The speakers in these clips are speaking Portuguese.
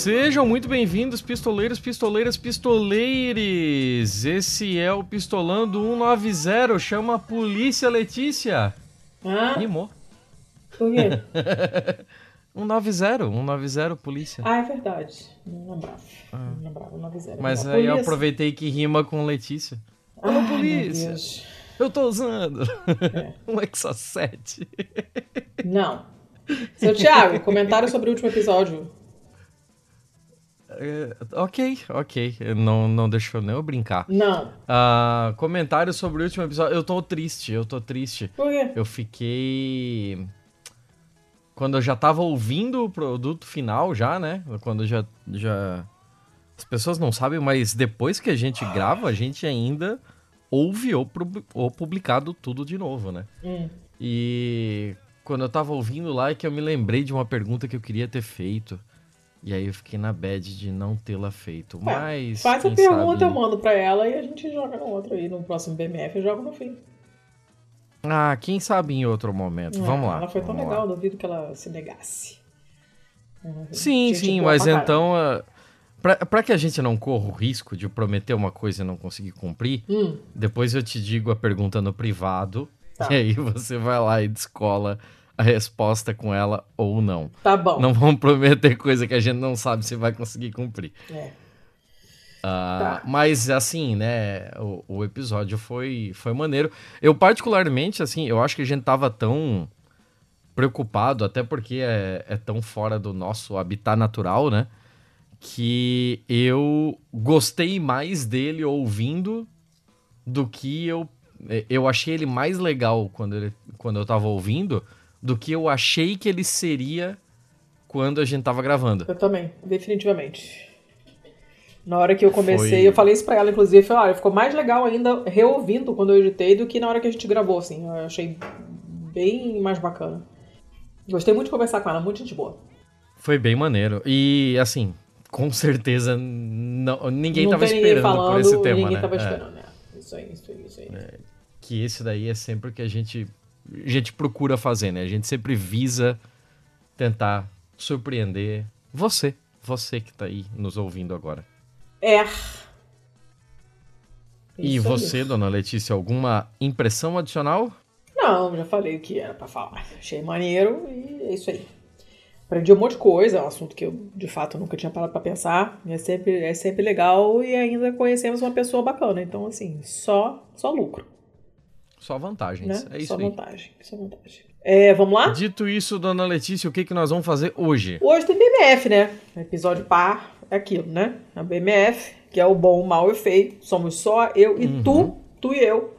Sejam muito bem-vindos, pistoleiros, pistoleiras, pistoleires. Esse é o Pistolando 190. Chama a polícia, Letícia. Hã? Rimou. Por quê? 190, 190, polícia. Ah, é verdade. Não lembrava. Não lembrava, não avisei. Mas Não, aí eu polícia. aproveitei que rima com Letícia. Ai, Alô, polícia. Eu tô usando É. um Exa 7. Não. Seu Thiago, comentário sobre o último episódio. É, ok, ok. Não, não deixou nem eu brincar. Não. Ah, comentário sobre o último episódio. Eu tô triste, eu tô triste. Por quê? Eu fiquei. Quando eu já tava ouvindo o produto final, já, né? Quando já. já... As pessoas não sabem, mas depois que a gente grava, a gente ainda ouve ou, ou publicado tudo de novo, né? Hum. E quando eu tava ouvindo lá é que eu me lembrei de uma pergunta que eu queria ter feito. E aí eu fiquei na bad de não tê-la feito. Mas. Faz a pergunta, eu sabe... mando pra ela e a gente joga no outro aí. No próximo BMF eu jogo no fim. Ah, quem sabe em outro momento. É, Vamos lá. Ela foi tão lá. legal, duvido que ela se negasse. Uhum. Sim, sim, mas então. ah, pra, pra que a gente não corra o risco de prometer uma coisa e não conseguir cumprir, Hum, depois eu te digo a pergunta no privado. Tá. E aí você vai lá e descola a resposta com ela ou não. tá bom. Não vamos prometer coisa que a gente não sabe se vai conseguir cumprir. É. Ah, Tá. Mas assim, né? O, o episódio foi, foi maneiro. Eu, particularmente, assim, eu acho que a gente tava tão preocupado, até porque é, é tão fora do nosso habitat natural, né? Que eu gostei mais dele ouvindo do que eu. Eu achei ele mais legal quando, ele, quando eu tava ouvindo do que eu achei que ele seria quando a gente tava gravando. Eu também, definitivamente. Na hora que eu comecei, Foi- eu falei isso pra ela, inclusive, falei, olha, ficou mais legal ainda reouvindo quando eu editei do que na hora que a gente gravou, assim. Eu achei bem mais bacana. Gostei muito de conversar com ela, muito gente boa. Foi bem maneiro. E, assim, com certeza não, ninguém Não tava ninguém esperando falando, por esse tema, ninguém né? tava É, esperando, né? Isso aí, isso aí, isso aí. que esse daí é sempre o que a gente, a gente procura fazer, né? A gente sempre visa tentar surpreender você, você que tá aí nos ouvindo agora. É. e Isso você, dona Letícia, alguma impressão adicional? Não, já falei o que era pra falar. Achei maneiro e é isso aí. Aprendi um monte de coisa, é um assunto que eu, de fato, nunca tinha parado pra pensar. É sempre, é sempre legal e ainda conhecemos uma pessoa bacana. Então, assim, só, só lucro, Só vantagens. né? É isso só aí. vantagem, só vantagem. É, vamos lá? Dito isso, dona Letícia, o que, que nós vamos fazer hoje? Hoje tem BMF, né? Episódio par é aquilo, né? A BMF, que é o bom, o mal e o feio. Somos só eu e Uhum. tu, tu e eu,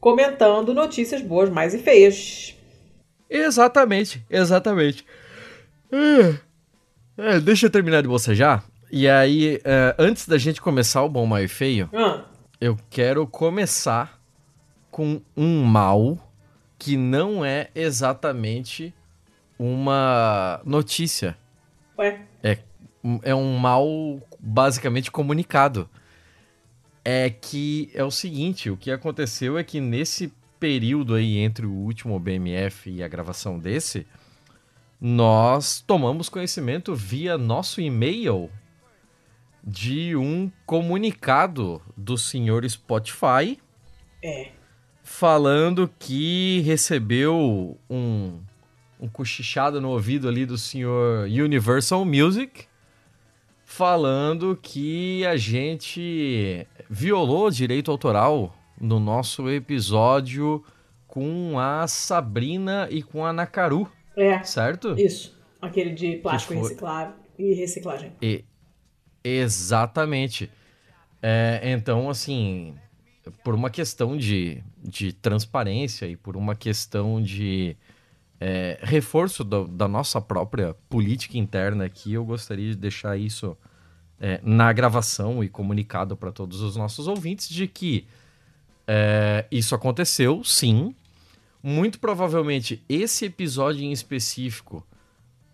comentando notícias boas, mais e feias. Exatamente, exatamente. É, é, deixa eu terminar de bocejar. E aí, é, antes da gente começar o Bom, Mal e Feio, Ah, eu quero começar com um mal que não é exatamente uma notícia. ué, É um mal basicamente comunicado. É que é o seguinte, o que aconteceu é que nesse período aí entre o último BMF e a gravação desse, nós tomamos conhecimento via nosso e-mail de um comunicado do senhor Spotify é. Falando que recebeu um, um cochichado no ouvido ali do senhor Universal Music, falando que a gente violou direito autoral no nosso episódio com a Sabrina e com a Nakaru, É, certo? isso. Aquele de plástico foi? reciclável e reciclagem. E- exatamente. É, então, assim, por uma questão de, de transparência e por uma questão de é, reforço da, da nossa própria política interna aqui, eu gostaria de deixar isso é, na gravação e comunicado para todos os nossos ouvintes de que é, isso aconteceu, sim. Muito provavelmente esse episódio em específico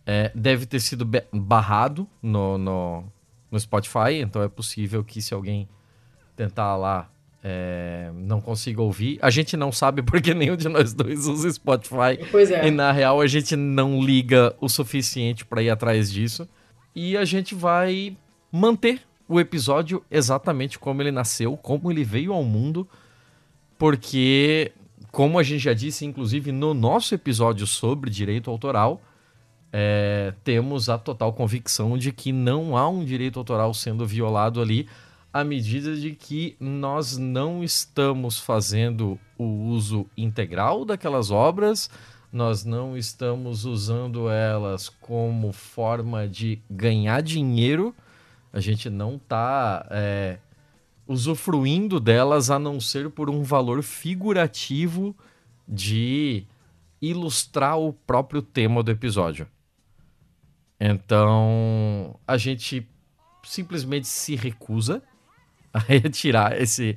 é, deve ter sido barrado no, no, no Spotify, então é possível que se alguém tentar lá é, não consiga ouvir. A gente não sabe porque nenhum de nós dois usa Spotify Pois é. e na real a gente não liga o suficiente para ir atrás disso. e a gente vai manter o episódio exatamente como ele nasceu, como ele veio ao mundo, porque, como a gente já disse, inclusive no nosso episódio sobre direito autoral, é, temos a total convicção de que não há um direito autoral sendo violado ali, à medida de que nós não estamos fazendo o uso integral daquelas obras, nós não estamos usando elas como forma de ganhar dinheiro, a gente não está é, usufruindo delas a não ser por um valor figurativo de ilustrar o próprio tema do episódio. Então, a gente simplesmente se recusa a retirar esse,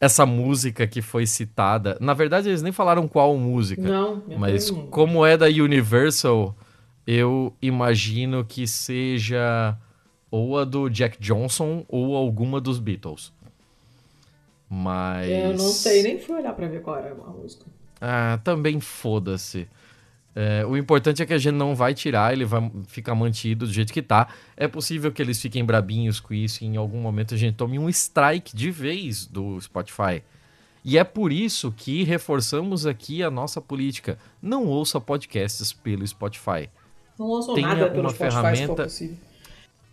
essa música que foi citada. Na verdade, eles nem falaram qual música. Não, mas como é da Universal, eu imagino que seja ou a do Jack Johnson ou alguma dos Beatles. Mas. Eu não sei, nem fui olhar pra ver qual era a música. Ah, também foda-se. É, o importante é que a gente não vai tirar, ele vai ficar mantido do jeito que tá. É possível que eles fiquem brabinhos com isso e em algum momento a gente tome um strike de vez do Spotify. E é por isso que reforçamos aqui a nossa política. Não ouça podcasts pelo Spotify. Não ouçam Tenha nada pelo Spotify, ferramenta...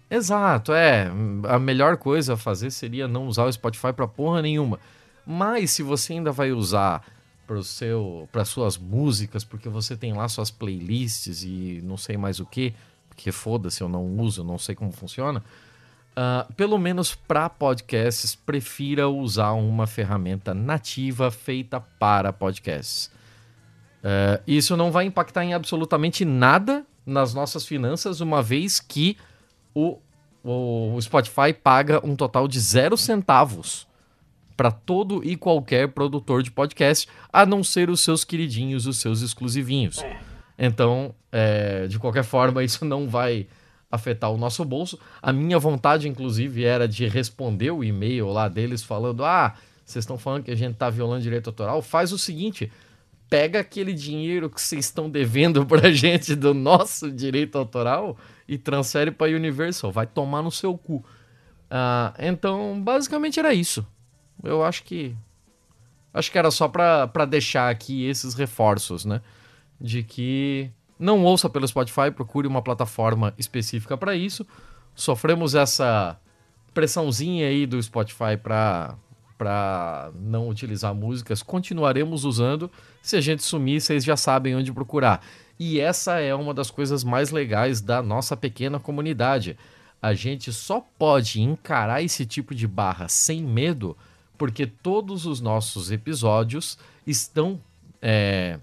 Exato, é. A melhor coisa a fazer seria não usar o Spotify para porra nenhuma. Mas se você ainda vai usar para seu para suas músicas, porque você tem lá suas playlists e não sei mais o que, porque foda-se, eu não uso, não sei como funciona. Uh, pelo menos para podcasts, prefira usar uma ferramenta nativa feita para podcasts. Uh, isso não vai impactar em absolutamente nada nas nossas finanças, uma vez que o, o Spotify paga um total de zero centavos para todo e qualquer produtor de podcast, a não ser os seus queridinhos, os seus exclusivinhos. É. Então, é, de qualquer forma, isso não vai afetar o nosso bolso. A minha vontade, inclusive, era de responder o e-mail lá deles falando: ah, vocês estão falando que a gente tá violando direito autoral? Faz o seguinte. Pega aquele dinheiro que vocês estão devendo pra gente do nosso direito autoral e transfere para Universal. Vai tomar no seu cu. Uh, então, basicamente era isso. Eu acho que. Acho que era só para deixar aqui esses reforços, né? De que não ouça pelo Spotify, procure uma plataforma específica para isso. Sofremos essa pressãozinha aí do Spotify para para não utilizar músicas, continuaremos usando. Se a gente sumir, vocês já sabem onde procurar. E essa é uma das coisas mais legais da nossa pequena comunidade. A gente só pode encarar esse tipo de barra sem medo porque todos os nossos episódios estão é,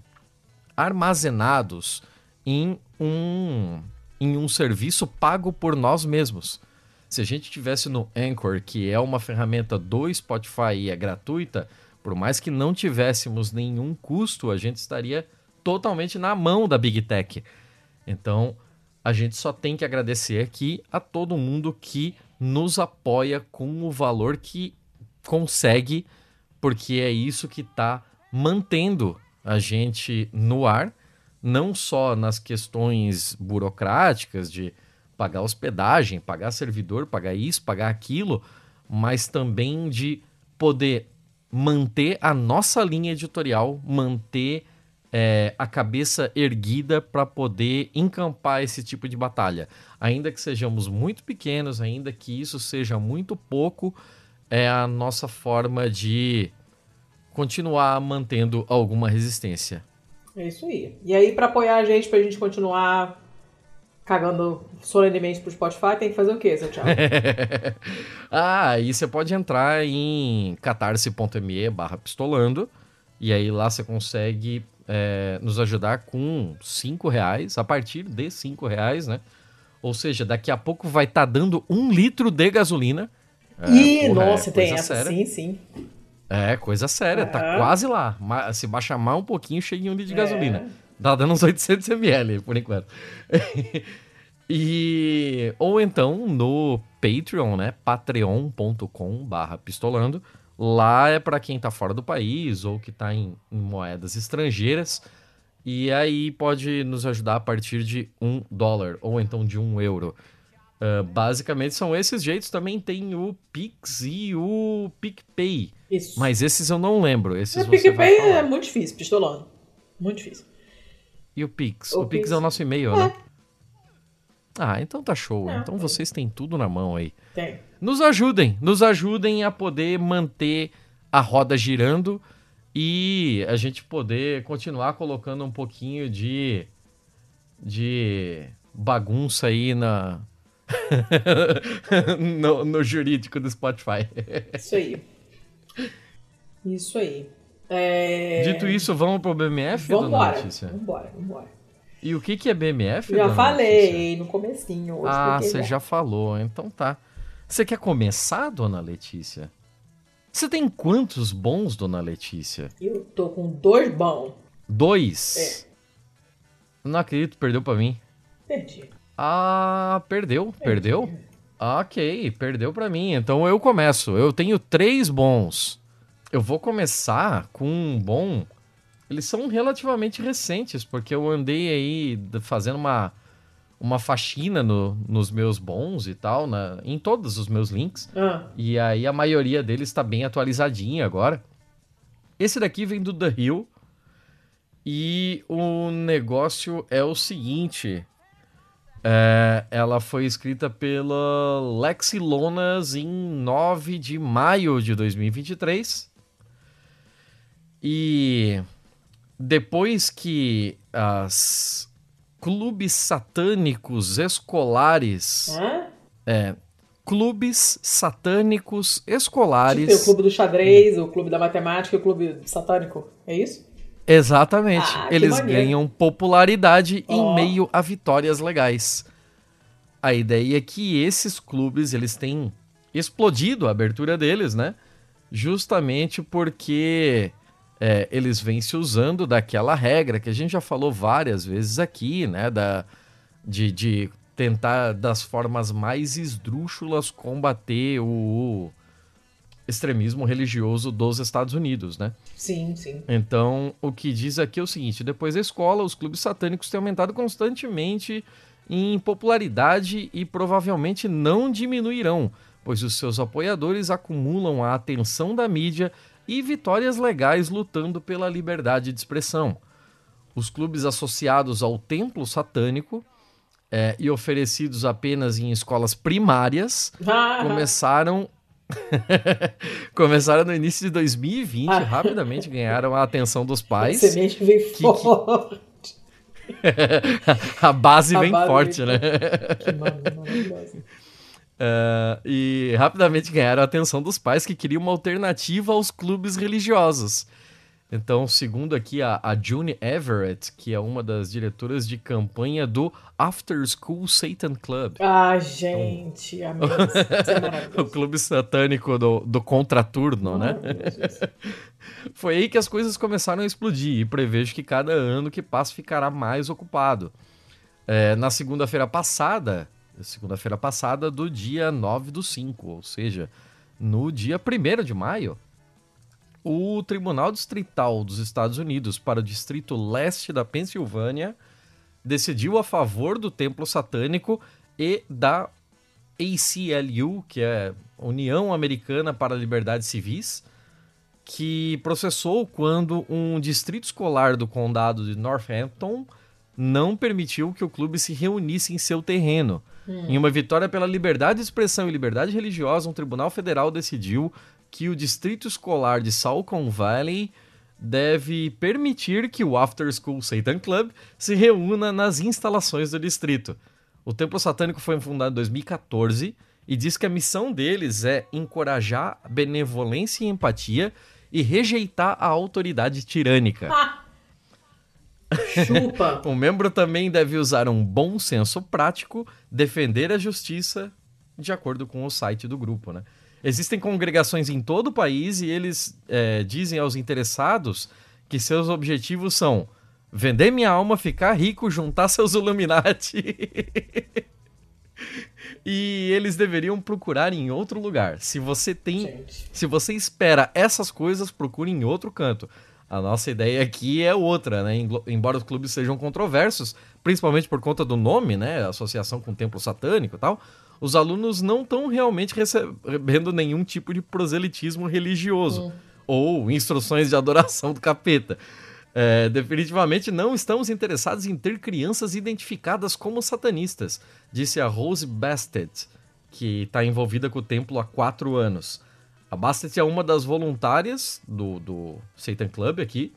armazenados em um, em um serviço pago por nós mesmos. Se a gente tivesse no Anchor, que é uma ferramenta do Spotify e é gratuita, por mais que não tivéssemos nenhum custo, a gente estaria totalmente na mão da Big Tech. Então, a gente só tem que agradecer aqui a todo mundo que nos apoia com o valor que consegue, porque é isso que está mantendo a gente no ar, não só nas questões burocráticas de pagar hospedagem, pagar servidor, pagar isso, pagar aquilo, mas também de poder manter a nossa linha editorial, manter é, a cabeça erguida para poder encampar esse tipo de batalha. Ainda que sejamos muito pequenos, ainda que isso seja muito pouco, é a nossa forma de continuar mantendo alguma resistência. É isso aí. E aí, para apoiar a gente, pra gente continuar cagando solenemente pro Spotify, tem que fazer o quê, Zé Thiago? ah, aí você pode entrar em catarse.me barra pistolando, e aí lá você consegue é, nos ajudar com cinco reais, a partir de cinco reais, né? Ou seja, daqui a pouco vai estar tá dando um litro de gasolina é, Ih, porra, nossa, é tem essa, séria. sim, sim. É, coisa séria, tá quase lá. Se baixar mais um pouquinho, chega em um litro de é. gasolina. Tá dando uns 800 ml, por enquanto. e... Ou então no Patreon, né? patreon.com barra pistolando. Lá é para quem tá fora do país ou que tá em, em moedas estrangeiras. E aí pode nos ajudar a partir de um dólar ou então de um euro. Uh, basicamente são esses jeitos. Também tem o Pix e o PicPay. Isso. Mas esses eu não lembro. Esses O PicPay é muito difícil, pistolando. Muito difícil. E o Pix? O O, Pix Pix. é o nosso e-mail, né? Ah, então tá show. É, então é. vocês têm tudo na mão aí. Tem. Nos ajudem, nos ajudem a poder manter a roda girando e a gente poder continuar colocando um pouquinho de de bagunça aí na no, no jurídico do Spotify. Isso aí. Isso aí. É... Dito isso, vamos pro BMF, dona Vambora. Letícia? Vambora, vambora. E o que que é BMF, Já dona falei Letícia? no comecinho. Ah, você já falou, então tá. Você quer começar, dona Letícia? Você tem quantos bons, dona Letícia? Eu tô com dois bons. Dois. Não acredito, perdeu pra mim. Perdi. Ah, perdeu, perdeu? Ok, perdeu pra mim. Então eu começo. Eu tenho três bons. Eu vou começar com um bom. Eles são relativamente recentes, porque eu andei aí fazendo uma, uma faxina no- nos meus bons e tal, na, em todos os meus links. Ah, E aí a maioria deles está bem atualizadinha agora. Esse daqui vem do The Hill. E o negócio é o seguinte. É, ela foi escrita pela Lexi Lonas em 9 de maio de 2023. E depois que as clubes satânicos escolares hã? é, clubes satânicos Tipo, escolares. o clube do xadrez, o clube da matemática e o clube satânico. É isso? Exatamente. Ah, Eles ganham popularidade Ó. em meio a vitórias legais. A ideia é que esses clubes eles têm explodido a abertura deles, né? Justamente porque é, eles vêm se usando daquela regra que a gente já falou várias vezes aqui, né? Da, de, de tentar, das formas mais esdrúxulas, combater o extremismo religioso dos Estados Unidos, né? Sim, sim. Então, o que diz aqui é o seguinte: depois da escola, os clubes satânicos têm aumentado constantemente em popularidade e provavelmente não diminuirão, pois os seus apoiadores acumulam a atenção da mídia e vitórias legais lutando pela liberdade de expressão. Os clubes associados ao templo satânico eh, e oferecidos apenas em escolas primárias começaram começaram no início de 2020 Ah. rapidamente ganharam a atenção dos a pais semente veio que- forte. a base A vem base forte vem né Que maravilhoso. Eh, e rapidamente ganharam a atenção dos pais que queriam uma alternativa aos clubes religiosos então segundo aqui a, a June Everett que é uma das diretoras de campanha do After School Satan Club Ah, gente, amém. O clube satânico do, do contraturno né. Foi aí que as coisas começaram a explodir e prevejo que cada ano que passa ficará mais ocupado. É, na segunda-feira passada, segunda-feira passada do dia 9 do 5, ou seja, no dia 1 de maio, o Tribunal Distrital dos Estados Unidos para o Distrito Leste da Pensilvânia decidiu a favor do templo satânico e da ACLU, que é União Americana para Liberdades Civis, que processou quando um distrito escolar do condado de Northampton não permitiu que o clube se reunisse em seu terreno. Em uma vitória pela liberdade de expressão e liberdade religiosa, um tribunal federal decidiu que o distrito escolar de Salcombe Valley deve permitir que o After School Satan Club se reúna nas instalações do distrito. O templo satânico foi fundado em 2014 e diz que a missão deles é encorajar benevolência e empatia e rejeitar a autoridade tirânica. Ah. Chupa. O membro também deve usar um bom senso prático, defender a justiça, de acordo com o site do grupo, né? Existem congregações em todo o país e eles é, dizem aos interessados que seus objetivos são vender minha alma, ficar rico, juntar seus Illuminati. e eles deveriam procurar em outro lugar. Se você tem Gente. se você espera essas coisas, procure em outro canto. A nossa ideia aqui é outra, né? Embora os clubes sejam controversos, principalmente por conta do nome, né? Associação com o templo satânico e tal. Os alunos não estão realmente recebendo nenhum tipo de proselitismo religioso hum. ou instruções de adoração do capeta. É, definitivamente não estamos interessados em ter crianças identificadas como satanistas, disse a Rose Bastet, que está envolvida com o templo há quatro anos. A Bastet é uma das voluntárias do, do Satan Club aqui.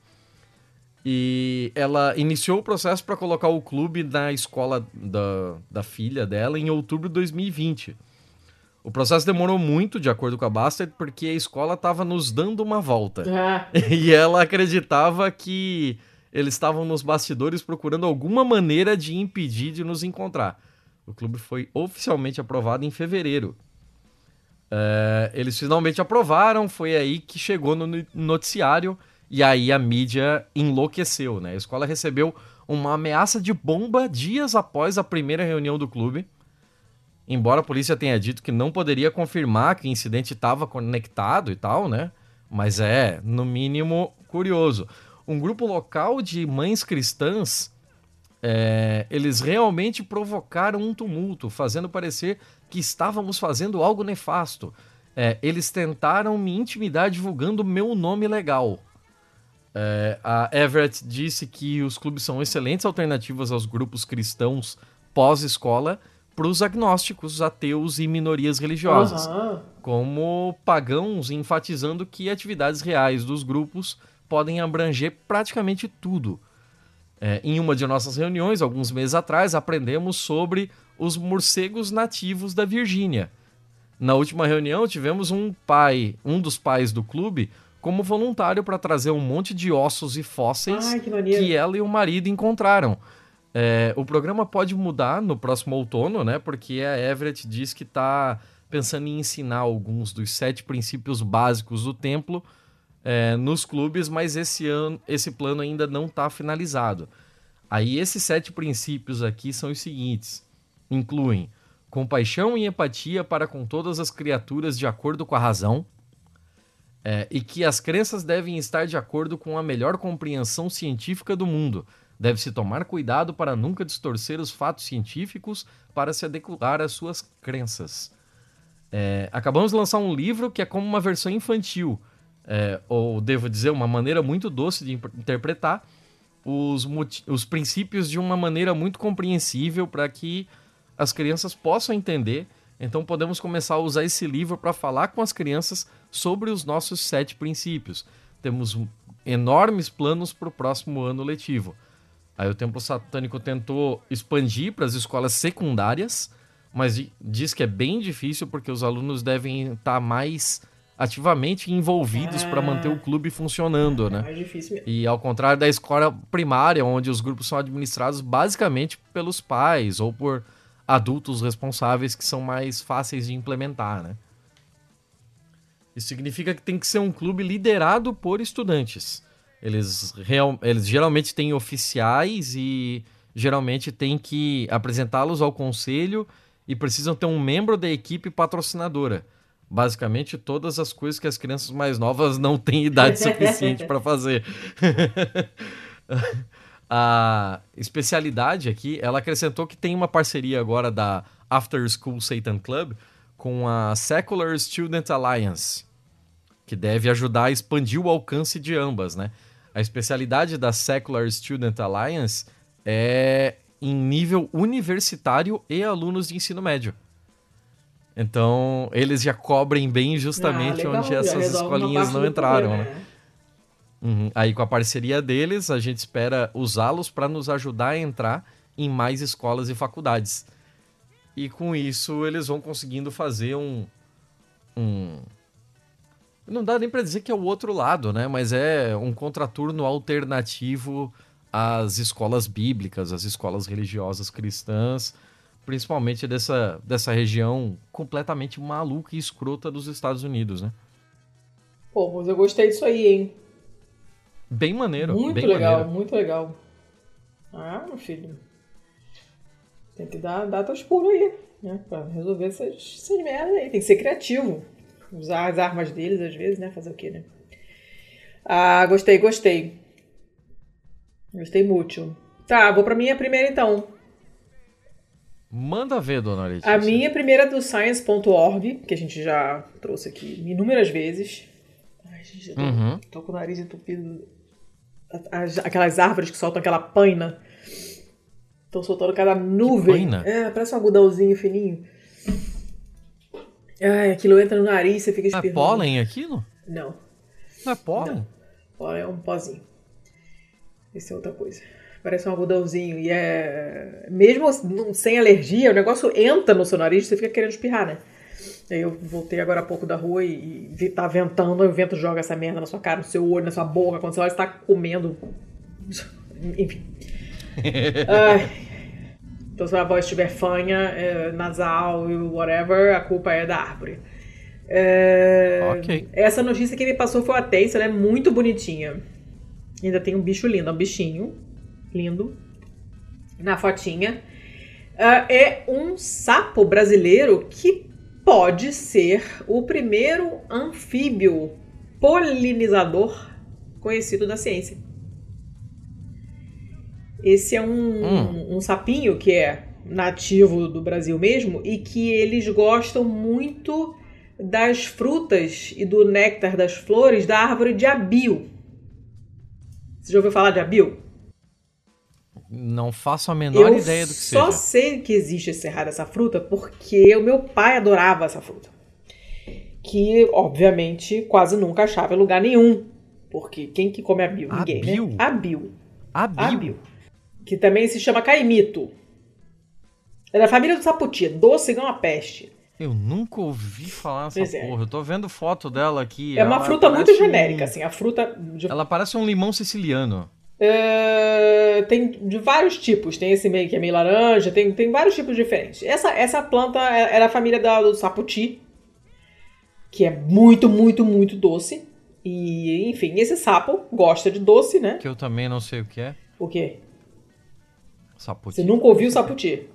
E ela iniciou o processo para colocar o clube na escola da, da filha dela em outubro de 2020. O processo demorou muito, de acordo com a Bastet, porque a escola estava nos dando uma volta. Ah. E ela acreditava que eles estavam nos bastidores procurando alguma maneira de impedir de nos encontrar. O clube foi oficialmente aprovado em fevereiro. É, eles finalmente aprovaram, foi aí que chegou no noticiário e aí a mídia enlouqueceu, né? A escola recebeu uma ameaça de bomba dias após a primeira reunião do clube. Embora a polícia tenha dito que não poderia confirmar que o incidente estava conectado e tal, né? Mas é, no mínimo, curioso. Um grupo local de mães cristãs, é, eles realmente provocaram um tumulto, fazendo parecer que estávamos fazendo algo nefasto. É, eles tentaram me intimidar divulgando meu nome legal. É, a Everett disse que os clubes são excelentes alternativas aos grupos cristãos pós-escola para os agnósticos, ateus e minorias religiosas, uhum. como pagãos, enfatizando que atividades reais dos grupos podem abranger praticamente tudo. É, em uma de nossas reuniões, alguns meses atrás, aprendemos sobre os morcegos nativos da Virgínia. Na última reunião, tivemos um pai, um dos pais do clube, como voluntário para trazer um monte de ossos e fósseis Ai, que, que, ela e o marido encontraram. É, o programa pode mudar no próximo outono, né? Porque a Everett diz que está pensando em ensinar alguns dos sete princípios básicos do templo é, nos clubes, mas esse ano esse plano ainda não está finalizado. Aí esses sete princípios aqui são os seguintes: incluem compaixão e empatia para com todas as criaturas de acordo com a razão, é, e que as crenças devem estar de acordo com a melhor compreensão científica do mundo. Deve-se tomar cuidado para nunca distorcer os fatos científicos para se adequar às suas crenças. É, acabamos de lançar um livro que é como uma versão infantil, é, ou devo dizer, uma maneira muito doce de interpretar os, os princípios de uma maneira muito compreensível para que as crianças possam entender. Então podemos começar a usar esse livro para falar com as crianças sobre os nossos sete princípios. Temos enormes planos para o próximo ano letivo. Aí o Templo Satânico tentou expandir para as escolas secundárias, mas diz que é bem difícil porque os alunos devem estar mais ativamente envolvidos para manter o clube funcionando, né? É difícil mesmo. E ao contrário da escola primária, onde os grupos são administrados basicamente pelos pais ou por adultos responsáveis que são mais fáceis de implementar, né? Isso significa que tem que ser um clube liderado por estudantes. Eles, real, eles geralmente têm oficiais e geralmente têm que apresentá-los ao conselho e precisam ter um membro da equipe patrocinadora. Basicamente, todas as coisas que as crianças mais novas não têm idade suficiente para fazer. a especialidade aqui, ela acrescentou que tem uma parceria agora da After School Satan Club com a Secular Student Alliance, que deve ajudar a expandir o alcance de ambas, né? A especialidade da Secular Student Alliance é em nível universitário e alunos de ensino médio. Então, eles já cobrem bem justamente ah, onde essas escolinhas não entraram, né? né? Uhum. Aí, com a parceria deles, a gente espera usá-los para nos ajudar a entrar em mais escolas e faculdades. E com isso eles vão conseguindo fazer um. um não dá nem para dizer que é o outro lado, né? Mas é um contraturno alternativo às escolas bíblicas, às escolas religiosas cristãs, principalmente dessa, dessa região completamente maluca e escrota dos Estados Unidos, né? Pô, mas eu gostei disso aí, hein? Bem maneiro. Muito bem legal, maneiro. muito legal. Ah, meu filho. Tem que dar, teus pulos aí, né? Pra resolver essas, essas merdas aí. Tem que ser criativo. Usar as armas deles, às vezes, né? Fazer o quê, né? Ah, gostei, gostei. Gostei muito. Tá, vou pra minha primeira então. Manda ver, dona Letícia. A minha primeira é do science.org, que a gente já trouxe aqui inúmeras vezes. Ai, gente, eu tô, Uhum. tô com o nariz entupido. As- Aquelas árvores que soltam aquela paina. Estão soltando cada nuvem. paina? É, parece um algodãozinho fininho. Ai, aquilo entra no nariz, você fica Não é espirrando. pólen aquilo? Não, Não é pólen? pólen é um pozinho. Isso é outra coisa. Parece um algodãozinho. E é. Mesmo não- sem alergia, o negócio entra no seu nariz e você fica querendo espirrar, né? Eu voltei agora há pouco da rua e, e tá ventando, o vento joga essa merda na sua cara, no seu olho, na sua boca, quando você olha, você tá comendo. Enfim. Ai. Então, se a voz estiver fanha, é, nasal e whatever, a culpa é da árvore. É, Ok. Essa notícia que me passou foi a Tace, ela é muito bonitinha. Ainda tem um bicho lindo, é um bichinho lindo na fotinha. Ah, é um sapo brasileiro que pode ser o primeiro anfíbio polinizador conhecido da ciência. Esse é um, um sapinho que é nativo do Brasil mesmo e que eles gostam muito das frutas e do néctar das flores da árvore de abio. Você já ouviu falar de abio? Não faço a menor Eu ideia do que só seja. sei que existe esse raio dessa fruta porque o meu pai adorava essa fruta. Que, obviamente, quase nunca achava em lugar nenhum. Porque quem que come abio? Ninguém, Abio? né? Abio. Abio. Abio. Que também se chama caimito. É da família do saputi, doce igual uma peste. Eu nunca ouvi falar nessa Pois é. porra. Eu tô vendo foto dela aqui. É uma fruta muito um- genérica, assim. A fruta Ela parece um limão siciliano. É, tem de vários tipos. Tem esse meio que é meio laranja, tem, tem vários tipos diferentes. Essa, essa planta é, é da família da, do saputi, que é muito, muito, muito doce. E, enfim, esse sapo gosta de doce, né? Que eu também não sei o que é. O quê? Saputi. Você nunca ouviu saputi?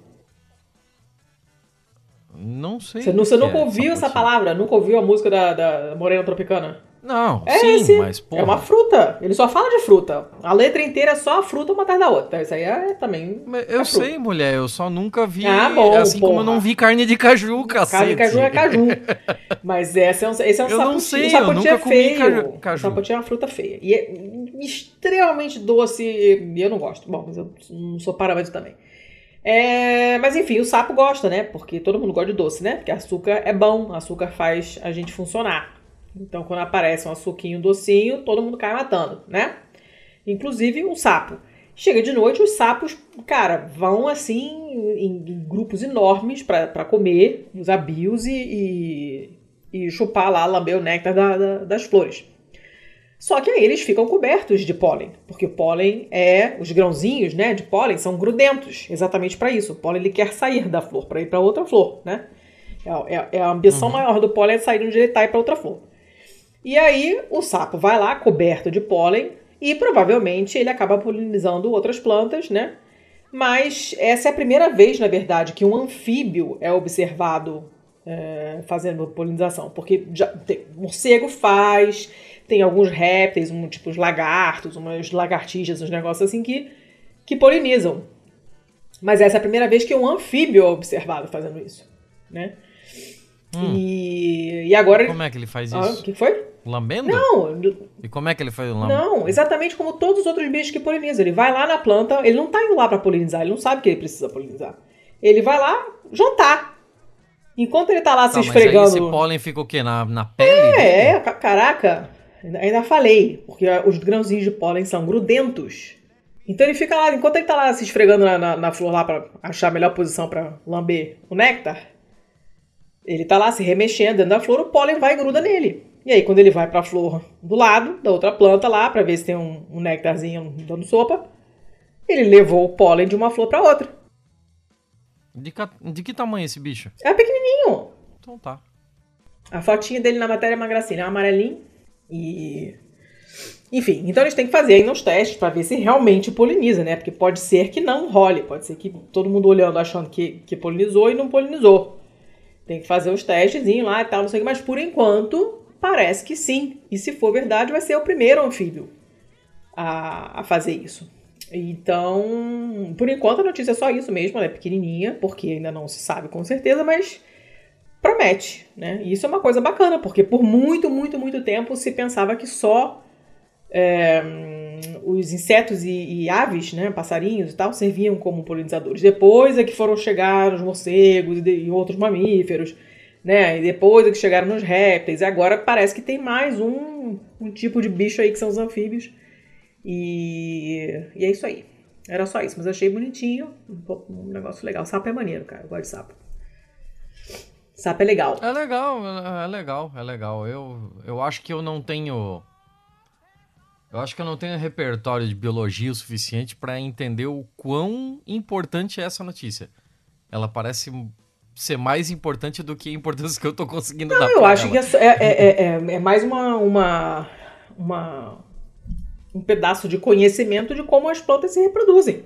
Não sei. Você, não, você nunca é ouviu essa palavra? Nunca ouviu a música da, da Morena Tropicana? Não, É sim, esse. mas porra. É uma fruta. Ele só fala de fruta. A letra inteira é só a fruta uma atrás da outra. Isso aí é também. Eu é sei, mulher, eu só nunca vi. Ah, bom, assim como eu porra. não vi carne de caju, cacete. Carne de caju é caju. Mas esse é um, esse é um Eu saputi. não sei, o eu saputi nunca é feio. caju- caju. O saputi é uma fruta feia. E é extremamente doce. E eu não gosto. Bom, mas eu não sou parâmetro também. É, mas enfim, o sapo gosta, né? Porque todo mundo gosta de doce, né? Porque açúcar é bom, açúcar faz a gente funcionar. Então, quando aparece um açuquinho docinho, todo mundo cai matando, né? Inclusive o sapo. Chega de noite, os sapos, cara, vão assim em, grupos enormes pra comer os abios e, e, e chupar lá, lamber o néctar da- da- das flores. Só que aí eles ficam cobertos de pólen, porque o pólen é os grãozinhos, né, de pólen são grudentos, exatamente para isso. O pólen ele quer sair da flor para ir para outra flor, né? É, é- é a ambição maior do pólen é sair de onde ele está e para outra flor. E aí o sapo vai lá coberto de pólen e provavelmente ele acaba polinizando outras plantas, né? Mas essa é a primeira vez, na verdade, que um anfíbio é observado é, fazendo polinização, porque já tem, morcego faz, tem alguns répteis, um, tipo os lagartos, umas lagartijas, uns negócios assim que, que polinizam. Mas essa é a primeira vez que um anfíbio é observado fazendo isso, né? E, e agora. Como é que ele faz Ah, o isso? que foi? Lambendo? Não, E como é que ele faz o lambe? não, exatamente como todos os outros bichos que polinizam. Ele vai lá na planta, ele não tá indo lá pra polinizar, ele não sabe que ele precisa polinizar. Ele vai lá jantar. Enquanto ele tá lá se Tá, mas aí esfregando. esse pólen fica o quê? Na, na pele? É, ca- caraca, ainda- falei, porque os grãozinhos de pólen são grudentos. Então ele fica lá, enquanto ele tá lá se esfregando na, na, na flor lá pra achar a melhor posição pra lamber o néctar, ele tá lá se remexendo dentro da flor, o pólen vai e gruda nele. E aí, quando ele vai pra flor do lado, da outra planta lá, pra ver se tem um, um néctarzinho dando sopa, ele levou o pólen de uma flor pra outra. De, ca- de que tamanho é esse bicho? É pequenininho. Então tá. A fotinha dele na matéria é uma gracinha, é um amarelinho. E. Enfim, então eles têm que fazer ainda uns testes pra ver se realmente poliniza, né? Porque pode ser que não role, pode ser que todo mundo olhando achando que, que polinizou e não polinizou. Tem que fazer os testezinhos lá e tal, não sei o que, mas por enquanto parece que sim. E se for verdade, vai ser o primeiro anfíbio a, a fazer isso. Então, por enquanto a notícia é só isso mesmo, ela é pequenininha, porque ainda não se sabe com certeza, mas promete, né? E isso é uma coisa bacana, porque por muito, muito, muito tempo se pensava que só é, os insetos e, e, aves, né, passarinhos e tal, serviam como polinizadores. Depois é que foram chegar os morcegos e, e outros mamíferos, né? E depois é que chegaram nos répteis. E agora parece que tem mais um, um tipo de bicho aí que são os anfíbios. E, e é isso aí. Era só isso, mas achei bonitinho. Um, um negócio legal. Sapo é maneiro, cara. Eu gosto de sapo. Sapo é legal. É legal, é legal, é legal. Eu, eu acho que eu não tenho eu acho que eu não tenho repertório de biologia o suficiente para entender o quão importante é essa notícia. Ela parece ser mais importante do que a importância que eu tô conseguindo não, dar eu acho ela. que é, é, é, é, mais uma, uma, uma, um pedaço de conhecimento de como as plantas se reproduzem.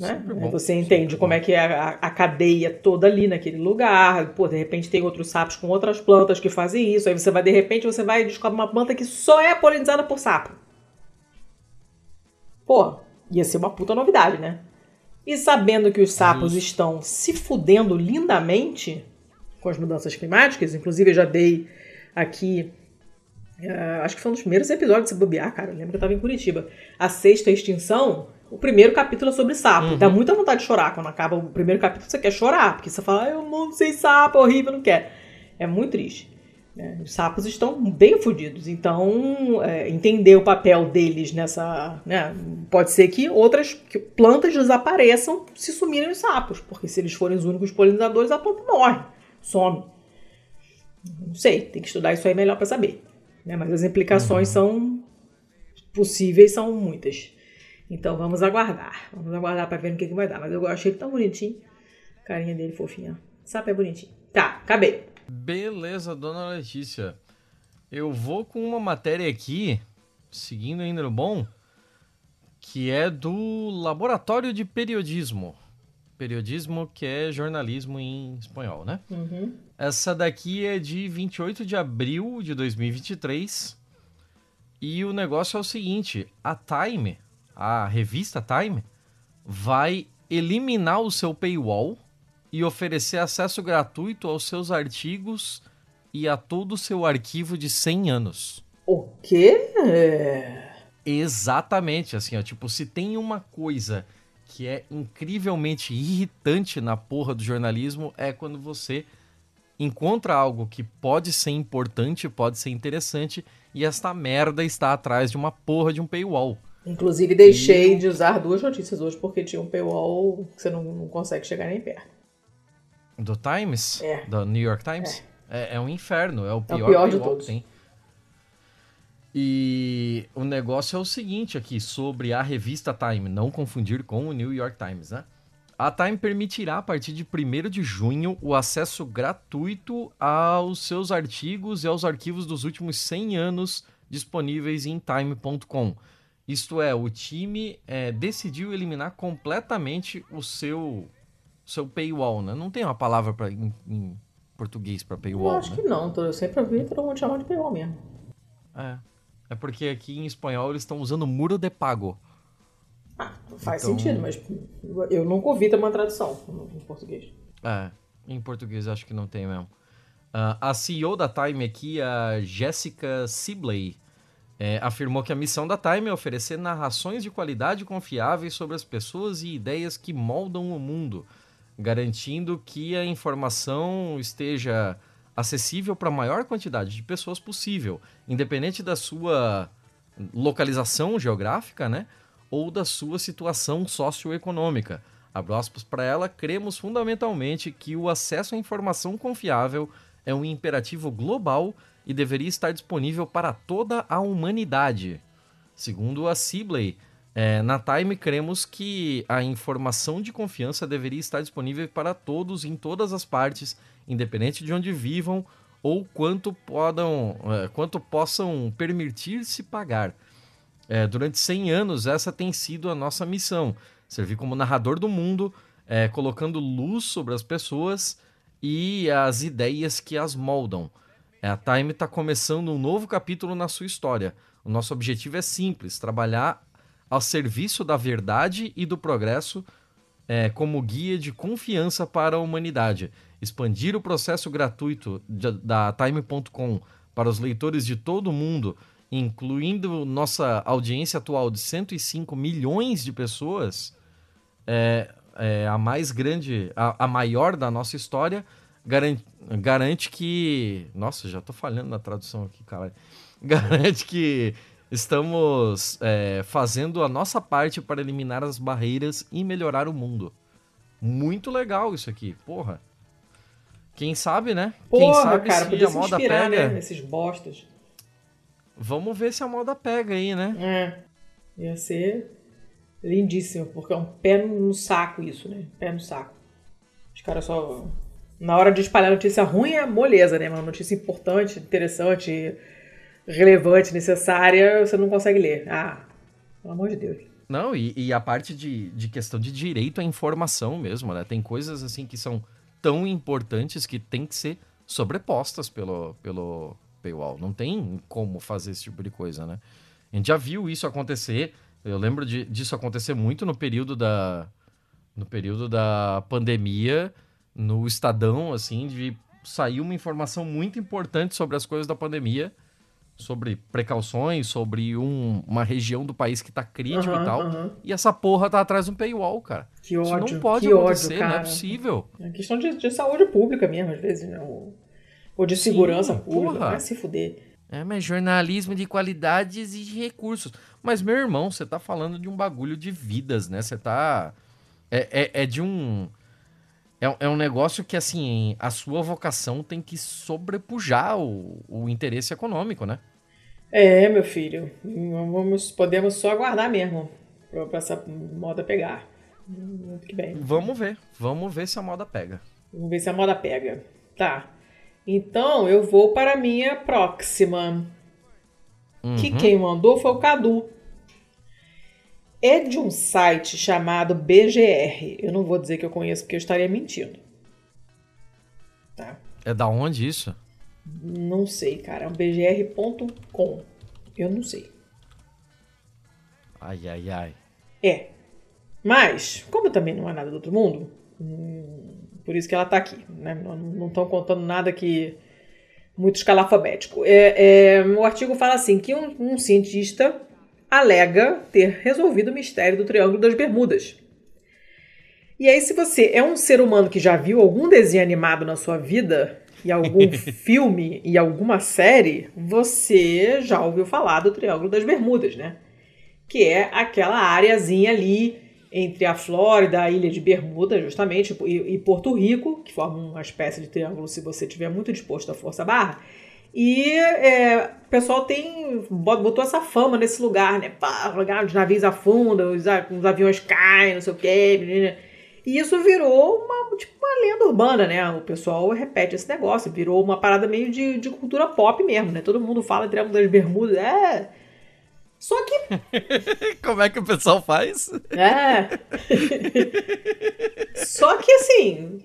É, né? Bom, você entende como bom. é que é a, a, cadeia toda ali naquele lugar. Pô, de repente tem outros sapos com outras plantas que fazem isso. Aí você vai, de repente, você vai e descobre uma planta que só é polinizada por sapo. Pô, ia ser uma puta novidade, né? E sabendo que os sapos Isso. estão se fudendo lindamente com as mudanças climáticas, inclusive eu já dei aqui. Uh, acho que foi um dos primeiros episódios de se bobear, cara. Eu lembro que eu tava em Curitiba. A sexta extinção o primeiro capítulo é sobre sapo. Uhum. Dá muita vontade de chorar quando acaba o primeiro capítulo. Você quer chorar, porque você fala, eu não sei sapo, é horrível, não quer. É muito triste. Né? Os sapos estão bem fodidos. Então, é, entender o papel deles nessa. Né? Pode ser que outras plantas desapareçam se sumirem os sapos. Porque se eles forem os únicos polinizadores, a planta morre, some. Não sei, tem que estudar isso aí melhor para saber. Né? Mas as implicações uhum. são possíveis, são muitas. Então vamos aguardar. Vamos aguardar para ver no que, que vai dar. Mas eu achei ele tão bonitinho. Carinha dele fofinha. Sapo é bonitinho. Tá, acabei. Beleza, dona Letícia. Eu vou com uma matéria aqui, seguindo ainda no bom, que é do Laboratório de Periodismo. Periodismo que é jornalismo em espanhol, né? Uhum. Essa daqui é de 28 de abril de 2023. E o negócio é o seguinte: a Time a revista Time, vai eliminar o seu paywall e oferecer acesso gratuito aos seus artigos e a todo o seu arquivo de 100 anos. O quê? Exatamente, assim, ó, tipo, se tem uma coisa que é incrivelmente irritante na porra do jornalismo é quando você encontra algo que pode ser importante, pode ser interessante e esta merda está atrás de uma porra de um paywall. Inclusive, deixei e... de usar duas notícias hoje porque tinha um paywall que você não, não consegue chegar nem perto. Do Times? É. Do New York Times? É, é, é um inferno, é o pior, é o pior de todos. tem. E o negócio é o seguinte aqui, sobre a revista Time, não confundir com o New York Times, né? A Time permitirá, a partir de 1 de junho, o acesso gratuito aos seus artigos e aos arquivos dos últimos 100 anos disponíveis em time.com. Isto é, o time é, decidiu eliminar completamente o seu seu paywall, né? Não tem uma palavra pra, em, em português para paywall. Eu acho né? que não. Eu sempre ouvi todo mundo chamar de paywall mesmo. É. É porque aqui em espanhol eles estão usando muro de pago. Ah, faz então... sentido, mas eu nunca ouvi ter uma tradução em português. É, em português acho que não tem mesmo. Uh, a CEO da Time aqui, a Jessica Sibley, é, afirmou que a missão da Time é oferecer narrações de qualidade confiáveis sobre as pessoas e ideias que moldam o mundo, garantindo que a informação esteja acessível para a maior quantidade de pessoas possível, independente da sua localização geográfica, né, ou da sua situação socioeconômica. Abro aspas para ela, cremos fundamentalmente que o acesso à informação confiável é um imperativo global e deveria estar disponível para toda a humanidade. Segundo a Sibley, é, na Time cremos que a informação de confiança deveria estar disponível para todos em todas as partes, independente de onde vivam ou quanto, podam, é, quanto possam permitir-se pagar. É, durante 100 anos, essa tem sido a nossa missão: servir como narrador do mundo, é, colocando luz sobre as pessoas e as ideias que as moldam. É, a Time está começando um novo capítulo na sua história. O nosso objetivo é simples: trabalhar ao serviço da verdade e do progresso é, como guia de confiança para a humanidade. Expandir o processo gratuito de, da Time.com para os leitores de todo o mundo, incluindo nossa audiência atual de 105 milhões de pessoas, é, é a mais grande, a, a maior da nossa história, garante, garante que. Nossa, já tô falhando na tradução aqui, cara. Garante que estamos é, fazendo a nossa parte para eliminar as barreiras e melhorar o mundo. Muito legal isso aqui, porra. Quem sabe, né? Porra, Quem sabe cara, se podia a se moda inspirar, pega. né, nesses bostas. Vamos ver se a moda pega aí, né? É, ia ser lindíssimo, porque é um pé no saco isso, né? Pé no saco. Os caras só... Na hora de espalhar notícia ruim é moleza, né? Uma notícia importante, interessante, relevante, necessária, você não consegue ler. Ah, pelo amor de Deus. Não, e, e a parte de, de questão de direito à informação mesmo, né? Tem coisas assim que são tão importantes que tem que ser sobrepostas pelo, pelo paywall. Não tem como fazer esse tipo de coisa, né? A gente já viu isso acontecer. Eu lembro de, disso acontecer muito no período da no período da pandemia, no Estadão, assim, de sair uma informação muito importante sobre as coisas da pandemia, sobre precauções, sobre um- uma região do país que tá crítico Aham, e tal. aham. E essa porra tá atrás de um paywall, cara. Que Isso ódio, não pode que acontecer, ódio, não é possível. É questão de, de saúde pública mesmo, às vezes, né? Ou, ou de Sim, segurança pública. porra. Vai se fuder. É, mas jornalismo de qualidade exige recursos. Mas, meu irmão, você tá falando de um bagulho de vidas, né? Você tá. É, é, é de um. É, é um negócio que, assim, a sua vocação tem que sobrepujar o, o interesse econômico, né? É, meu filho. Vamos, podemos só aguardar mesmo pra, pra essa moda pegar. Muito que bem. Vamos ver. Vamos ver se a moda pega. Vamos ver se a moda pega. Tá. Então, eu vou para a minha próxima. Que Uhum. quem mandou foi o Cadu. É de um site chamado BGR. Eu não vou dizer que eu conheço porque eu estaria mentindo. Tá? É da onde isso? Não sei, cara. É um bgr.com. Eu não sei. Ai, ai, ai. É. Mas, como também não é nada do outro mundo, hum, por isso que ela tá aqui. Né? Não estão contando nada que muito escalafabético. É, é, o artigo fala assim que um, um cientista alega ter resolvido o mistério do Triângulo das Bermudas. E aí, se você é um ser humano que já viu algum desenho animado na sua vida, e algum filme e alguma série, você já ouviu falar do Triângulo das Bermudas, né? Que é aquela áreazinha ali entre a Flórida, a ilha de Bermuda, justamente, e, e Porto Rico, que forma uma espécie de triângulo se você estiver muito disposto à força barra. E é, o pessoal tem botou essa fama nesse lugar, né? Pá, lugar, os navios afundam, os, os aviões caem, não sei o quê. E isso virou uma, tipo, uma lenda urbana, né? O pessoal repete esse negócio, virou uma parada meio de, de cultura pop mesmo, né? Todo mundo fala Triângulo das Bermudas, é. Só que Como é que o pessoal faz? é. Só que assim,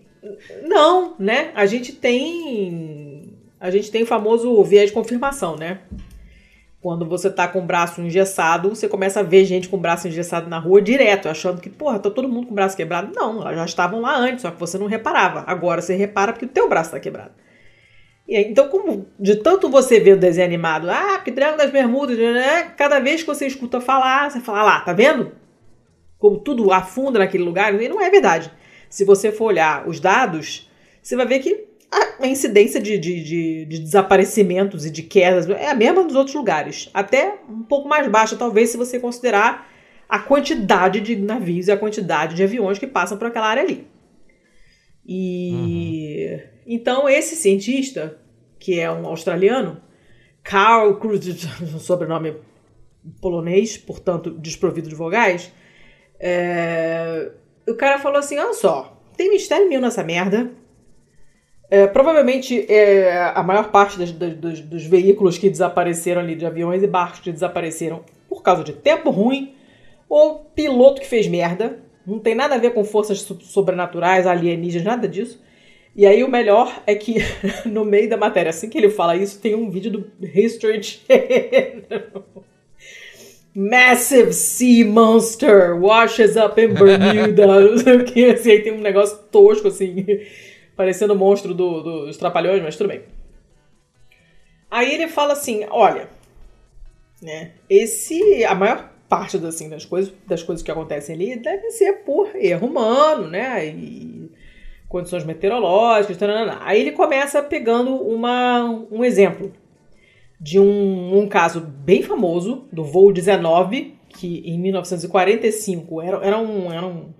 não, né? A gente tem a gente tem o famoso viés de confirmação, né? Quando você tá com o braço engessado, você começa a ver gente com o braço engessado na rua direto, achando que, porra, tá todo mundo com o braço quebrado. Não, já estavam lá antes, só que você não reparava. Agora você repara porque o teu braço tá quebrado. E aí, então, como de tanto você ver o desenho animado, ah, porque Triângulo das Bermudas, né? Cada vez que você escuta falar, você fala, ah lá, tá vendo? Como tudo afunda naquele lugar, e não é verdade. Se você for olhar os dados, você vai ver que a incidência de, de, de, de desaparecimentos e de quedas é a mesma dos outros lugares. Até um pouco mais baixa, talvez, se você considerar a quantidade de navios e a quantidade de aviões que passam por aquela área ali. E então esse cientista, que é um australiano, Carl Cruz, sobrenome polonês, portanto desprovido de vogais, é, o cara falou assim: olha só, tem mistério nenhum nessa merda. É, provavelmente é, a maior parte das- das- dos, dos veículos que desapareceram ali, de aviões e barcos que desapareceram por causa de tempo ruim ou piloto que fez merda. Não tem nada a ver com forças so- sobrenaturais, alienígenas, nada disso. E aí o melhor é que no meio da matéria, assim que ele fala isso, tem um vídeo do History Channel Massive Sea Monster washes up in Bermuda. não sei o que, assim, aí tem um negócio tosco, assim, parecendo o monstro do, do, dos Trapalhões, mas tudo bem. Aí ele fala assim, olha, né, esse, a maior parte assim, das, coisas, das coisas que acontecem ali deve ser por erro humano, né, e condições meteorológicas, taranana. aí ele começa pegando uma, um exemplo de um, um caso bem famoso, do voo 19, que em 1945 era, era, um, era um,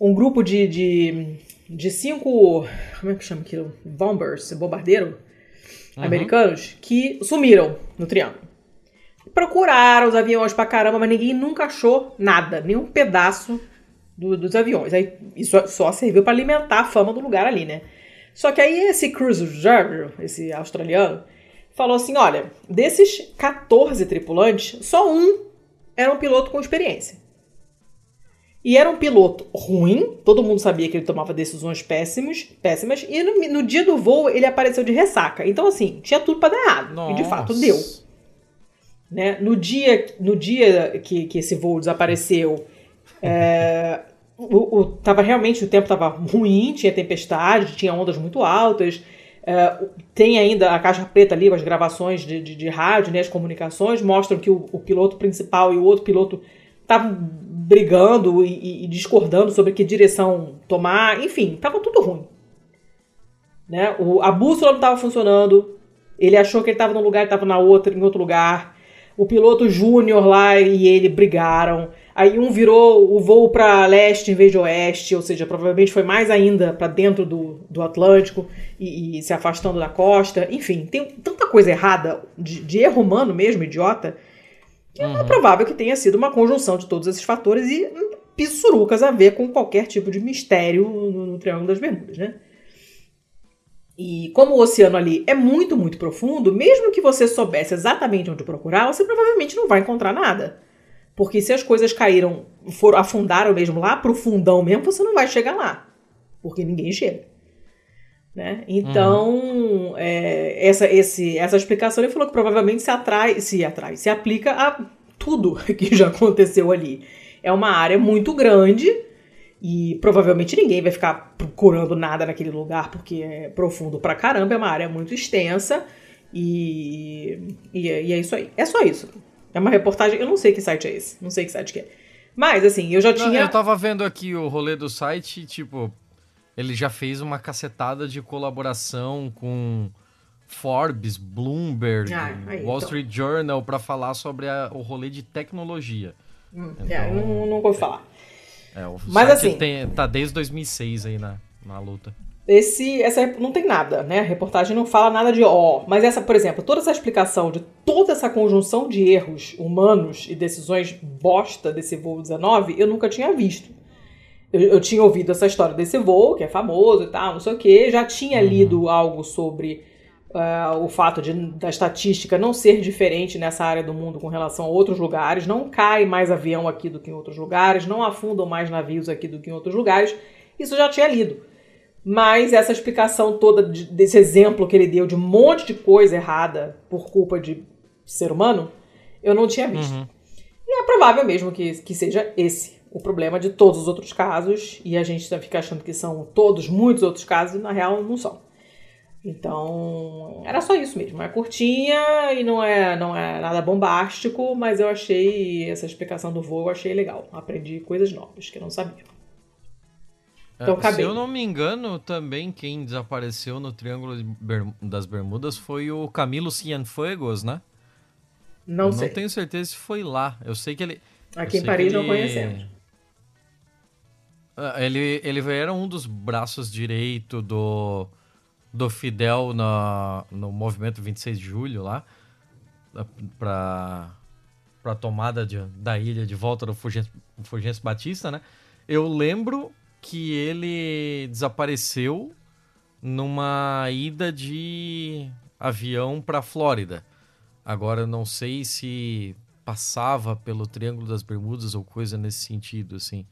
um grupo de, de, de cinco. Como é que chama aquilo? Bombers, bombardeiro uhum. americanos, que sumiram no Triângulo. Procuraram os aviões pra caramba, mas ninguém nunca achou nada, nenhum pedaço do, dos aviões. Aí isso só serviu para alimentar a fama do lugar ali, né? Só que aí esse cruise observer, esse australiano, falou assim: olha, desses 14 tripulantes, só um era um piloto com experiência. E era um piloto ruim, todo mundo sabia que ele tomava decisões péssimas, péssimas e no, no dia do voo ele apareceu de ressaca. Então, assim, tinha tudo para dar errado. Nossa. E de fato deu. Né? No dia, no dia que, que esse voo desapareceu, é, o, o, tava realmente o tempo estava ruim, tinha tempestade, tinha ondas muito altas. É, tem ainda a caixa preta ali, as gravações de, de, de rádio, né, as comunicações mostram que o, o, piloto principal e o outro piloto estavam brigando e, e, discordando sobre que direção tomar, enfim, estava tudo ruim. Né? O, a bússola não estava funcionando, ele achou que ele estava num lugar e estava na outra, em outro lugar. O piloto júnior lá e ele brigaram. Aí um virou o voo para leste em vez de oeste, ou seja, provavelmente foi mais ainda para dentro do, do Atlântico e, e, se afastando da costa. Enfim, tem tanta coisa errada, de, de erro humano mesmo, idiota, é uhum. é provável que tenha sido uma conjunção de todos esses fatores e pissurucas a ver com qualquer tipo de mistério no, no Triângulo das Bermudas, né? E como o oceano ali é muito, muito profundo, mesmo que você soubesse exatamente onde procurar, você provavelmente não vai encontrar nada. Porque se as coisas caíram, foram, afundaram mesmo lá pro fundão mesmo, você não vai chegar lá. Porque ninguém chega. Né? Então, uhum. é, essa, esse, essa explicação ele falou que provavelmente se atrai, se atrai, se aplica a tudo que já aconteceu ali. É uma área muito grande e provavelmente ninguém vai ficar procurando nada naquele lugar porque é profundo pra caramba, é uma área muito extensa e, e, é, e é isso aí. É só isso. É uma reportagem, eu não sei que site é esse, não sei que site que é. Mas, assim, eu já tinha. Eu tava vendo aqui o rolê do site, tipo, ele já fez uma cacetada de colaboração com Forbes, Bloomberg, ah, aí, Wall então. Street Journal para falar sobre a, o rolê de tecnologia. Hum, então, é, não, não vou falar. É, o Mas assim, tem, tá desde 2006 aí na, na luta. Esse, essa não tem nada, né? A reportagem não fala nada de ó. Mas essa, por exemplo, toda essa explicação de toda essa conjunção de erros humanos e decisões bosta desse voo 19, eu nunca tinha visto. Eu, eu tinha ouvido essa história desse voo, que é famoso e tal, não sei o quê. Já tinha uhum. lido algo sobre uh, o fato de, da estatística não ser diferente nessa área do mundo com relação a outros lugares. Não cai mais avião aqui do que em outros lugares, não afundam mais navios aqui do que em outros lugares. Isso eu já tinha lido. Mas essa explicação toda de, desse exemplo que ele deu de um monte de coisa errada por culpa de ser humano, eu não tinha visto. Uhum. E é provável mesmo que, que seja esse o problema de todos os outros casos, e a gente fica achando que são todos muitos outros casos, e na real não são. Então, era só isso mesmo. É curtinha e não é, não é nada bombástico, mas eu achei essa explicação do voo, eu achei legal. Aprendi coisas novas que eu não sabia. Então, é, se eu não me engano, também quem desapareceu no Triângulo das Bermudas foi o Camilo Cienfuegos, né? Não eu sei. Não tenho certeza se foi lá. Eu sei que ele. Aqui em Paris ele... não conhecemos. Ah, ele, ele era um dos braços direito do, do Fidel na, no movimento 26 de julho lá, para a tomada de, da ilha de volta do Fulgêncio Batista, né? Eu lembro que ele desapareceu numa ida de avião para Flórida. Agora não sei se passava pelo Triângulo das Bermudas ou coisa nesse sentido, assim.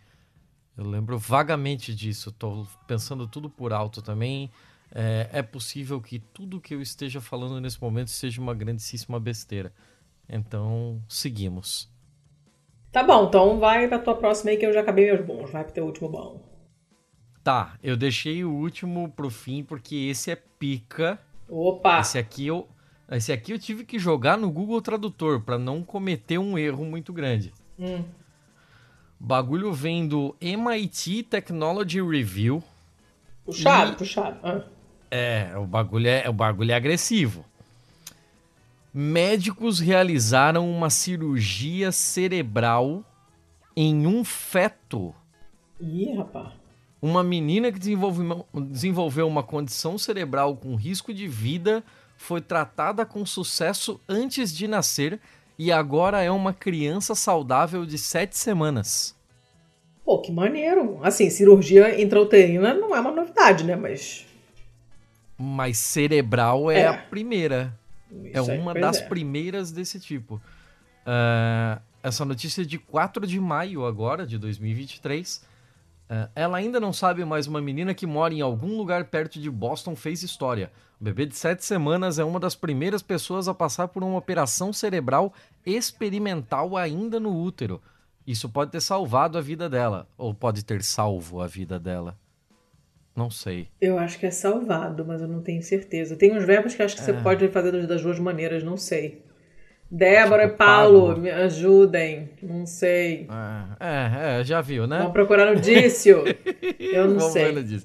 Eu lembro vagamente disso. Estou pensando tudo por alto também. É, é, possível que tudo que eu esteja falando nesse momento seja uma grandíssima besteira. Então, seguimos. Tá bom, então vai pra tua próxima aí que eu já acabei meus bons. Vai pro teu último bom. Tá, eu deixei o último pro fim porque esse é pica. Opa! Esse aqui eu, esse aqui eu tive que jogar no Google Tradutor para não cometer um erro muito grande. Hum. Bagulho vem do MIT Technology Review. Puxado, e... puxado. Ah. É, o bagulho é, o bagulho é agressivo. Médicos realizaram uma cirurgia cerebral em um feto. Ih, rapaz. Uma menina que desenvolveu, desenvolveu uma condição cerebral com risco de vida foi tratada com sucesso antes de nascer e agora é uma criança saudável de sete semanas. Pô, que maneiro. Assim, cirurgia intrauterina não é uma novidade, né? Mas. Mas cerebral é, é. a primeira. Isso é uma das é. primeiras desse tipo. Uh, essa notícia é de 4 de maio agora, de 2023. Uh, ela ainda não sabe, mas uma menina que mora em algum lugar perto de Boston fez história. O bebê de 7 semanas é uma das primeiras pessoas a passar por uma operação cerebral experimental ainda no útero. Isso pode ter salvado a vida dela, ou pode ter salvo a vida dela. Não sei. Eu acho que é salvado, mas eu não tenho certeza. Tem uns verbos que acho que é. você pode fazer das duas maneiras, não sei. Débora e Paulo, pago. me ajudem. Não sei. É, é, já viu, né? Vamos procurar no Dício. Eu não Vamos sei.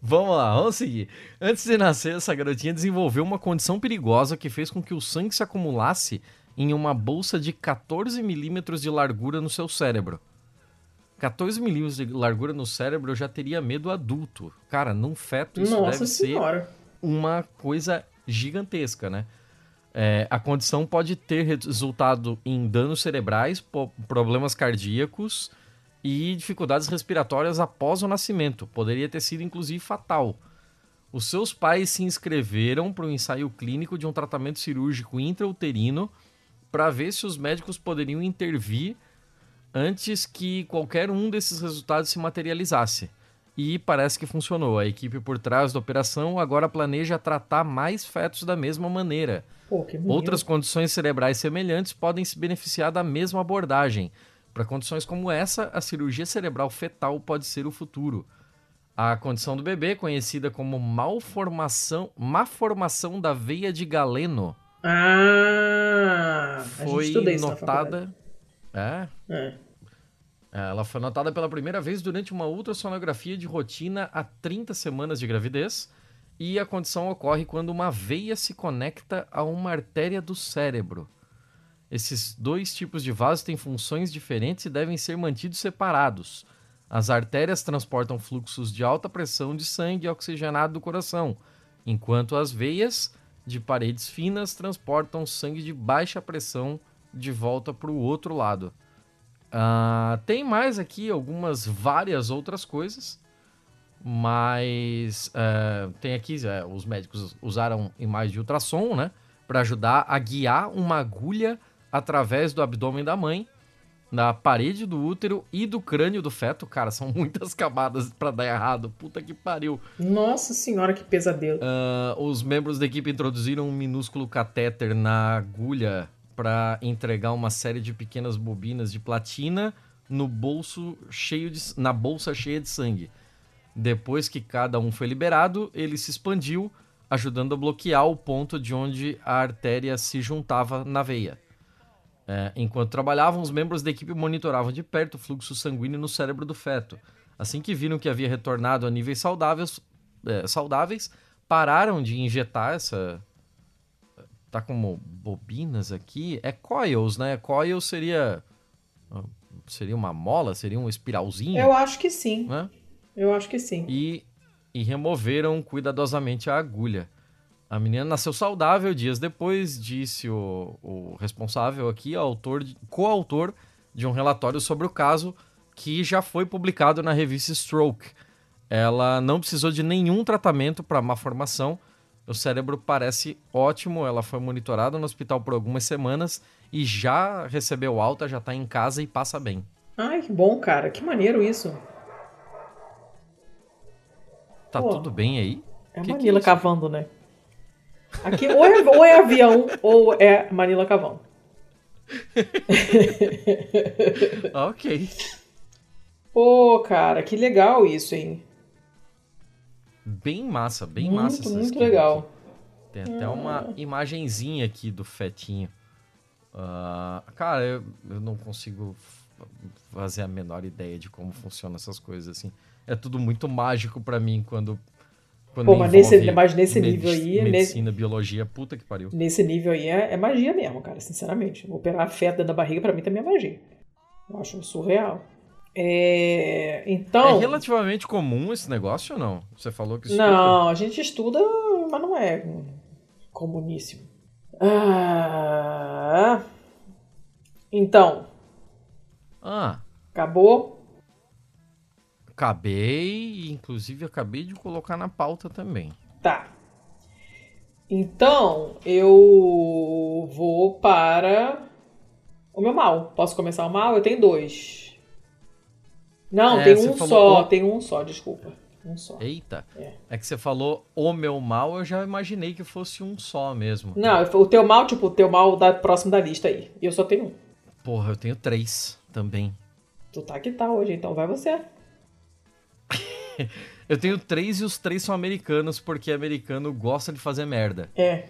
Vamos lá, vamos seguir. Antes de nascer, essa garotinha desenvolveu uma condição perigosa que fez com que o sangue se acumulasse em uma bolsa de 14 milímetros de largura no seu cérebro. 14 milímetros de largura no cérebro eu já teria medo adulto. Cara, num feto isso Nossa deve senhora. ser uma coisa gigantesca, né? É, a condição pode ter resultado em danos cerebrais, problemas cardíacos e dificuldades respiratórias após o nascimento. Poderia ter sido inclusive fatal. Os seus pais se inscreveram para o ensaio clínico de um tratamento cirúrgico intrauterino para ver se os médicos poderiam intervir antes que qualquer um desses resultados se materializasse. E parece que funcionou. A equipe por trás da operação agora planeja tratar mais fetos da mesma maneira. Pô, Outras condições cerebrais semelhantes podem se beneficiar da mesma abordagem. Para condições como essa, a cirurgia cerebral fetal pode ser o futuro. A condição do bebê, conhecida como malformação, má formação da veia de Galeno, ah, foi notada. É? é. Ela foi notada pela primeira vez durante uma ultrassonografia de rotina há 30 semanas de gravidez. E a condição ocorre quando uma veia se conecta a uma artéria do cérebro. Esses dois tipos de vasos têm funções diferentes e devem ser mantidos separados. As artérias transportam fluxos de alta pressão de sangue oxigenado do coração, enquanto as veias, de paredes finas, transportam sangue de baixa pressão de volta para o outro lado. Uh, tem mais aqui algumas várias outras coisas, mas uh, tem aqui uh, os médicos usaram imagens de ultrassom, né, para ajudar a guiar uma agulha através do abdômen da mãe, na parede do útero e do crânio do feto. Cara, são muitas camadas para dar errado. Puta que pariu. Nossa senhora, que pesadelo. Uh, os membros da equipe introduziram um minúsculo catéter na agulha para entregar uma série de pequenas bobinas de platina no bolso cheio de, na bolsa cheia de sangue. Depois que cada um foi liberado, ele se expandiu, ajudando a bloquear o ponto de onde a artéria se juntava na veia. É, enquanto trabalhavam, os membros da equipe monitoravam de perto o fluxo sanguíneo no cérebro do feto. Assim que viram que havia retornado a níveis saudáveis, é, saudáveis pararam de injetar essa, tá como bobinas aqui. É coils, né? Coil seria seria uma mola, seria um espiralzinho. Eu acho que sim. Né? Eu acho que sim. E, e removeram cuidadosamente a agulha. A menina nasceu saudável dias depois, disse o, o responsável aqui, autor, coautor de um relatório sobre o caso que já foi publicado na revista Stroke. Ela não precisou de nenhum tratamento para má formação o cérebro parece ótimo, ela foi monitorada no hospital por algumas semanas e já recebeu alta, já tá em casa e passa bem. Ai, que bom, cara. Que maneiro isso. Tá Pô, tudo bem aí? É a que Manila que é cavando, né? Aqui ou é, ou é avião ou é Manila cavando. ok. Pô, cara, que legal isso, hein? Bem massa, bem muito, massa. essa Muito legal. aqui. Tem até uma imagenzinha aqui do fetinho. Ah, cara, eu, eu não consigo fazer a menor ideia de como funcionam essas coisas assim. É tudo muito mágico pra mim quando Pô, mas nesse- mas nesse nível aí, medicina, biologia, puta que pariu. Nesse nível aí é, é magia mesmo, cara, sinceramente. Operar feto dentro da barriga pra mim também é magia. Eu acho surreal. É, Então. É relativamente comum esse negócio ou não? Você falou que isso Não, a gente estuda, mas não é comuníssimo. Ah, então, Ah, acabou? Acabei, inclusive acabei de colocar na pauta também. Tá. Então, eu vou para o meu mal. Posso começar o mal? Eu tenho dois. Não, É, tem um falou só. Tem um só, desculpa. Um só. Eita, É. é. que você falou o meu mal, eu já imaginei que fosse um só mesmo. Não, o teu mal, tipo, o teu mal da próximo da lista aí. E eu só tenho um. Porra, eu tenho três também. Tu tá que tá hoje, então vai você. Eu tenho três e os três são americanos, porque americano gosta de fazer merda. É.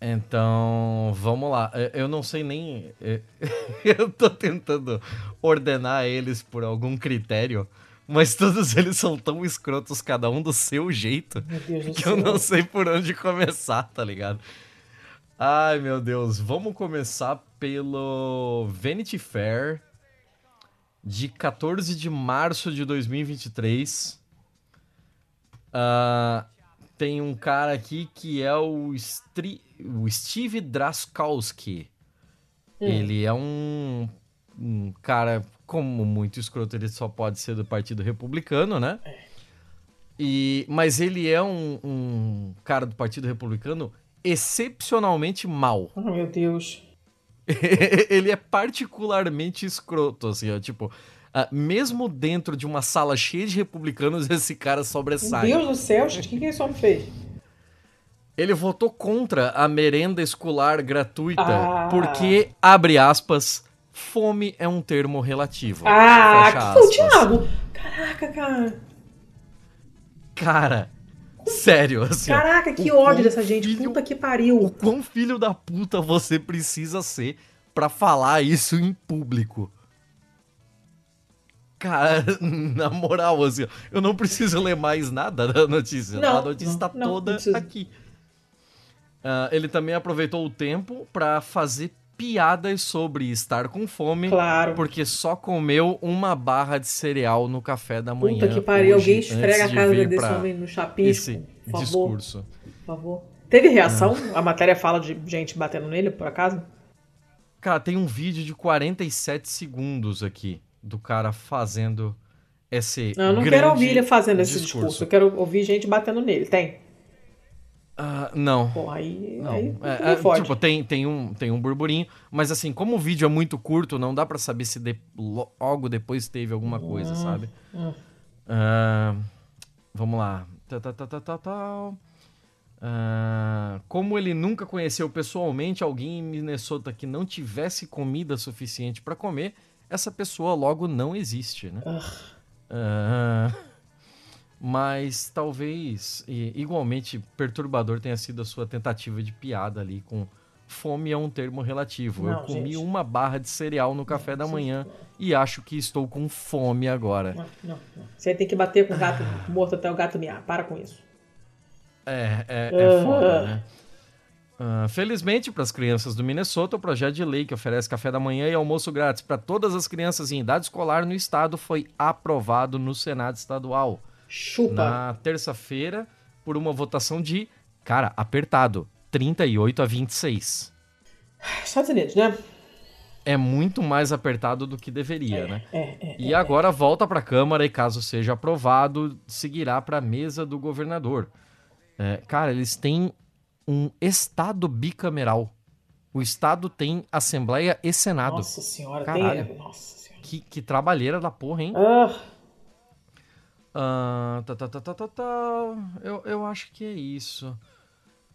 Então, vamos lá. Eu- Eu não sei nem. Eu tô tentando ordenar eles por algum critério, mas todos eles são tão escrotos, cada um do seu jeito, do que céu. eu não sei por onde começar, tá ligado? Ai, meu Deus. Vamos começar pelo Vanity Fair de 14 de março de 2023. Ah, tem um cara aqui que é o, Stri- o Steve Draskowski. Ele é um, um cara, como muito escroto, ele só pode ser do Partido Republicano, né? E, mas ele é um, um cara do Partido Republicano excepcionalmente mau. Oh, meu Deus. ele é particularmente escroto, assim, ó, tipo, ah, mesmo dentro de uma sala cheia de republicanos, esse cara Meu sobressai. Deus do céu, gente, o que, que esse homem fez? Ele votou contra a merenda escolar gratuita Ah. porque, abre aspas, fome é um termo relativo. Ah, que foi o. Thiago? Caraca, cara. Cara, sério, assim, Caraca, que o ódio dessa gente. filho- Puta que o pariu. quão filho da puta você precisa ser pra falar isso em público. Cara, na moral, assim, eu não preciso ler mais nada da notícia. Não, a notícia não, está não, não toda precisa. aqui. Ah, ele também aproveitou o tempo pra fazer piadas sobre estar com fome, Claro. porque só comeu uma barra de cereal no café da manhã. Puta que pariu. Alguém esfrega a de casa vir desse homem no chapisco. Esse por favor. discurso. Por favor. Teve reação? A matéria fala de gente batendo nele, por acaso? Cara, tem um vídeo de 47 segundos aqui do cara fazendo esse. Não, eu não quero ouvir ele fazendo esse discurso. discurso. Eu quero ouvir gente batendo nele. Tem? Ah, não. Porra, aí. Não. aí É, é, tipo, tem, tem, um, tem um burburinho, mas assim, como o vídeo é muito curto, não dá pra saber se de- logo depois teve alguma coisa, sabe? hum. Ah, vamos lá. Tá, tá, tá, tá, tá, tá. Ah, como ele nunca conheceu pessoalmente alguém em Minnesota que não tivesse comida suficiente pra comer, essa pessoa logo não existe, né? Ah, mas talvez, igualmente, perturbador tenha sido a sua tentativa de piada ali com fome é um termo relativo. Eu Não, comi gente. uma barra de cereal no café da sim. manhã e acho que estou com fome agora. Não, não, não. Você tem que bater com o gato morto até o gato miar. Para com isso. É, é, é foda, né? Ah, felizmente, para as crianças do Minnesota, o projeto de lei que oferece café da manhã e almoço grátis para todas as crianças em idade escolar no estado foi aprovado no Senado Estadual. Chupa. na terça-feira por uma votação de, cara, apertado, 38 a 26. Estados Unidos, né? É muito mais apertado do que deveria, né? É, é. E agora volta para a Câmara e, caso seja aprovado, seguirá para a mesa do governador. É, cara, eles têm um estado bicameral. O estado tem Assembleia e Senado. Nossa senhora, Caralho. tem. Nossa senhora. Que, que trabalheira da porra, hein? Ah, Ah, tá, tá, tá, tá, tá, tá. Eu, eu acho que é isso.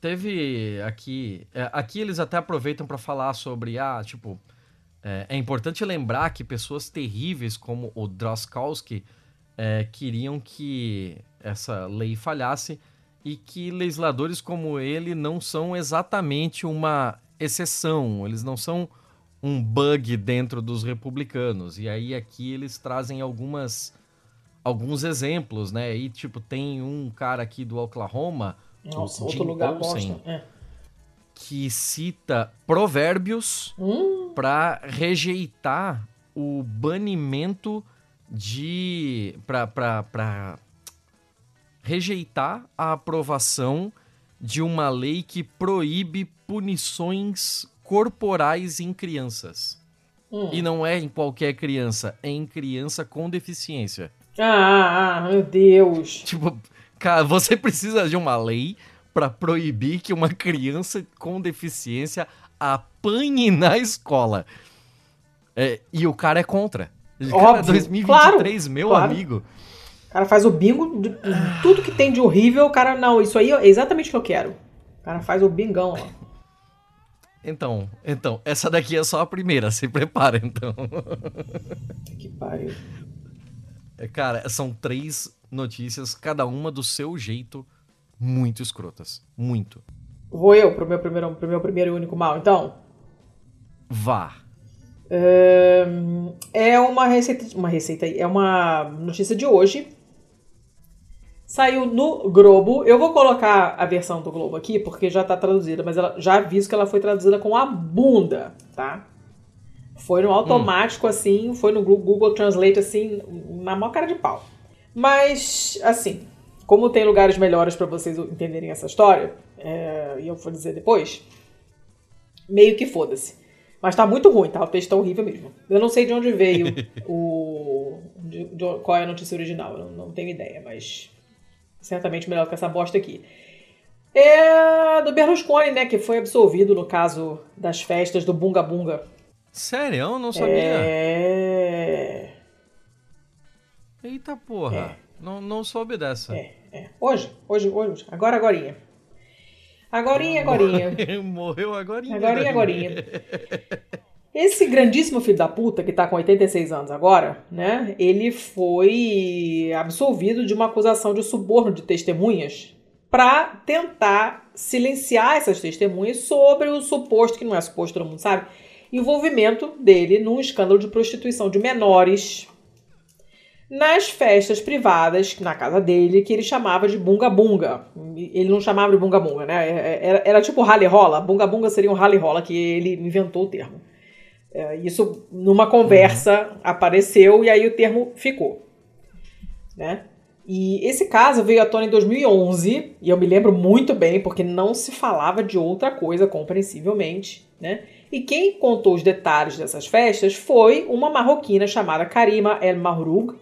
teve aqui. É, aqui eles até aproveitam para falar sobre. Ah, tipo. É, é, importante lembrar que pessoas terríveis como o Droskowski é, queriam que essa lei falhasse e que legisladores como ele não são exatamente uma exceção, eles não são um bug dentro dos republicanos. E aí aqui eles trazem algumas alguns exemplos, né? E tipo, tem um cara aqui do Oklahoma, Nossa, outro lugar Olsen, é. que cita provérbios hum. para rejeitar o banimento de para rejeitar a aprovação de uma lei que proíbe punições corporais em crianças. Hum. E não é em qualquer criança, é em criança com deficiência. Ah, meu Deus. Tipo, cara, você precisa de uma lei para proibir que uma criança com deficiência apanhe na escola. É, e o cara é contra. Óbvio, cara, 2023, claro, meu claro. amigo. O cara faz o bingo de, de tudo que tem de horrível. O cara, não, isso aí é exatamente o que eu quero. O cara faz o bingão lá. Então, então, essa daqui é só a primeira, se prepara então. Que pariu. É, cara, são três notícias, cada uma do seu jeito, muito escrotas. Muito. Vou eu pro meu primeiro, pro meu primeiro e único mal, então? Vá. É uma receita, uma receita aí, é uma notícia de hoje. Saiu no Globo. Eu vou colocar a versão do Globo aqui porque já tá traduzida, mas ela já aviso que ela foi traduzida com a bunda, tá? Foi no automático, hum. assim, foi no Google Translate, assim, na maior cara de pau. Mas, assim, como tem lugares melhores para vocês entenderem essa história, é, e eu vou dizer depois, meio que foda-se. Mas tá muito ruim, tá? O texto tá horrível mesmo. Eu não sei de onde veio o. De, de, qual é a notícia original, não, não tenho ideia, mas. Certamente melhor que essa bosta aqui. É do Berlusconi, né? Que foi absolvido no caso das festas do Bunga Bunga. Sério? Eu não sabia. É. Eita porra. É. Não, não soube dessa. É, é. Hoje, hoje, hoje. Agora, agorinha. Agorinha, agorinha. Morreu agorinha. Agorinha, agorinha. Esse grandíssimo filho da puta, que tá com 86 anos agora, né? Ele foi absolvido de uma acusação de suborno de testemunhas para tentar silenciar essas testemunhas sobre o suposto, que não é suposto, todo mundo sabe, envolvimento dele num escândalo de prostituição de menores nas festas privadas na casa dele, que ele chamava de bunga bunga. Ele não chamava de bunga bunga, né? É, é, era, era tipo rally rola. Bunga bunga seria um rally rola, que ele inventou o termo. É, isso numa conversa apareceu e aí o termo ficou. Né? E esse caso veio à tona em 2011, e eu me lembro muito bem, porque não se falava de outra coisa, compreensivelmente, né? E quem contou os detalhes dessas festas foi uma marroquina chamada Karima El Mahroug,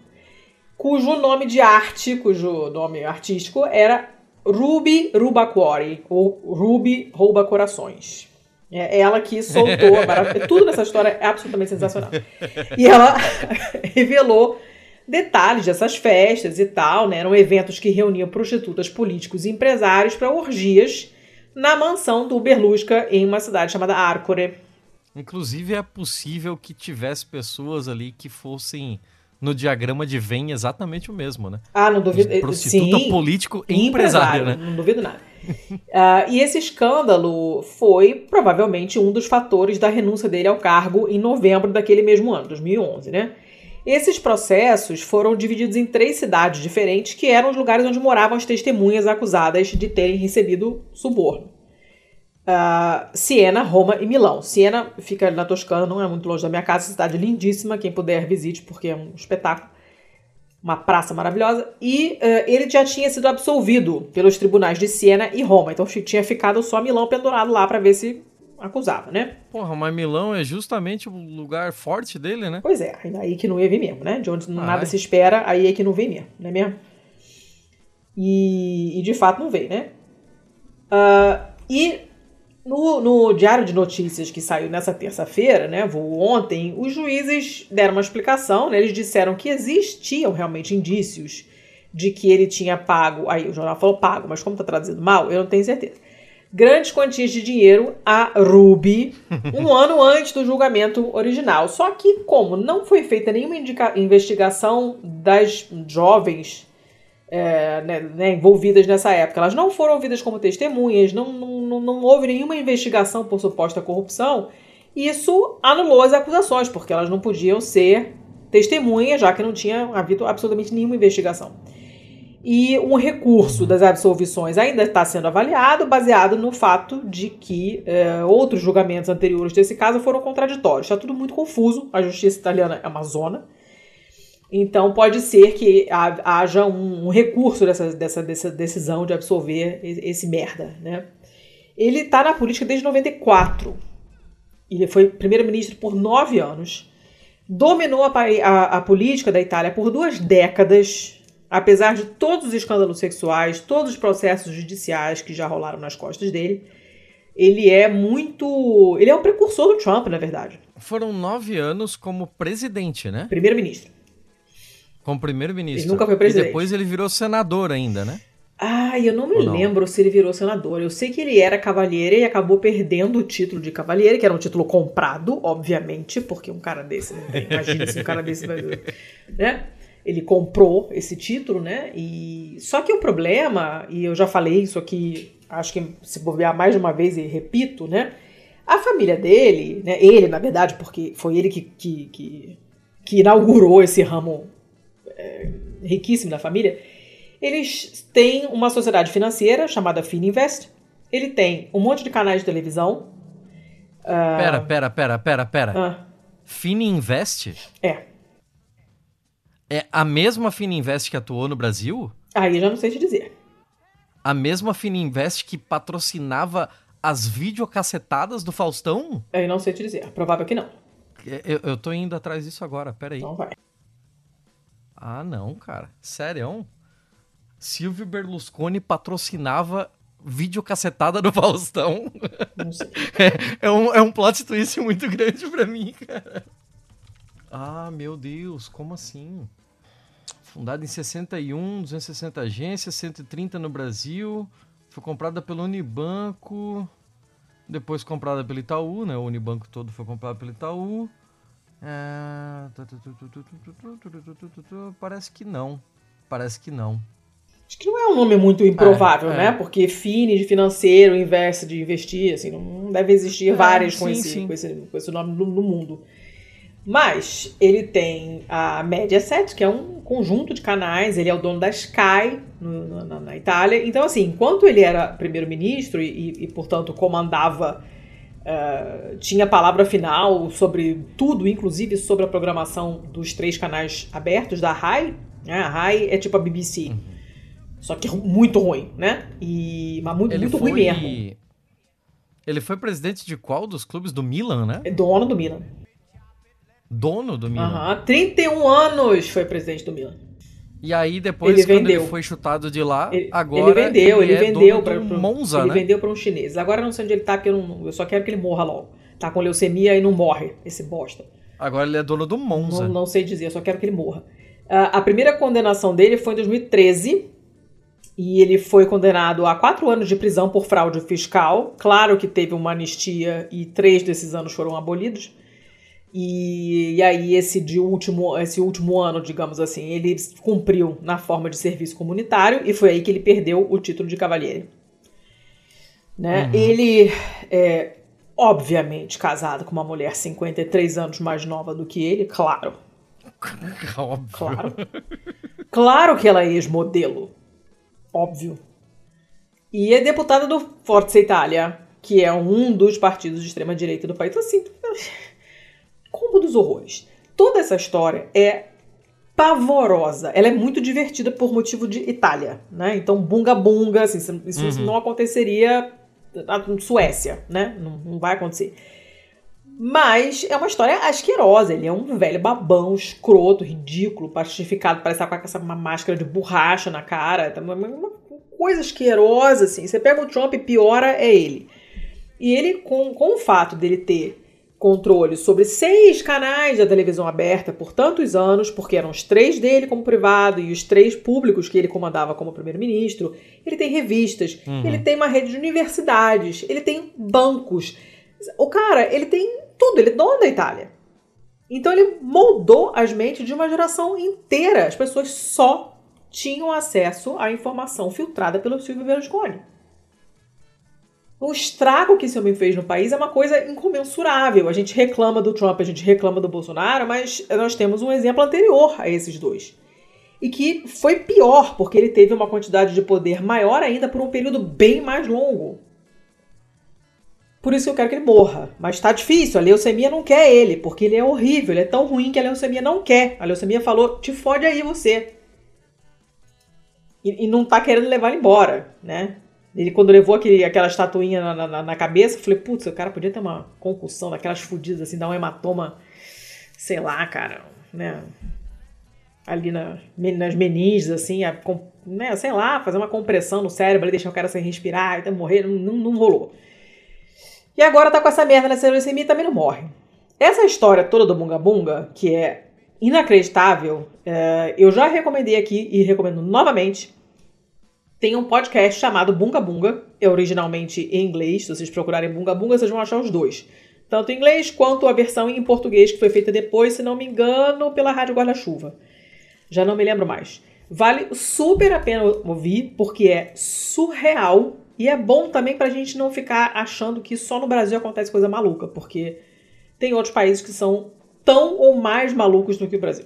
cujo nome de arte, cujo nome artístico era Ruby Rubaquori, ou Ruby Rouba Corações. É ela que soltou a. Tudo nessa história é absolutamente sensacional. E ela revelou detalhes dessas festas e tal, né? Eram eventos que reuniam prostitutas, políticos e empresários para orgias na mansão do Berlusca em uma cidade chamada Arcore. Inclusive é possível que tivesse pessoas ali que fossem no diagrama de Venn exatamente o mesmo, né? Ah, não duvido. Prostituta, Sim, político e empresário, né? Não duvido nada. uh, e esse escândalo foi provavelmente um dos fatores da renúncia dele ao cargo em novembro daquele mesmo ano, 2011, né? Esses processos foram divididos em três cidades diferentes, que eram os lugares onde moravam as testemunhas acusadas de terem recebido suborno uh, Siena, Roma e Milão. Siena fica na Toscana, não é muito longe da minha casa, cidade lindíssima, quem puder visite porque é um espetáculo. Uma praça maravilhosa. E uh, ele já tinha sido absolvido pelos tribunais de Siena e Roma. Então tinha ficado só Milão pendurado lá para ver se acusava, né? Porra, mas Milão é justamente o lugar forte dele, né? Pois é, aí que não ia vir mesmo, né? De onde nada se espera, aí é que não vem mesmo, não é mesmo? E, e de fato não veio, né? Uh, e no, no, Diário de Notícias que saiu nessa terça-feira, né, ontem, os juízes deram uma explicação, né, eles disseram que existiam realmente indícios de que ele tinha pago, aí o jornal falou pago, mas como está traduzido mal, eu não tenho certeza, grandes quantias de dinheiro a Ruby um ano antes do julgamento original. Só que, como não foi feita nenhuma investigação das jovens é, né, né, envolvidas nessa época, elas não foram ouvidas como testemunhas, não, não, não houve nenhuma investigação por suposta corrupção, isso anulou as acusações, porque elas não podiam ser testemunhas, já que não tinha havido absolutamente nenhuma investigação e um recurso das absolvições ainda está sendo avaliado, baseado no fato de que é, outros julgamentos anteriores desse caso foram contraditórios. Está tudo muito confuso, a justiça italiana é uma zona. Então pode ser que haja um, recurso dessa, dessa, dessa decisão de absolver esse merda. Né? Ele está na política desde 94. Ele foi primeiro-ministro por nove anos. Dominou a, a, a política da Itália por duas décadas apesar de todos os escândalos sexuais, todos os processos judiciais que já rolaram nas costas dele, ele é muito. Ele é um precursor do Trump, na verdade. Foram nove anos como presidente, né? Primeiro-ministro. Como primeiro-ministro. Ele nunca foi presidente. E depois ele virou senador ainda, né? Ah, eu não me Ou lembro não? se ele virou senador. Eu sei que ele era cavalheiro e acabou perdendo o título de cavalheiro, que era um título comprado, obviamente, porque um cara desse não. Imagina se um cara desse vai. Né? Ele comprou esse título, né? E só que o problema, e eu já falei isso aqui, acho que se bobear mais de uma vez e repito, né? A família dele, né? Ele, na verdade, porque foi ele que, que, que, que inaugurou esse ramo é, riquíssimo da família. Eles têm uma sociedade financeira chamada Fininvest. Ele tem um monte de canais de televisão. Pera, uh... pera, pera, pera, pera. Ah. Fininvest? É. É a mesma Fininvest que atuou no Brasil? Aí eu já não sei te dizer. A mesma Fininvest que patrocinava as videocacetadas do Faustão? Eu não sei te dizer. Provável que não. É, eu, eu tô indo atrás disso agora, peraí. Então vai. Ah, não, cara. Sério? Silvio Berlusconi patrocinava videocassetada do Faustão? Não sei. É, é, um, é um plot twist muito grande pra mim, cara. Ah, meu Deus, como assim? Fundada em 61, 260 agências, 130 no Brasil. Foi comprada pelo Unibanco. Depois comprada pelo Itaú, né? O Unibanco todo foi comprado pelo Itaú. É... Parece que não. Parece que não. Acho que não é um nome muito improvável, é, né? Porque FINE de financeiro, Invest de investir, assim, não deve existir várias sim, com, esse, com, esse, com esse nome no, no mundo. Mas ele tem a Mediaset, que é um conjunto de canais, ele é o dono da Sky no, na, na, Itália. Então, assim, enquanto ele era primeiro-ministro e, e, portanto, comandava, uh, tinha palavra final sobre tudo, inclusive sobre a programação dos três canais abertos da RAI. Né? A RAI é tipo a BBC. Uhum. Só que muito ruim, né? E, mas muito, muito foi... ruim mesmo. Ele foi presidente de qual dos clubes? Do Milan, né? É dono do Milan dono do Milan. Aham, 31 anos foi presidente do Milan. E aí depois, ele vendeu. ele foi chutado de lá, ele, agora ele vendeu, ele, ele é vendeu para Monza, ele né? vendeu para um chinês. Agora eu não sei onde ele tá, porque eu, não, eu só quero que ele morra logo. Tá com leucemia e não morre, esse bosta. Agora ele é dono do Monza. Não, não sei dizer, eu só quero que ele morra. Uh, a primeira condenação dele foi em 2013 e ele foi condenado a quatro anos de prisão por fraude fiscal. Claro que teve uma anistia e três desses anos foram abolidos. E, e, aí esse de último, esse último ano, digamos assim, ele cumpriu na forma de serviço comunitário e foi aí que ele perdeu o título de cavalheiro. Né? Uhum. Ele é obviamente casado com uma mulher 53 anos mais nova do que ele, claro. Óbvio. Claro. Claro que ela é ex-modelo. Óbvio. E é deputada do Forza Itália, que é um dos partidos de extrema direita do país. Então, assim, combo dos horrores. Toda essa história é pavorosa. Ela é muito divertida por motivo de Itália, né? Então, bunga bunga, assim, isso uhum. não aconteceria na Suécia, né? Não, não, vai acontecer. Mas é uma história asquerosa. Ele é um velho babão, escroto, ridículo, pastificado, parece estar com essa uma máscara de borracha na cara. Uma, uma coisa asquerosa, assim. Você pega o Trump e piora, é ele. E ele, com, com o fato dele ter controle sobre seis canais da televisão aberta por tantos anos, porque eram os três dele como privado e os três públicos que ele comandava como primeiro-ministro. Ele tem revistas, uhum. ele tem uma rede de universidades, ele tem bancos. O cara, ele tem tudo, ele é dono da Itália. Então ele moldou as mentes de uma geração inteira. As pessoas só tinham acesso à informação filtrada pelo Silvio Berlusconi. O estrago que esse homem fez no país é uma coisa incomensurável. A gente reclama do Trump, a gente reclama do Bolsonaro, mas nós temos um exemplo anterior a esses dois. E que foi pior, porque ele teve uma quantidade de poder maior ainda por um período bem mais longo. Por isso que eu quero que ele morra. Mas tá difícil, a leucemia não quer ele, porque ele é horrível, ele é tão ruim que a leucemia não quer. A leucemia falou: te fode aí você. E, e não tá querendo levar ele embora, né? Ele, quando levou aquele, aquela estatuinha na, na, na cabeça, eu falei, putz, o cara podia ter uma concussão daquelas fodidas, assim, dar um hematoma, sei lá, cara, né? Ali na, nas meninges, assim, a, né, sei lá, fazer uma compressão no cérebro deixar o cara sem respirar, até morrer, não, não, não rolou. E agora tá com essa merda nessa leucemia e também não morre. Essa história toda do Bunga Bunga, que é inacreditável, é, eu já recomendei aqui e recomendo novamente tem um podcast chamado Bunga Bunga, é originalmente em inglês. Se vocês procurarem Bunga Bunga, vocês vão achar os dois. Tanto em inglês quanto a versão em português que foi feita depois, se não me engano, pela Rádio Guarda-Chuva. Já não me lembro mais. Vale super a pena ouvir, porque é surreal e é bom também pra gente não ficar achando que só no Brasil acontece coisa maluca, porque tem outros países que são tão ou mais malucos do que o Brasil.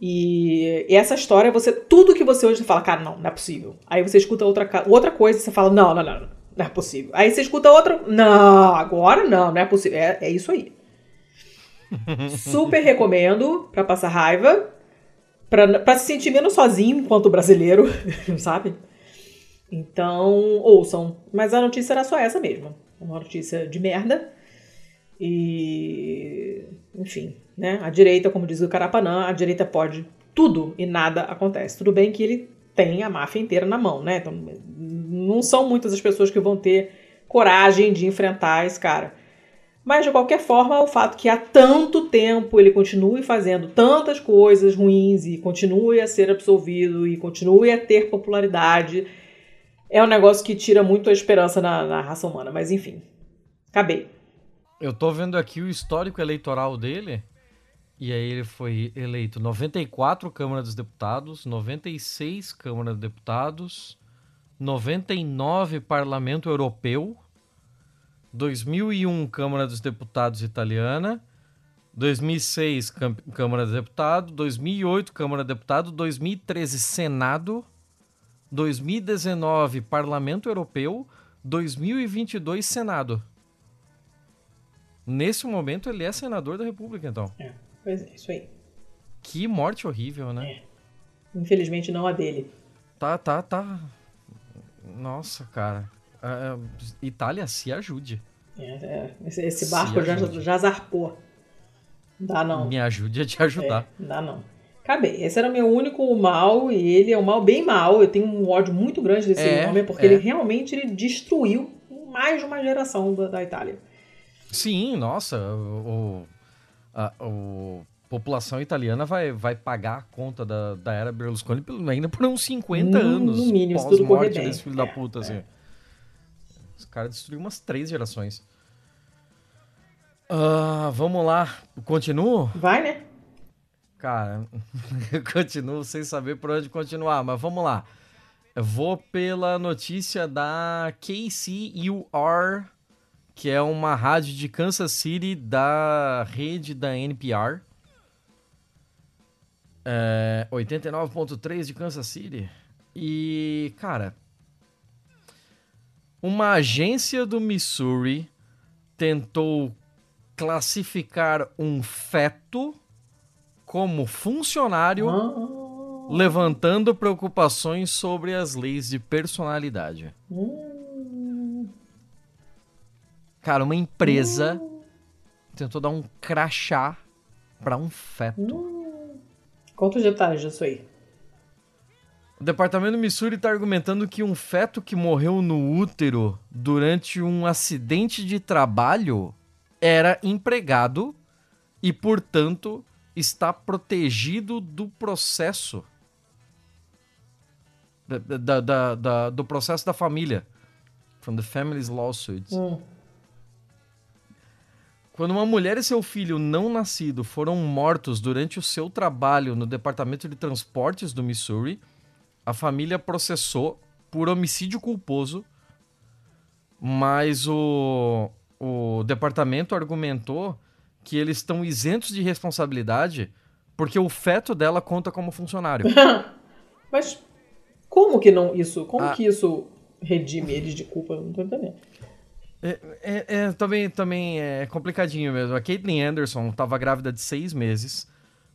E, e, essa história, você tudo que você hoje fala, cara, não, não é possível. Aí você escuta outra, outra coisa e você fala, não, não, não, não é possível. Aí você escuta outra, não, agora não, não é possível. É, é isso aí. Super recomendo para passar raiva, para se sentir menos sozinho enquanto brasileiro, sabe? Então, ouçam. Mas a notícia era só essa mesmo. Uma notícia de merda. E. Enfim, né? A direita, como diz o Carapanã, a direita pode tudo e nada acontece. Tudo bem que ele tem a máfia inteira na mão, né? Então, não são muitas as pessoas que vão ter coragem de enfrentar esse cara. Mas, de qualquer forma, o fato que há tanto tempo ele continue fazendo tantas coisas ruins e continue a ser absolvido e continue a ter popularidade é um negócio que tira muito a esperança na, na raça humana. Mas, enfim, acabei. Eu tô vendo aqui o histórico eleitoral dele. E aí ele foi eleito 94 Câmara dos Deputados, 96 Câmara dos Deputados, 99 Parlamento Europeu, 2001 Câmara dos Deputados Italiana, 2006 Câmara dos Deputados, 2008 Câmara dos Deputados, 2013 Senado, 2019 Parlamento Europeu, 2022 Senado. Nesse momento ele é senador da República, então. É. Pois é, isso aí. Que morte horrível, né? É. Infelizmente não a dele. Tá, tá, tá. Nossa, cara. A Itália se ajude. É, é. Esse, esse, barco já, já zarpou. Dá não. Me ajude a te ajudar. É, dá não. Acabei. Esse era o meu único mal e ele é um mal bem mal. Eu tenho um ódio muito grande desse é, homem porque é. ele realmente ele destruiu mais de uma geração da, da Itália. Sim, nossa. O, a, a população italiana vai, vai pagar a conta da, da era Berlusconi ainda por uns 50 no, anos. No mínimo, bem. desse filho é, da puta, assim. É. Os caras destruíram umas três gerações. Uh, vamos lá. Continuo? Vai, né? Cara, eu continuo sem saber por onde continuar, mas vamos lá. Eu vou pela notícia da KCUR que é uma rádio de Kansas City da rede da NPR. É, 89.3 de Kansas City. E, cara, uma agência do Missouri tentou classificar um feto como funcionário, oh. levantando preocupações sobre as leis de personalidade. Oh. Cara, uma empresa uh. tentou dar um crachá para um feto. Uh. Conta os detalhes disso aí. O departamento do Missouri está argumentando que um feto que morreu no útero durante um acidente de trabalho era empregado e, portanto, está protegido do processo da, da, da, do processo da família. From the family's lawsuits. Hum. Quando uma mulher e seu filho não nascido foram mortos durante o seu trabalho no Departamento de Transportes do Missouri, a família processou por homicídio culposo, mas o, o departamento argumentou que eles estão isentos de responsabilidade porque o feto dela conta como funcionário. mas como que não isso? Como ah. que isso redime eles de culpa? Não tô entendendo. É, é, é, também, também é complicadinho mesmo. A Caitlyn Anderson estava grávida de seis meses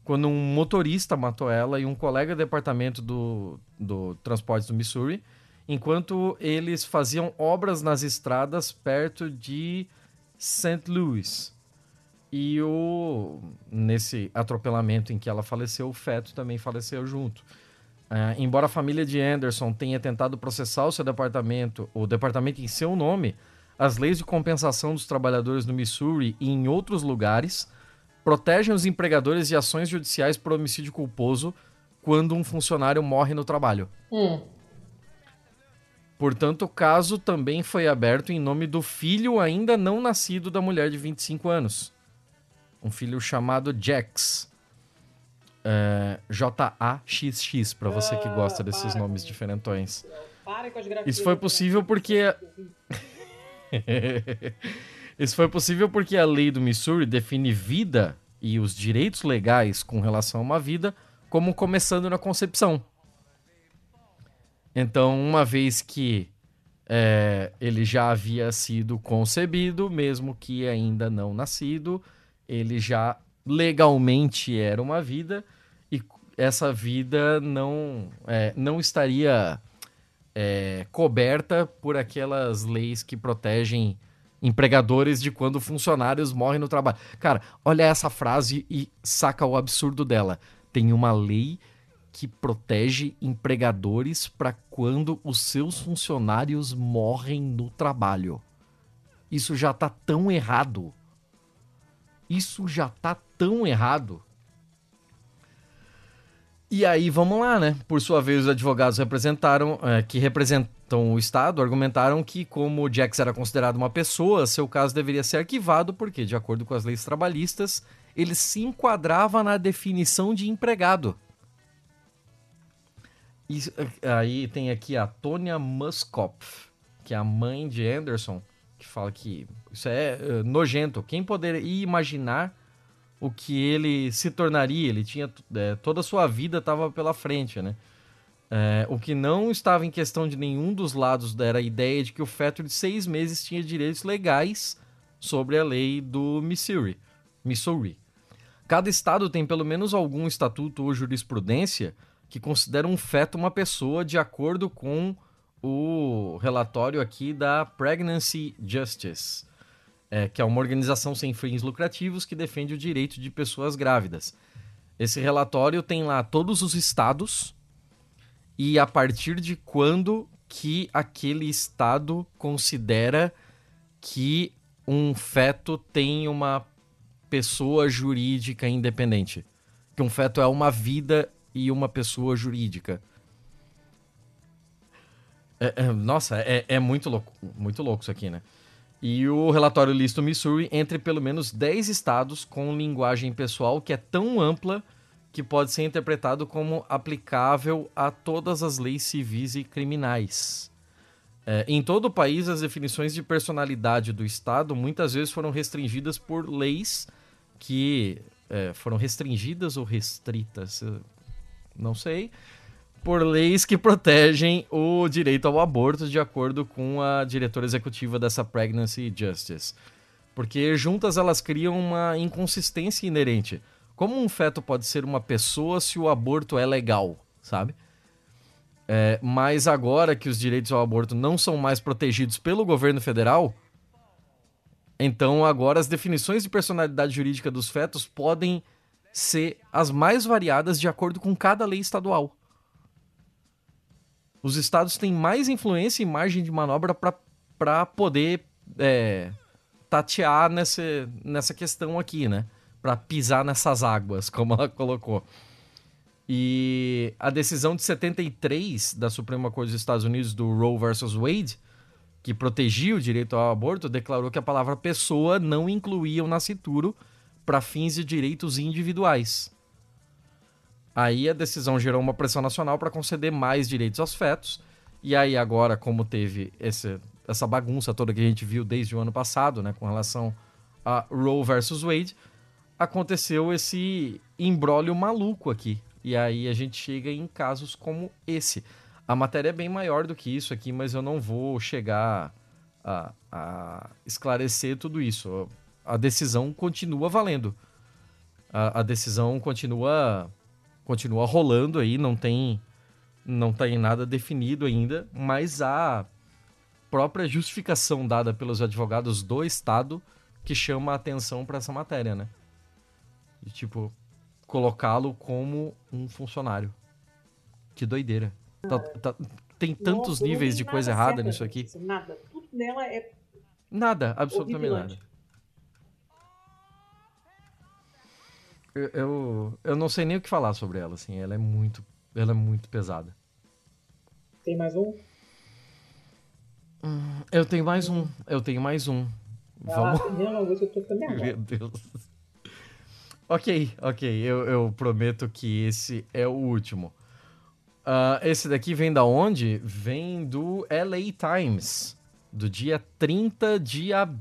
quando um motorista matou ela e um colega do departamento do, do transportes do Missouri, enquanto eles faziam obras nas estradas perto de St. Louis. E o nesse atropelamento em que ela faleceu, o feto também faleceu junto. Uh, embora a família de Anderson tenha tentado processar o seu departamento, o departamento em seu nome, as leis de compensação dos trabalhadores no Missouri e em outros lugares protegem os empregadores de ações judiciais por homicídio culposo quando um funcionário morre no trabalho. Hum. Portanto, o caso também foi aberto em nome do filho ainda não nascido da mulher de 25 anos. Um filho chamado Jax. É, J-A-X-X, para você que gosta desses ah, nomes diferentões. Isso foi possível porque. Isso foi possível porque a lei do Missouri define vida e os direitos legais com relação a uma vida como começando na concepção. Então, uma vez que é, ele já havia sido concebido, mesmo que ainda não nascido, ele já legalmente era uma vida e essa vida não, é, não estaria é, coberta por aquelas leis que protegem empregadores de quando funcionários morrem no trabalho. Cara, olha essa frase e saca o absurdo dela. Tem uma lei que protege empregadores para quando os seus funcionários morrem no trabalho. Isso já tá tão errado. Isso já tá tão errado e aí, vamos lá, né? Por sua vez, os advogados representaram, é, que representam o Estado argumentaram que, como o Jax era considerado uma pessoa, seu caso deveria ser arquivado, porque, de acordo com as leis trabalhistas, ele se enquadrava na definição de empregado. E, aí tem aqui a Tonya Muskopf, que é a mãe de Anderson, que fala que isso é uh, nojento. Quem poderia imaginar o que ele se tornaria. Ele tinha é, toda a sua vida estava pela frente, né? É, o que não estava em questão de nenhum dos lados era a ideia de que o feto de seis meses tinha direitos legais sobre a lei do Missouri. Missouri. Cada estado tem pelo menos algum estatuto ou jurisprudência que considera um feto uma pessoa de acordo com o relatório aqui da Pregnancy Justice é, que é uma organização sem fins lucrativos que defende o direito de pessoas grávidas. Esse relatório tem lá todos os estados e a partir de quando que aquele estado considera que um feto tem uma pessoa jurídica independente. Que um feto é uma vida e uma pessoa jurídica. É, é, nossa, é, é muito louco, muito louco isso aqui, né? E o relatório lista o Missouri entre pelo menos 10 estados com linguagem pessoal que é tão ampla que pode ser interpretado como aplicável a todas as leis civis e criminais. É, em todo o país, as definições de personalidade do Estado muitas vezes foram restringidas por leis que é, foram restringidas ou restritas, não sei, por leis que protegem o direito ao aborto, de acordo com a diretora executiva dessa Pregnancy Justice. Porque juntas elas criam uma inconsistência inerente. Como um feto pode ser uma pessoa se o aborto é legal, sabe? É, mas agora que os direitos ao aborto não são mais protegidos pelo governo federal, então agora as definições de personalidade jurídica dos fetos podem ser as mais variadas de acordo com cada lei estadual. Os estados têm mais influência e margem de manobra para poder é, tatear nesse, nessa questão aqui, né? Para pisar nessas águas, como ela colocou. E a decisão de 73 da Suprema Corte dos Estados Unidos do Roe versus Wade, que protegia o direito ao aborto, declarou que a palavra pessoa não incluía o nascituro para fins de direitos individuais. Aí a decisão gerou uma pressão nacional para conceder mais direitos aos fetos. E aí agora, como teve esse, essa bagunça toda que a gente viu desde o ano passado, né, com relação a Roe versus Wade, aconteceu esse embrólio maluco aqui. E aí a gente chega em casos como esse. A matéria é bem maior do que isso aqui, mas eu não vou chegar a, a esclarecer tudo isso. A decisão continua valendo. A, a, decisão continua continua rolando aí, não tem não tem nada definido ainda, mas a própria justificação dada pelos advogados do estado que chama a atenção para essa matéria, né? De tipo colocá-lo como um funcionário. Que doideira. Tá, tá, tem tantos Nossa, níveis de coisa errada nisso aqui. Nada. Tudo nela é. Nada, absolutamente nada. Eu, eu, eu, não sei nem o que falar sobre ela, assim. Ela é muito. Ela é muito pesada. Tem mais um? Hum, eu tenho mais um. Eu tenho mais um. Vamos. eu tô Meu Deus. Ok, ok. Eu, eu prometo que esse é o último. Uh, esse daqui vem da onde? Vem do LA Times, do dia 30 de, ab...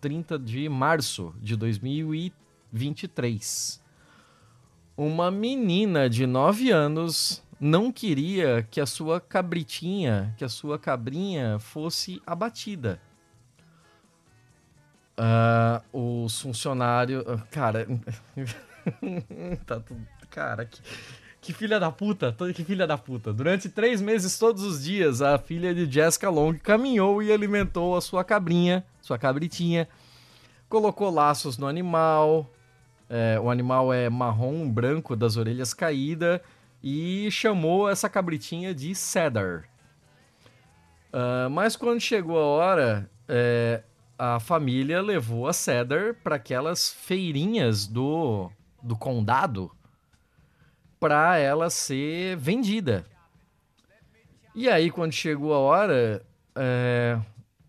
30 de março de 2023. Uma menina de 9 anos não queria que a sua cabritinha, que a sua cabrinha fosse abatida. Uh, os funcionários. Ah, cara. tá tudo. Cara, que, que filha da puta. Que filha da puta. Durante três meses, todos os dias, a filha de Jessica Long caminhou e alimentou a sua cabrinha, sua cabritinha. Colocou laços no animal. É, o animal é marrom, branco, das orelhas caídas. E chamou essa cabritinha de Cedar. Uh, mas quando chegou a hora, é, a família levou a Cedar para aquelas feirinhas do, do condado para ela ser vendida. E aí, quando chegou a hora, é,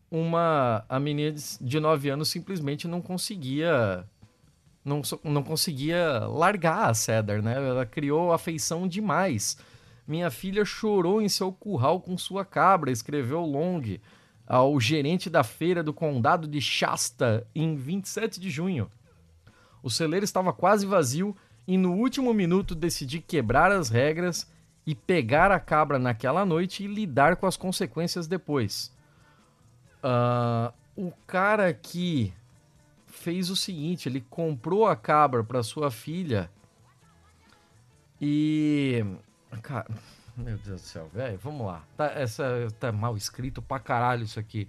uma a menina de 9 anos simplesmente não conseguia não, não conseguia largar a Cedar, né? Ela criou afeição demais. Minha filha chorou em seu curral com sua cabra, escreveu Long ao gerente da feira do condado de Shasta em 27 de junho. O celeiro estava quase vazio e no último minuto decidi quebrar as regras e pegar a cabra naquela noite e lidar com as consequências depois. Uh, o cara que fez o seguinte: ele comprou a cabra para sua filha e. Cara, meu Deus do céu, velho, vamos lá. Tá, essa, tá mal escrito pra caralho isso aqui.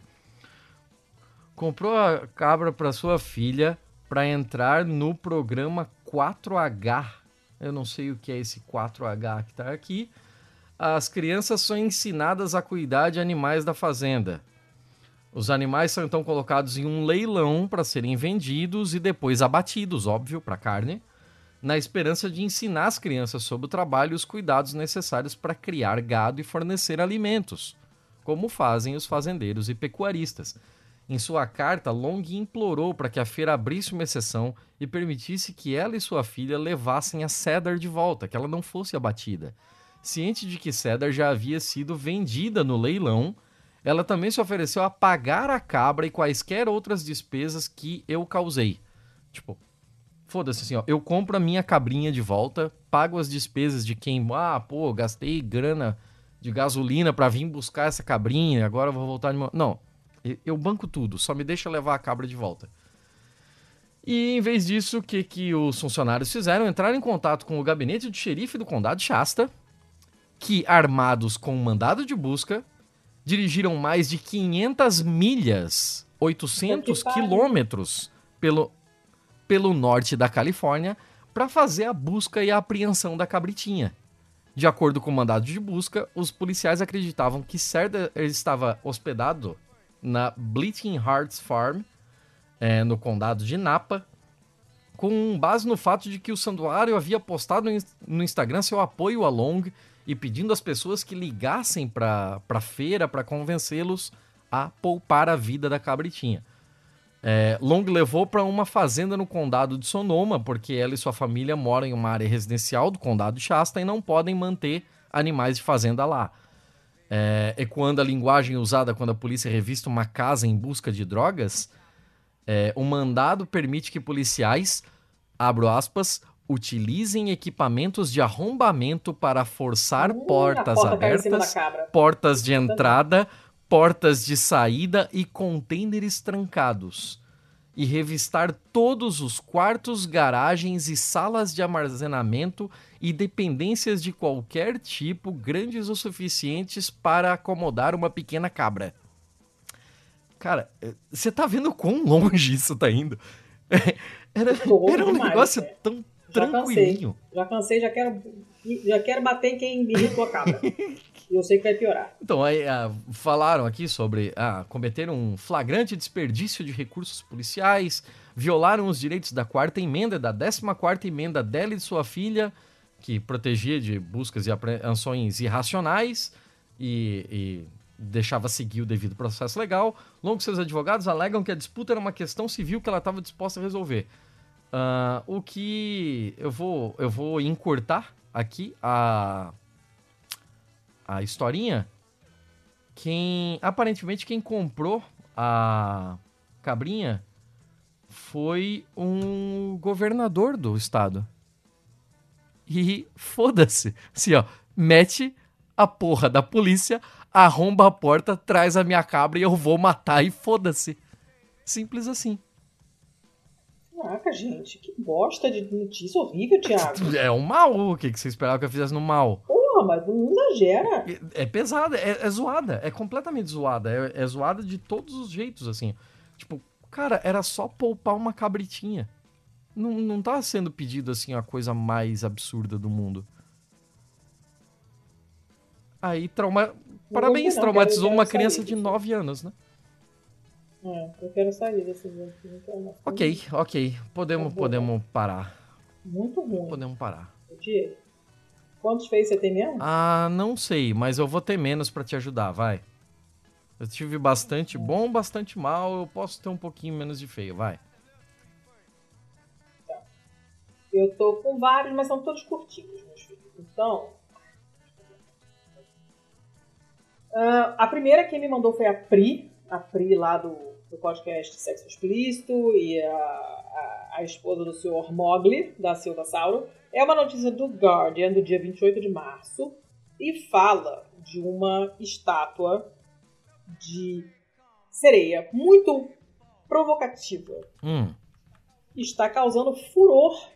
Comprou a cabra pra sua filha para entrar no programa 4H. Eu não sei o que é esse 4H que tá aqui. As crianças são ensinadas a cuidar de animais da fazenda. Os animais são então colocados em um leilão para serem vendidos e depois abatidos, óbvio, para carne na esperança de ensinar as crianças sobre o trabalho e os cuidados necessários para criar gado e fornecer alimentos, como fazem os fazendeiros e pecuaristas. Em sua carta, Long implorou para que a feira abrisse uma exceção e permitisse que ela e sua filha levassem a Cedar de volta, que ela não fosse abatida. Ciente de que Cedar já havia sido vendida no leilão, ela também se ofereceu a pagar a cabra e quaisquer outras despesas que eu causei. Tipo, Foda-se assim, ó. Eu compro a minha cabrinha de volta, pago as despesas de quem. Ah, pô, gastei grana de gasolina para vir buscar essa cabrinha, agora eu vou voltar de. Não. Eu banco tudo, só me deixa levar a cabra de volta. E em vez disso, o que, que os funcionários fizeram? Entraram em contato com o gabinete do xerife do condado de Shasta, que, armados com um mandado de busca, dirigiram mais de 500 milhas, 800 quilômetros, pelo pelo norte da Califórnia para fazer a busca e a apreensão da cabritinha. De acordo com o mandado de busca, os policiais acreditavam que Serda estava hospedado na Bleeding Hearts Farm é, no condado de Napa, com base no fato de que o santuário havia postado no Instagram seu apoio a Long e pedindo às pessoas que ligassem para a feira para convencê-los a poupar a vida da cabritinha. É, Long levou para uma fazenda no condado de Sonoma, porque ela e sua família moram em uma área residencial do condado de Shasta e não podem manter animais de fazenda lá. É, ecoando a linguagem usada quando a polícia revista uma casa em busca de drogas, é, o mandado permite que policiais, abro aspas, utilizem equipamentos de arrombamento para forçar portas porta abertas, portas de entrada, portas de saída e contêineres trancados. E revistar todos os quartos, garagens e salas de armazenamento e dependências de qualquer tipo, grandes o suficientes para acomodar uma pequena cabra. Cara, eh, você tá vendo quão longe isso tá indo? Era, era um demais, negócio é. tão já tranquilinho. Cansei, já cansei, já quero, já quero bater em quem me irritou a cabra. E eu sei que vai piorar. Então, aí uh, falaram aqui sobre uh, cometer um flagrante desperdício de recursos policiais, violaram os direitos da quarta emenda, da décima quarta emenda dela e de sua filha, que protegia de buscas e apreensões irracionais e, e deixava seguir o devido processo legal. Longo seus advogados alegam que a disputa era uma questão civil que ela estava disposta a resolver. Uh, o que eu vou, eu vou encurtar aqui a a historinha, quem aparentemente quem comprou a cabrinha foi um governador do estado. E foda-se. Assim, ó, mete a porra da polícia, arromba a porta, traz a minha cabra e eu vou matar e foda-se. Simples assim. Caraca, gente, que bosta de notícia horrível, Thiago. É um mal. O que, que você esperava que eu fizesse no mal? Porra, mas não exagera. É, é pesada, é, é, zoada. É completamente zoada. É, é zoada de todos os jeitos, assim. Tipo, cara, era só poupar uma cabritinha. Não, não tá sendo pedido, assim, a coisa mais absurda do mundo. Aí, trauma... Parabéns, não, traumatizou uma criança de 9 anos, né? É, eu quero sair desse jogo. Ok, ok. Podemos, tá podemos parar. Muito ruim. Podemos parar. Diego, quantos fez você tem mesmo? Ah, não sei, mas eu vou ter menos para te ajudar, vai. Eu tive bastante bom, bastante mal, eu posso ter um pouquinho menos de feio, vai. Tá. Eu tô com vários, mas são todos curtinhos, meus filhos. Então. Uh, a primeira que me mandou foi a Pri, a Pri lá do do podcast Sexo Explícito e a, a, a, esposa do senhor Mogli, da Silva Sauro. É uma notícia do Guardian, do dia 28 de março, e fala de uma estátua de sereia muito provocativa. Hum. Está causando furor.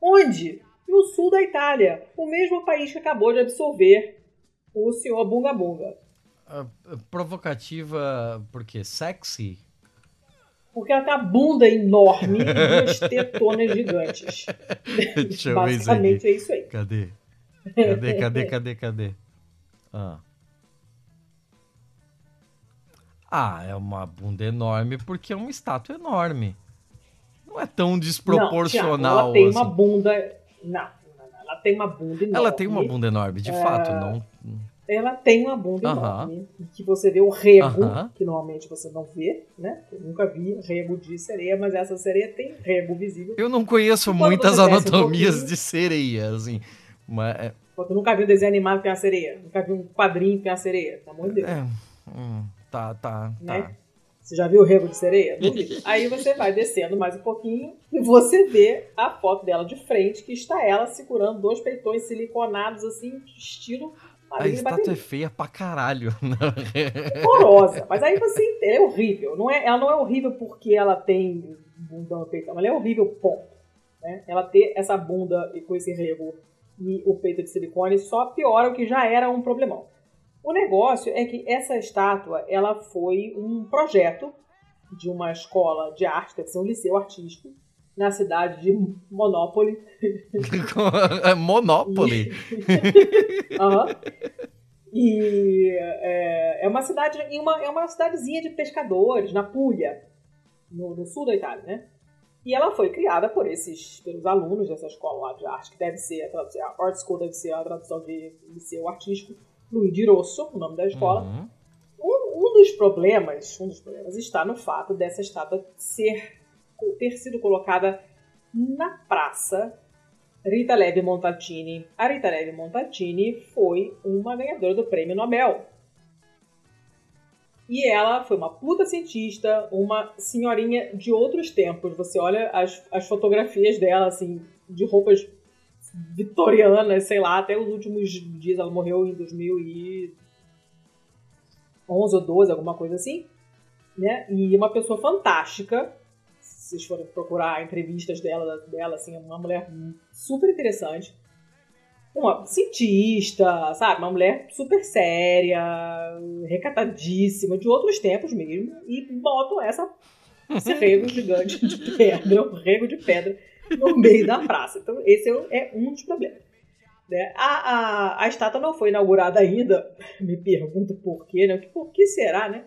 Onde? No sul da Itália, o mesmo país que acabou de absorver o senhor Bunga Bunga. Provocativa porque sexy? Porque ela tem a bunda enorme e duas tetonas gigantes. Deixa eu Basicamente ver é isso aí. Cadê? Cadê, cadê, cadê, cadê? Ah. ah, é uma bunda enorme porque é uma estátua enorme. Não é tão desproporcional. Não, ela tem assim. uma bunda. Não, ela tem uma bunda enorme. Ela tem uma bunda enorme, de é... fato. Não ela tem uma bunda enorme, que você vê o rego, que normalmente você não vê, né? Eu nunca vi rego de sereia, mas essa sereia tem rego visível. Eu não conheço muitas anatomias um de sereia, assim. Mas... É tu nunca viu um desenho animado que tem uma sereia? Nunca viu um quadrinho que tem uma sereia? Pelo amor de Deus. É, hum, tá, tá, né? tá. Você já viu o rego de sereia? Aí você vai descendo mais um pouquinho e você vê a foto dela de frente, que está ela segurando dois peitões siliconados, assim, estilo a estátua é feia pra caralho. Horrorosa. Mas aí você. Ela é horrível. Não é, ela não é horrível porque ela tem bundão peitão. Ela é horrível, ponto. Né? Ela ter essa bunda com esse rego e o peito de silicone só piora o que já era um problemão. O negócio é que essa estátua ela foi um projeto de uma escola de arte, deve ser um liceu artístico, na cidade de Monopoly. Monopoly? E... uhum. e é, é, uma cidade, uma, é uma cidadezinha de pescadores, na Puglia. no, no sul da Itália, né? E ela foi criada por esses, pelos alunos dessa escola lá de arte, que deve ser a tradução, a Art School deve ser a tradução de liceu artístico, Luigi Rosso, o nome da escola. Uhum. Um, um, dos problemas, um dos problemas está no fato dessa estátua ser, ter sido colocada na praça Rita Levi Montalcini. A Rita Levi Montalcini foi uma ganhadora do Prêmio Nobel e ela foi uma puta cientista, uma senhorinha de outros tempos. Você olha as, as fotografias dela, assim, de roupas vitorianas, sei lá, até os últimos dias. Ela morreu em 2011 ou 12, alguma coisa assim. Né? E uma pessoa fantástica. Se vocês forem procurar entrevistas dela, dela assim, é uma mulher super interessante uma cientista, sabe? Uma mulher super séria, recatadíssima, de outros tempos mesmo, e botam essa, esse rego gigante de pedra, um rego de pedra, no meio da praça. Então, esse é, é um dos problemas. Né? A, a, a estátua não foi inaugurada ainda, me pergunto por quê, né? Por que será, né?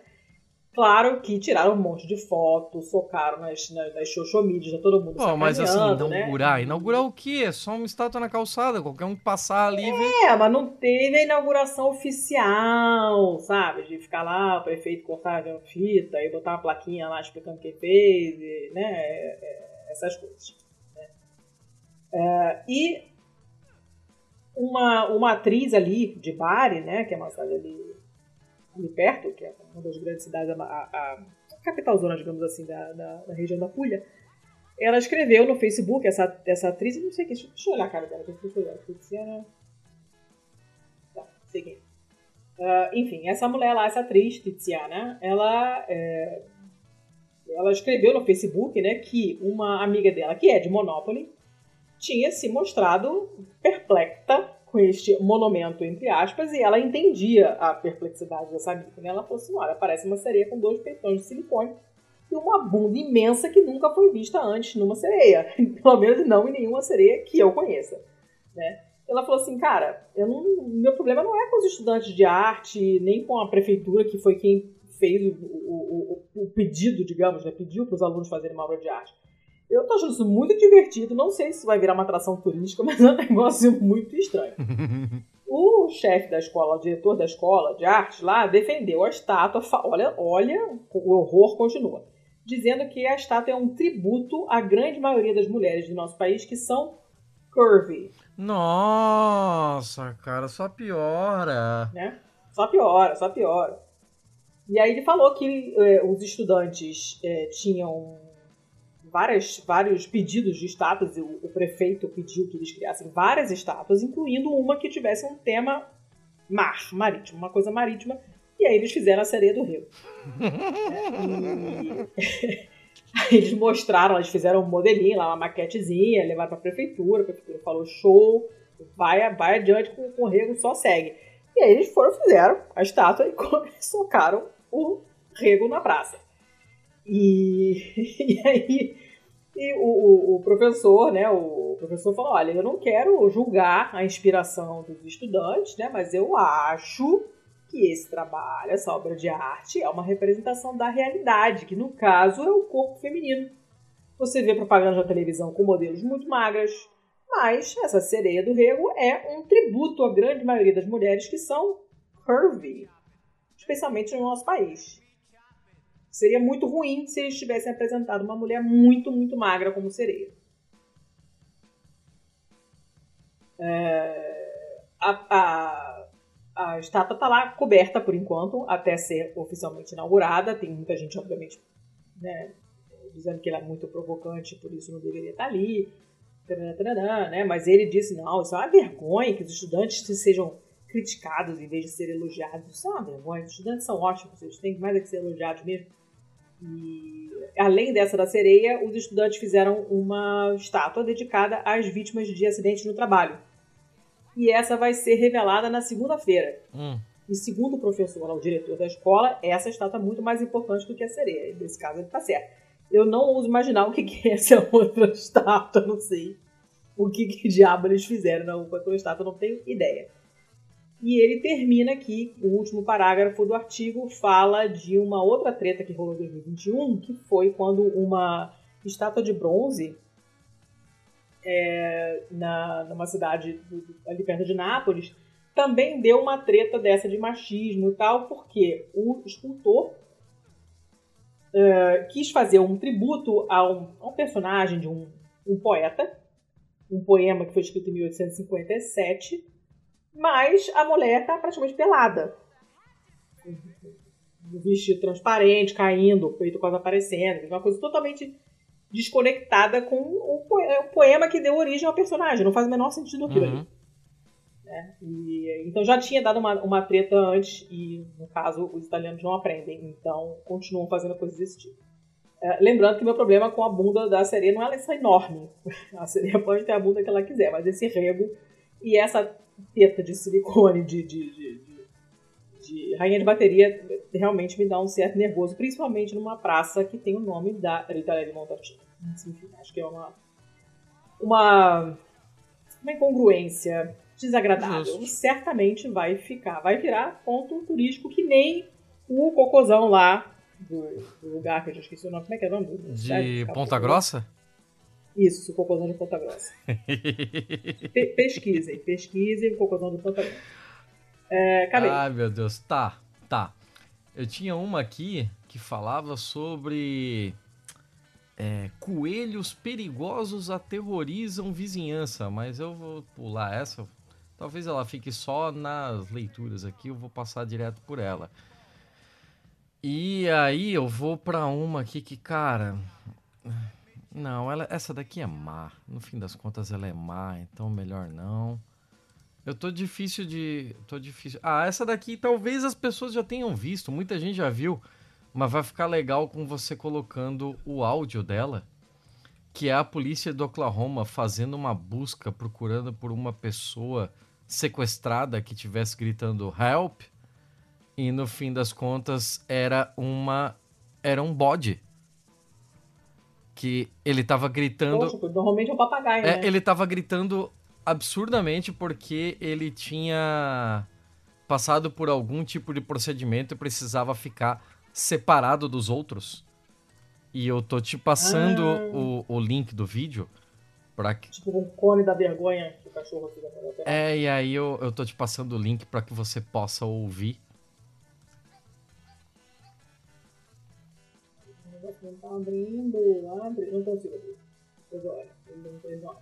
Claro que tiraram um monte de fotos, socaram nas, nas, nas todo mundo Pô, mas assim, inaugurar, né? inaugurar o quê? É só uma estátua na calçada, qualquer um passar ali É, vê... mas não teve a inauguração oficial, sabe? De ficar lá, o prefeito cortar a fita e botar uma plaquinha lá explicando o que fez, e, né? É, é, essas coisas. Né? É, e uma, uma atriz ali de Bari, né? Que é uma cidade ali ali perto, que é uma das grandes cidades, a, a, a capital zona, digamos assim, da, da, da, região da Puglia, ela escreveu no Facebook, essa, essa atriz, não sei quem, deixa eu olhar a cara dela, deixa eu olhar, Tiziana... Tá, seguinte. Uh, enfim, essa mulher lá, essa atriz, Tiziana, ela, é, ela escreveu no Facebook, né, que uma amiga dela, que é de Monopoly, tinha se mostrado perplexa com este monumento, entre aspas, e ela entendia a perplexidade dessa amiga. Né? Ela falou assim: olha, parece uma sereia com dois peitões de silicone e uma bunda imensa que nunca foi vista antes numa sereia. Pelo menos não em nenhuma sereia que eu conheça. Né? Ela falou assim, cara, eu não, meu problema não é com os estudantes de arte, nem com a prefeitura, que foi quem fez o, o, o, o pedido, digamos, né? pediu para os alunos fazerem uma obra de arte. Eu tô achando isso muito divertido. Não sei se vai virar uma atração turística, mas é um negócio muito estranho. o chefe da escola, o diretor da escola de arte lá, defendeu a estátua. Olha, olha, o horror continua. Dizendo que a estátua é um tributo à grande maioria das mulheres do nosso país que são curvy. Nossa, cara, só piora. Né? Só piora, só piora. E aí ele falou que eh, os estudantes eh, tinham várias, vários pedidos de estátuas, o, o prefeito pediu que eles criassem várias estátuas, incluindo uma que tivesse um tema mar, marítimo, uma coisa marítima, e aí eles fizeram a sereia do rio. e... aí eles mostraram, eles fizeram um modelinho lá, uma maquetezinha, levaram para a prefeitura, a prefeitura falou show, vai, vai adiante com, com o rego, só segue. E aí eles foram, fizeram a estátua e socaram o rego na praça. E, e aí e o, o, o, professor, né, o professor falou, olha, eu não quero julgar a inspiração dos estudantes, né, mas eu acho que esse trabalho, essa obra de arte, é uma representação da realidade, que no caso é o corpo feminino. Você vê propaganda na televisão com modelos muito magras, mas essa sereia do rego é um tributo à grande maioria das mulheres que são curvy, especialmente no nosso país. Seria muito ruim se eles tivessem apresentado uma mulher muito, muito magra como sereia. É, a, a, a estátua está lá coberta por enquanto, até ser oficialmente inaugurada. Tem muita gente, obviamente, né, dizendo que ela é muito provocante, por isso não deveria estar ali. né? Mas ele disse: não, isso é uma vergonha que os estudantes sejam criticados em vez de serem elogiados. Isso é uma vergonha. Os estudantes são ótimos, eles têm mais é que ser elogiados mesmo. E, além dessa da sereia, os estudantes fizeram uma estátua dedicada às vítimas de acidentes no trabalho. E essa vai ser revelada na segunda-feira. Hum. E segundo o professor, o diretor da escola, essa estátua é muito mais importante do que a sereia. Nesse caso, ele está certo. Eu não ouso imaginar o que, que é essa outra estátua, não sei. O que, que diabo eles fizeram na outra estátua, não tenho ideia. E ele termina aqui, o último parágrafo do artigo fala de uma outra treta que rolou em 2021, que foi quando uma estátua de bronze é, na, numa cidade ali perto de Nápoles também deu uma treta dessa de machismo e tal, porque o escultor uh, quis fazer um tributo a um, a um personagem de um, um, poeta, um poema que foi escrito em 1857, mas a mulher está praticamente pelada. O vestido transparente, caindo, o peito quase aparecendo, uma coisa totalmente desconectada com o poema que deu origem ao personagem. Não faz o menor sentido aquilo uhum. ali. Né? E, então já tinha dado uma, uma treta antes e, no caso, os italianos não aprendem, então continuam fazendo coisas desse tipo. É, lembrando que meu problema com a bunda da sereia não é ela enorme. A sereia pode ter a bunda que ela quiser, mas esse rego e essa teta de silicone de, de, de, de, rainha de bateria realmente me dá um certo nervoso, principalmente numa praça que tem o nome da Rita de Montalcino. Enfim, acho que é uma, uma, uma incongruência desagradável. Justo. Certamente vai ficar, vai virar ponto turístico que nem o cocôzão lá do, do lugar que eu já esqueci o nome. Como é que é o nome? Do, de Ponta Grossa? Isso, o cocôzão de Ponta Grossa. Pe pesquisem, pesquisem o cocôzão de Ponta Grossa. É, Ai, meu Deus. Tá, tá. Eu tinha uma aqui que falava sobre é, coelhos perigosos aterrorizam vizinhança, mas eu vou pular essa, Talvez ela fique só nas leituras aqui, eu vou passar direto por ela. E aí eu vou para uma aqui que, cara. Não, ela, essa daqui é má. No fim das contas, ela é má, então melhor não. Eu tô difícil de. tô difícil. Ah, essa daqui talvez as pessoas já tenham visto, muita gente já viu, mas vai ficar legal com você colocando o áudio dela, que é a polícia do Oklahoma fazendo uma busca procurando por uma pessoa sequestrada que tivesse gritando help e no fim das contas era uma era um bode que ele tava gritando Poxa, normalmente é um papagaio é, né? ele tava gritando absurdamente porque ele tinha passado por algum tipo de procedimento e precisava ficar separado dos outros e eu tô te passando ah. o, o link do vídeo Pra que... Tipo um cone da vergonha que o cachorro fica É, e aí eu, eu tô te passando o link para que você possa ouvir. Não tá abrindo, abre, não consigo abrir.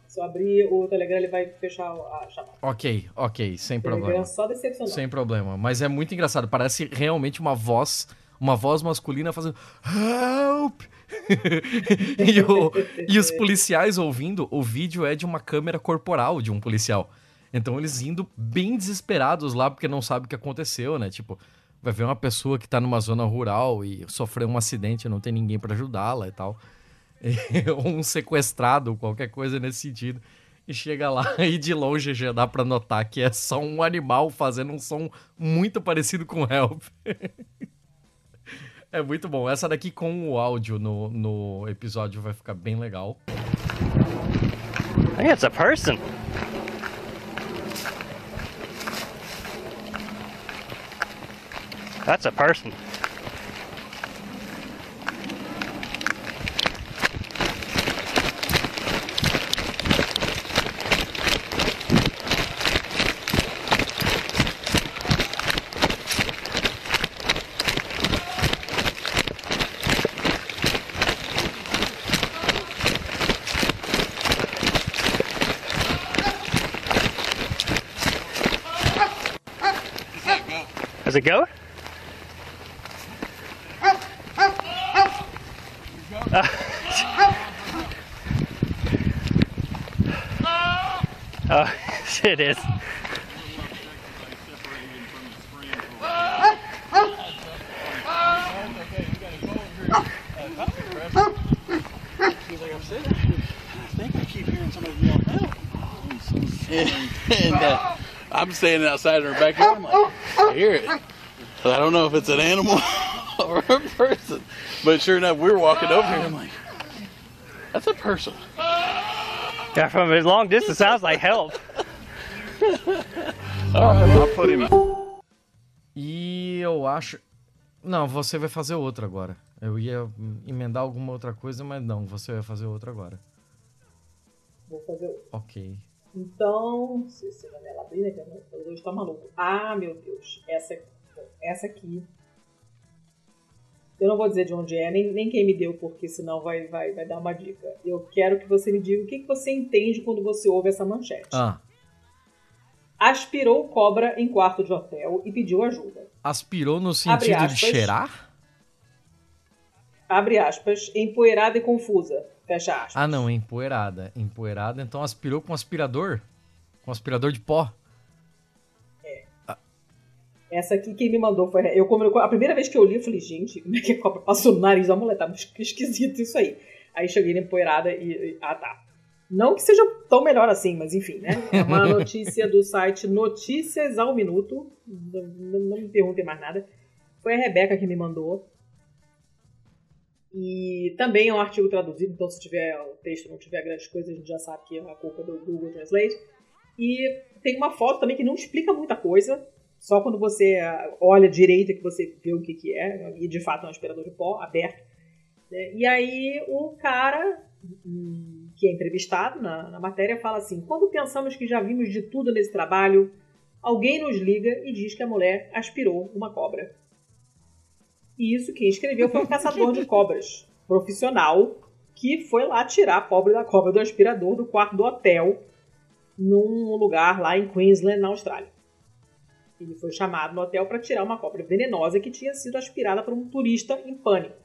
Se eu abrir o Telegram, ele vai fechar a chamada. Ok, ok, sem problema. só decepcionado. Sem problema. Mas é muito engraçado. Parece realmente uma voz, uma voz masculina fazendo Help! e, o, e os policiais ouvindo, o vídeo é de uma câmera corporal de um policial. Então eles indo bem desesperados lá porque não sabem o que aconteceu, né? Tipo, vai ver uma pessoa que tá numa zona rural e sofreu um acidente, não tem ninguém para ajudá-la e tal. Ou um sequestrado, qualquer coisa nesse sentido. E chega lá e de longe já dá pra notar que é só um animal fazendo um som muito parecido com Help. É muito bom. Essa daqui com o áudio no, no episódio vai ficar bem legal. I think it's a person. That's a person. Does it go? Uh, it is. and uh, I'm standing outside in her backyard. I'm like, I hear it. I don't know if it's an animal or a person. But sure enough, we were walking over here. I'm like, that's a person. Yeah, from a long distance, sounds like help. E eu acho. Não, você vai fazer outra agora. Eu ia emendar alguma outra coisa, mas não, você vai fazer outra agora. Vou fazer outro. Ok. Então, se você vai ela abrir, né? Que hoje tá maluco. Ah, meu Deus. Essa, essa aqui. Eu não vou dizer de onde é, nem, nem quem me deu, porque senão vai, vai, vai dar uma dica. Eu quero que você me diga o que, que você entende quando você ouve essa manchete. Ah, Aspirou cobra em quarto de hotel e pediu ajuda. aspirou no sentido de aspas. cheirar? Abre aspas, empoeirada e confusa. Fecha aspas. Ah, não, empoeirada. Empoeirada, então aspirou com aspirador? Com aspirador de pó? Essa aqui quem me mandou foi. Eu, a primeira vez que eu li, eu falei, gente, como é que a cobra passou no nariz da mulher? Tá esquisito isso aí. Aí cheguei na empoeirada e- Ah, tá. Não que seja tão melhor assim, mas enfim, né? É uma notícia do site Notícias ao Minuto. Não, não- não me perguntem mais nada. Foi a Rebeca que me mandou. E também é um artigo traduzido, então se tiver o texto não tiver grandes coisas, a gente já sabe que é a culpa do Google Translate. E tem uma foto também que não explica muita coisa. Só quando você ah, olha direito que você vê o que, que é. E de fato é um aspirador de pó aberto. né? E aí o cara hum, que é entrevistado na, na matéria fala assim: quando pensamos que já vimos de tudo nesse trabalho, alguém nos liga e diz que a mulher aspirou uma cobra. E isso quem escreveu foi um caçador de cobras profissional que foi lá tirar a pobre da cobra do aspirador do quarto do hotel num lugar lá em Queensland, na Austrália. Ele foi chamado no hotel para tirar uma cobra venenosa que tinha sido aspirada por um turista em pânico.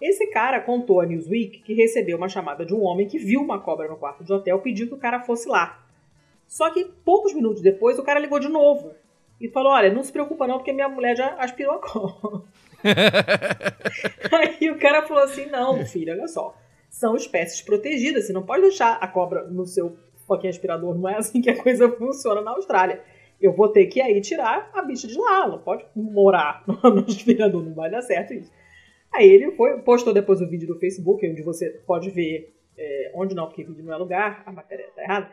Esse cara contou a Newsweek que recebeu uma chamada de um homem que viu uma cobra no quarto de hotel pediu que o cara fosse lá. Só que poucos minutos depois o cara ligou de novo e falou: Olha, não se preocupa não, porque minha mulher já aspirou a cobra. Aí o cara falou assim: Não, filho, olha só. São espécies protegidas, você não pode deixar a cobra no seu fucking aspirador, não é assim que a coisa funciona na Austrália. Eu vou ter que aí tirar a bicha de lá, ela não pode morar no aspirador, não vai dar certo isso. Aí ele foi, postou depois o vídeo do Facebook, onde você pode ver, é, onde não, porque vídeo não é lugar, a matéria tá errada,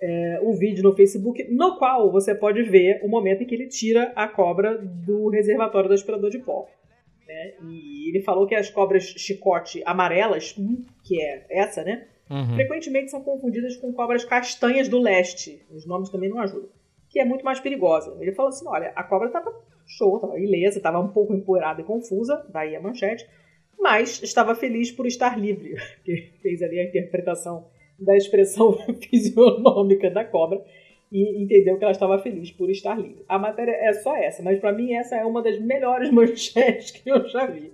é, um vídeo no Facebook no qual você pode ver o momento em que ele tira a cobra do reservatório do aspirador de pó. né? E ele falou que as cobras chicote amarelas, hum, que é essa, né? Uhum. frequentemente são confundidas com cobras castanhas do leste. Os nomes também não ajudam. Que é muito mais perigosa. Ele falou assim: olha, a cobra estava show, estava ilesa, estava um pouco empoeirada e confusa, daí a manchete, mas estava feliz por estar livre. Que fez ali a interpretação da expressão fisionômica da cobra e entendeu que ela estava feliz por estar livre. A matéria é só essa, mas para mim essa é uma das melhores manchetes que eu já vi.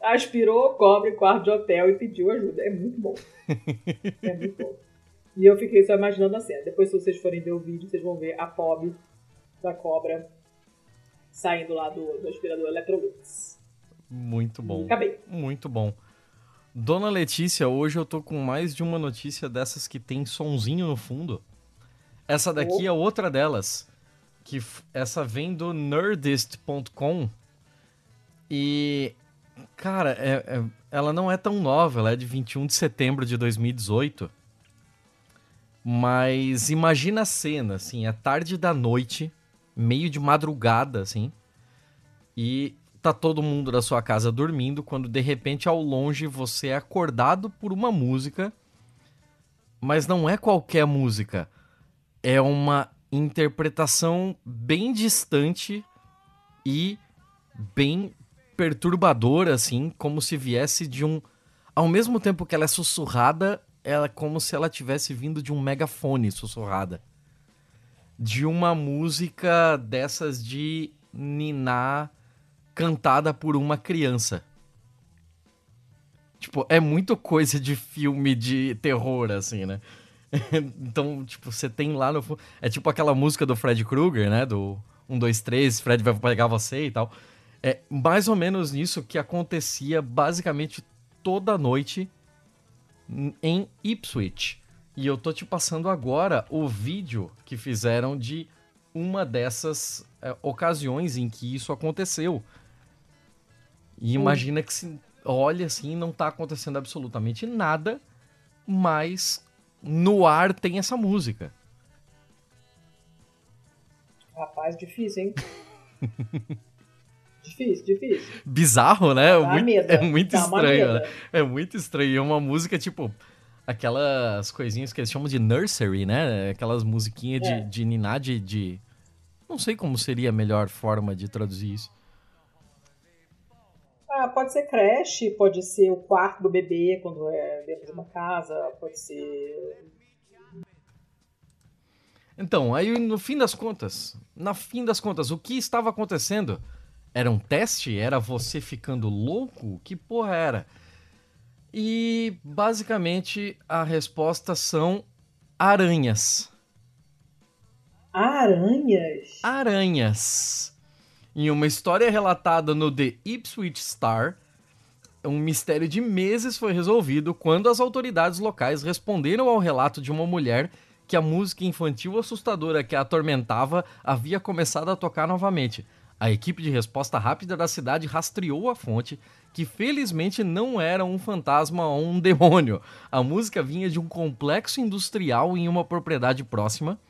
Aspirou cobra em quarto de hotel e pediu ajuda. É muito bom. É muito bom. E eu fiquei só imaginando a cena. Depois, se vocês forem ver o vídeo, vocês vão ver a pobre da cobra saindo lá do, do aspirador Electrolux. Muito bom. Acabei. Muito bom. Dona Letícia, hoje eu tô com mais de uma notícia dessas que tem sonzinho no fundo. Essa daqui é outra delas. Que essa vem do nerdist.com. E, cara, é- é- ela não é tão nova, ela é de 21 de setembro de 2018. Mas imagina a cena, assim, é tarde da noite, meio de madrugada, assim. E tá todo mundo da sua casa dormindo quando de repente ao longe você é acordado por uma música, mas não é qualquer música. É uma interpretação bem distante e bem perturbadora assim, como se viesse de um ao mesmo tempo que ela é sussurrada, ela é como se ela tivesse vindo de um megafone sussurrada. De uma música dessas de ninar cantada por uma criança. Tipo, é muito coisa de filme de terror, assim, né? então, tipo, você tem lá no fundo. É tipo aquela música do Fred Krueger, né? Do 1, 2, 3, Fred vai pegar você e tal. É mais ou menos nisso que acontecia basicamente toda noite em Ipswich. E eu tô te passando agora o vídeo que fizeram de uma dessas é, ocasiões em que isso aconteceu. E imagina que se olha assim, não tá acontecendo absolutamente nada, mas no ar tem essa música. Rapaz, difícil, hein? difícil, difícil. Bizarro, né? Dá muito, medo, é muito dá estranho, né? É muito estranho. É uma música, tipo, aquelas coisinhas que eles chamam de nursery, né? Aquelas musiquinhas É. de, de ninar de, de. Não sei como seria a melhor forma de traduzir isso. Ah, pode ser creche, pode ser o quarto do bebê quando é dentro de uma casa, pode ser. Então, aí no fim das contas, na fim das contas, o que estava acontecendo? Era um teste? Era você ficando louco? Que porra era? E basicamente a resposta são aranhas. Aranhas? Aranhas. Em uma história relatada no The Ipswich Star, um mistério de meses foi resolvido quando as autoridades locais responderam ao relato de uma mulher que a música infantil assustadora que a atormentava havia começado a tocar novamente. A equipe de resposta rápida da cidade rastreou a fonte, que felizmente não era um fantasma ou um demônio. A música vinha de um complexo industrial em uma propriedade próxima.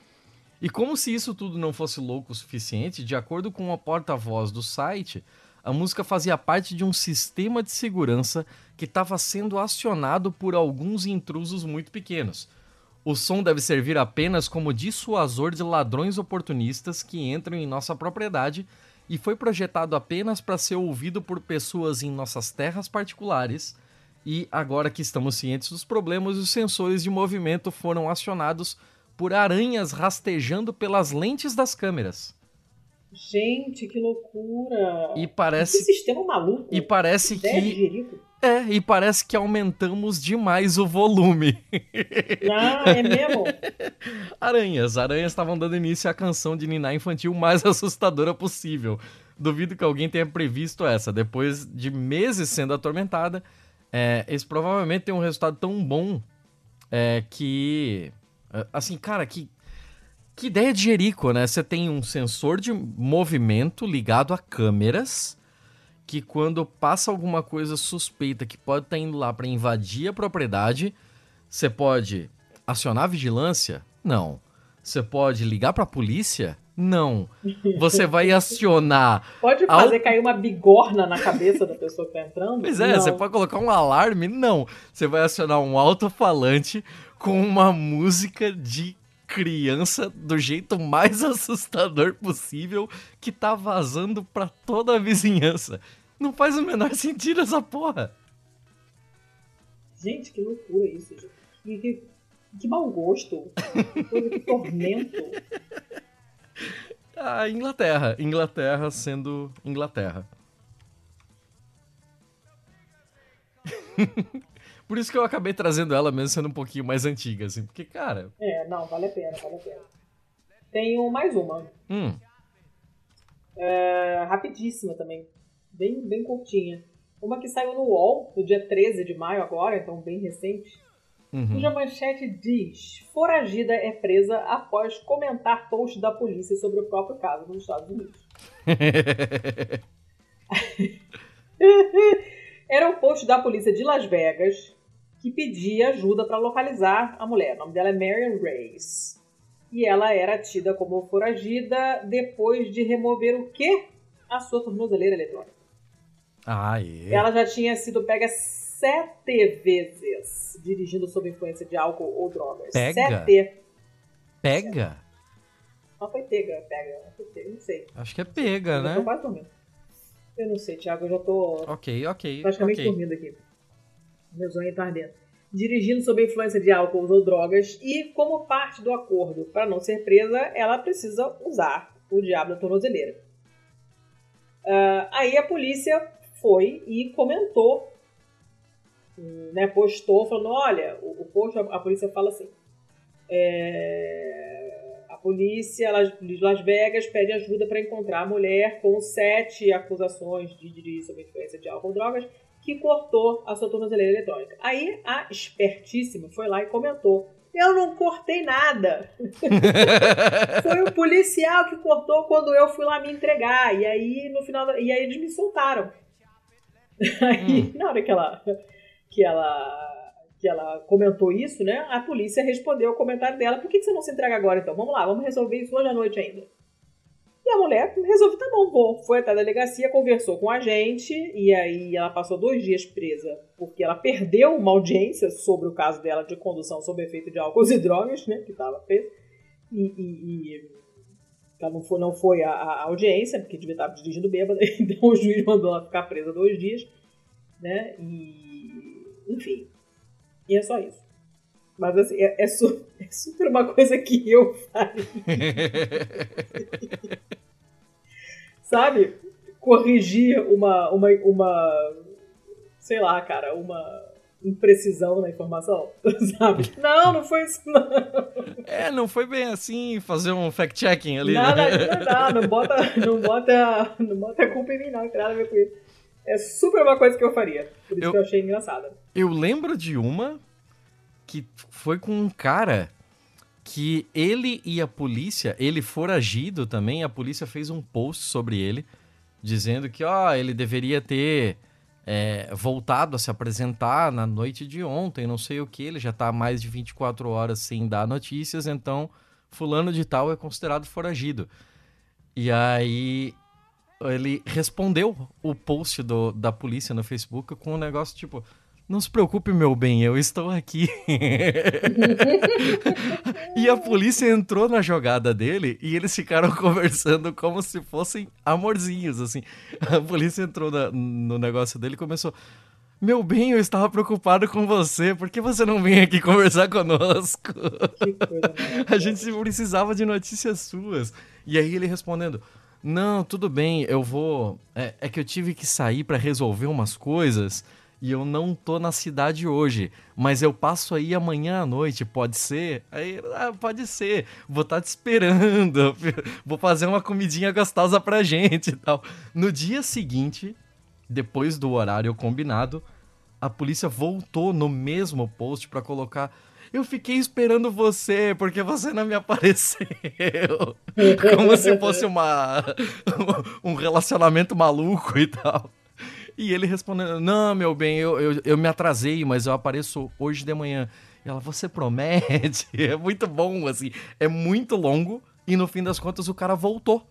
E como se isso tudo não fosse louco o suficiente, de acordo com a porta-voz do site, a música fazia parte de um sistema de segurança que estava sendo acionado por alguns intrusos muito pequenos. O som deve servir apenas como dissuasor de ladrões oportunistas que entram em nossa propriedade e foi projetado apenas para ser ouvido por pessoas em nossas terras particulares. E agora que estamos cientes dos problemas, os sensores de movimento foram acionados por aranhas rastejando pelas lentes das câmeras. Gente, que loucura! E Que parece sistema maluco! e parece que jerico. é, e parece que aumentamos demais o volume. Ah, é mesmo? Aranhas. Aranhas estavam dando início à canção de Niná infantil mais assustadora possível. Duvido que alguém tenha previsto essa. Depois de meses sendo atormentada, é, esse provavelmente tem um resultado tão bom é, que. é, Assim, cara, que. Que ideia de Jerico, né? Você tem um sensor de movimento ligado a câmeras que quando passa alguma coisa suspeita que pode estar indo lá para invadir a propriedade, você pode acionar a vigilância? Não. Você pode ligar para a polícia? Não. Você vai acionar. Pode fazer cair uma bigorna na cabeça da pessoa que tá entrando? Pois é, Não. você pode colocar um alarme? Não. Você vai acionar um alto-falante com uma música de criança do jeito mais assustador possível que tá vazando pra toda a vizinhança. Não faz o menor sentido essa porra. Gente, que loucura isso, gente. Que, que, que mau gosto. Que coisa, que tormento. A Inglaterra. Inglaterra sendo Inglaterra. Por isso que eu acabei trazendo ela mesmo sendo um pouquinho mais antiga, assim. Porque, cara. É, não, vale a pena, vale a pena. Tenho mais uma. Hum, É, rapidíssima também. Bem, bem curtinha. Uma que saiu no UOL, no dia 13 de maio agora, então bem recente. uhum. cuja manchete diz: Foragida é presa após comentar post da polícia sobre o próprio caso nos Estados Unidos. Era um post da polícia de Las Vegas que pedia ajuda para localizar a mulher. O nome dela é Marion Reyes. E ela era tida como foragida depois de remover o quê? A sua tornozeleira eletrônica. Ah, é. Ela já tinha sido pega sete vezes dirigindo sob influência de álcool ou drogas. Pega? Sete. Pega? Não foi pega, pega. Não foi pega, não sei. Acho que é pega, Eu já tô né? quase dormindo. Eu não sei, Thiago, eu já tô Ok, ok. praticamente ok. dormindo aqui. Tá ardendo. Dirigindo sob influência de álcool ou drogas e, como parte do acordo para não ser presa, ela precisa usar o diabo da tornozeleira. Ah, aí a polícia foi e comentou, né, postou, falando: olha, o, o post, a, a polícia fala assim. é, a polícia de Las Vegas pede ajuda para encontrar a mulher com sete acusações de dirigir sob influência de álcool ou drogas que cortou a sua tornozeleira eletrônica. Aí a espertíssima foi lá e comentou: Eu não cortei nada. Foi o policial que cortou quando eu fui lá me entregar. E aí, no final, e aí eles me soltaram. Aí, na hora que ela, que ela, que ela comentou isso, né? A polícia respondeu ao comentário dela: Por que você não se entrega agora então? Vamos lá, vamos resolver isso hoje à noite ainda. A mulher resolveu, tá bom. Foi até a delegacia, conversou com a gente, e aí ela passou dois dias presa, porque ela perdeu uma audiência sobre o caso dela de condução sob efeito de álcool e drogas, né, que estava presa. E, e, e ela não foi, não foi a, a audiência, porque devia estar dirigindo bêbada, então o juiz mandou ela ficar presa dois dias, né, e... enfim. E é só isso. Mas assim, é, é, é super uma coisa que eu faria. Sabe? Corrigir uma, uma, uma. Sei lá, cara, uma imprecisão na informação, sabe? Não, não foi isso, não. É, não foi bem assim, fazer um fact-checking ali. Nada, né? não, não, bota, não, bota, não bota a culpa em mim, não, não tem nada a ver com isso. É super uma coisa que eu faria, por isso Eu- que eu achei engraçada. Eu lembro de uma que foi com um cara que ele e a polícia, ele foragido também, a polícia fez um post sobre ele, dizendo que, ó, ele deveria ter é, voltado a se apresentar na noite de ontem, não sei o que, ele já tá há mais de 24 horas sem dar notícias, então fulano de tal é considerado foragido. E aí ele respondeu o post do, da polícia no Facebook com um negócio tipo: Não se preocupe, meu bem, eu estou aqui. e a polícia entrou na jogada dele e eles ficaram conversando como se fossem amorzinhos, assim. A polícia entrou na- no negócio dele e começou. Meu bem, eu estava preocupado com você. Por que você não vem aqui conversar conosco? A gente precisava de notícias suas. E aí ele respondendo: Não, tudo bem, eu vou. É, é que eu tive que sair pra resolver umas coisas e eu não tô na cidade hoje. Mas eu passo aí amanhã à noite, pode ser? Aí, ah, pode ser. Vou estar te esperando. Vou fazer uma comidinha gostosa pra gente e tal. No dia seguinte, depois do horário combinado, a polícia voltou no mesmo post pra colocar. Eu fiquei esperando você porque você não me apareceu. Como se fosse uma um relacionamento maluco e tal. E ele respondendo: Não, meu bem, eu, eu, eu me atrasei, mas eu apareço hoje de manhã. E ela, você promete? É muito bom, assim. É muito longo. E no fim das contas, o cara voltou.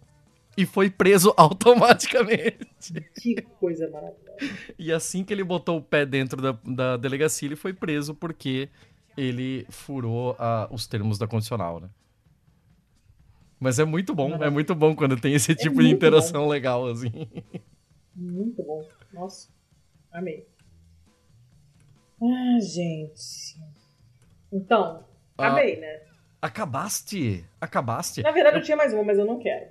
E foi preso automaticamente. Que coisa maravilhosa. E assim que ele botou o pé dentro da, da delegacia, ele foi preso porque ele furou ah, os termos da condicional, né? Mas é muito bom, é muito bom quando tem esse tipo de muito interação legal, assim. Muito bom. Nossa, amei. Ah, gente. Então, Ah. acabei, né? Acabaste? Acabaste? Na verdade, eu tinha mais uma, mas eu não quero.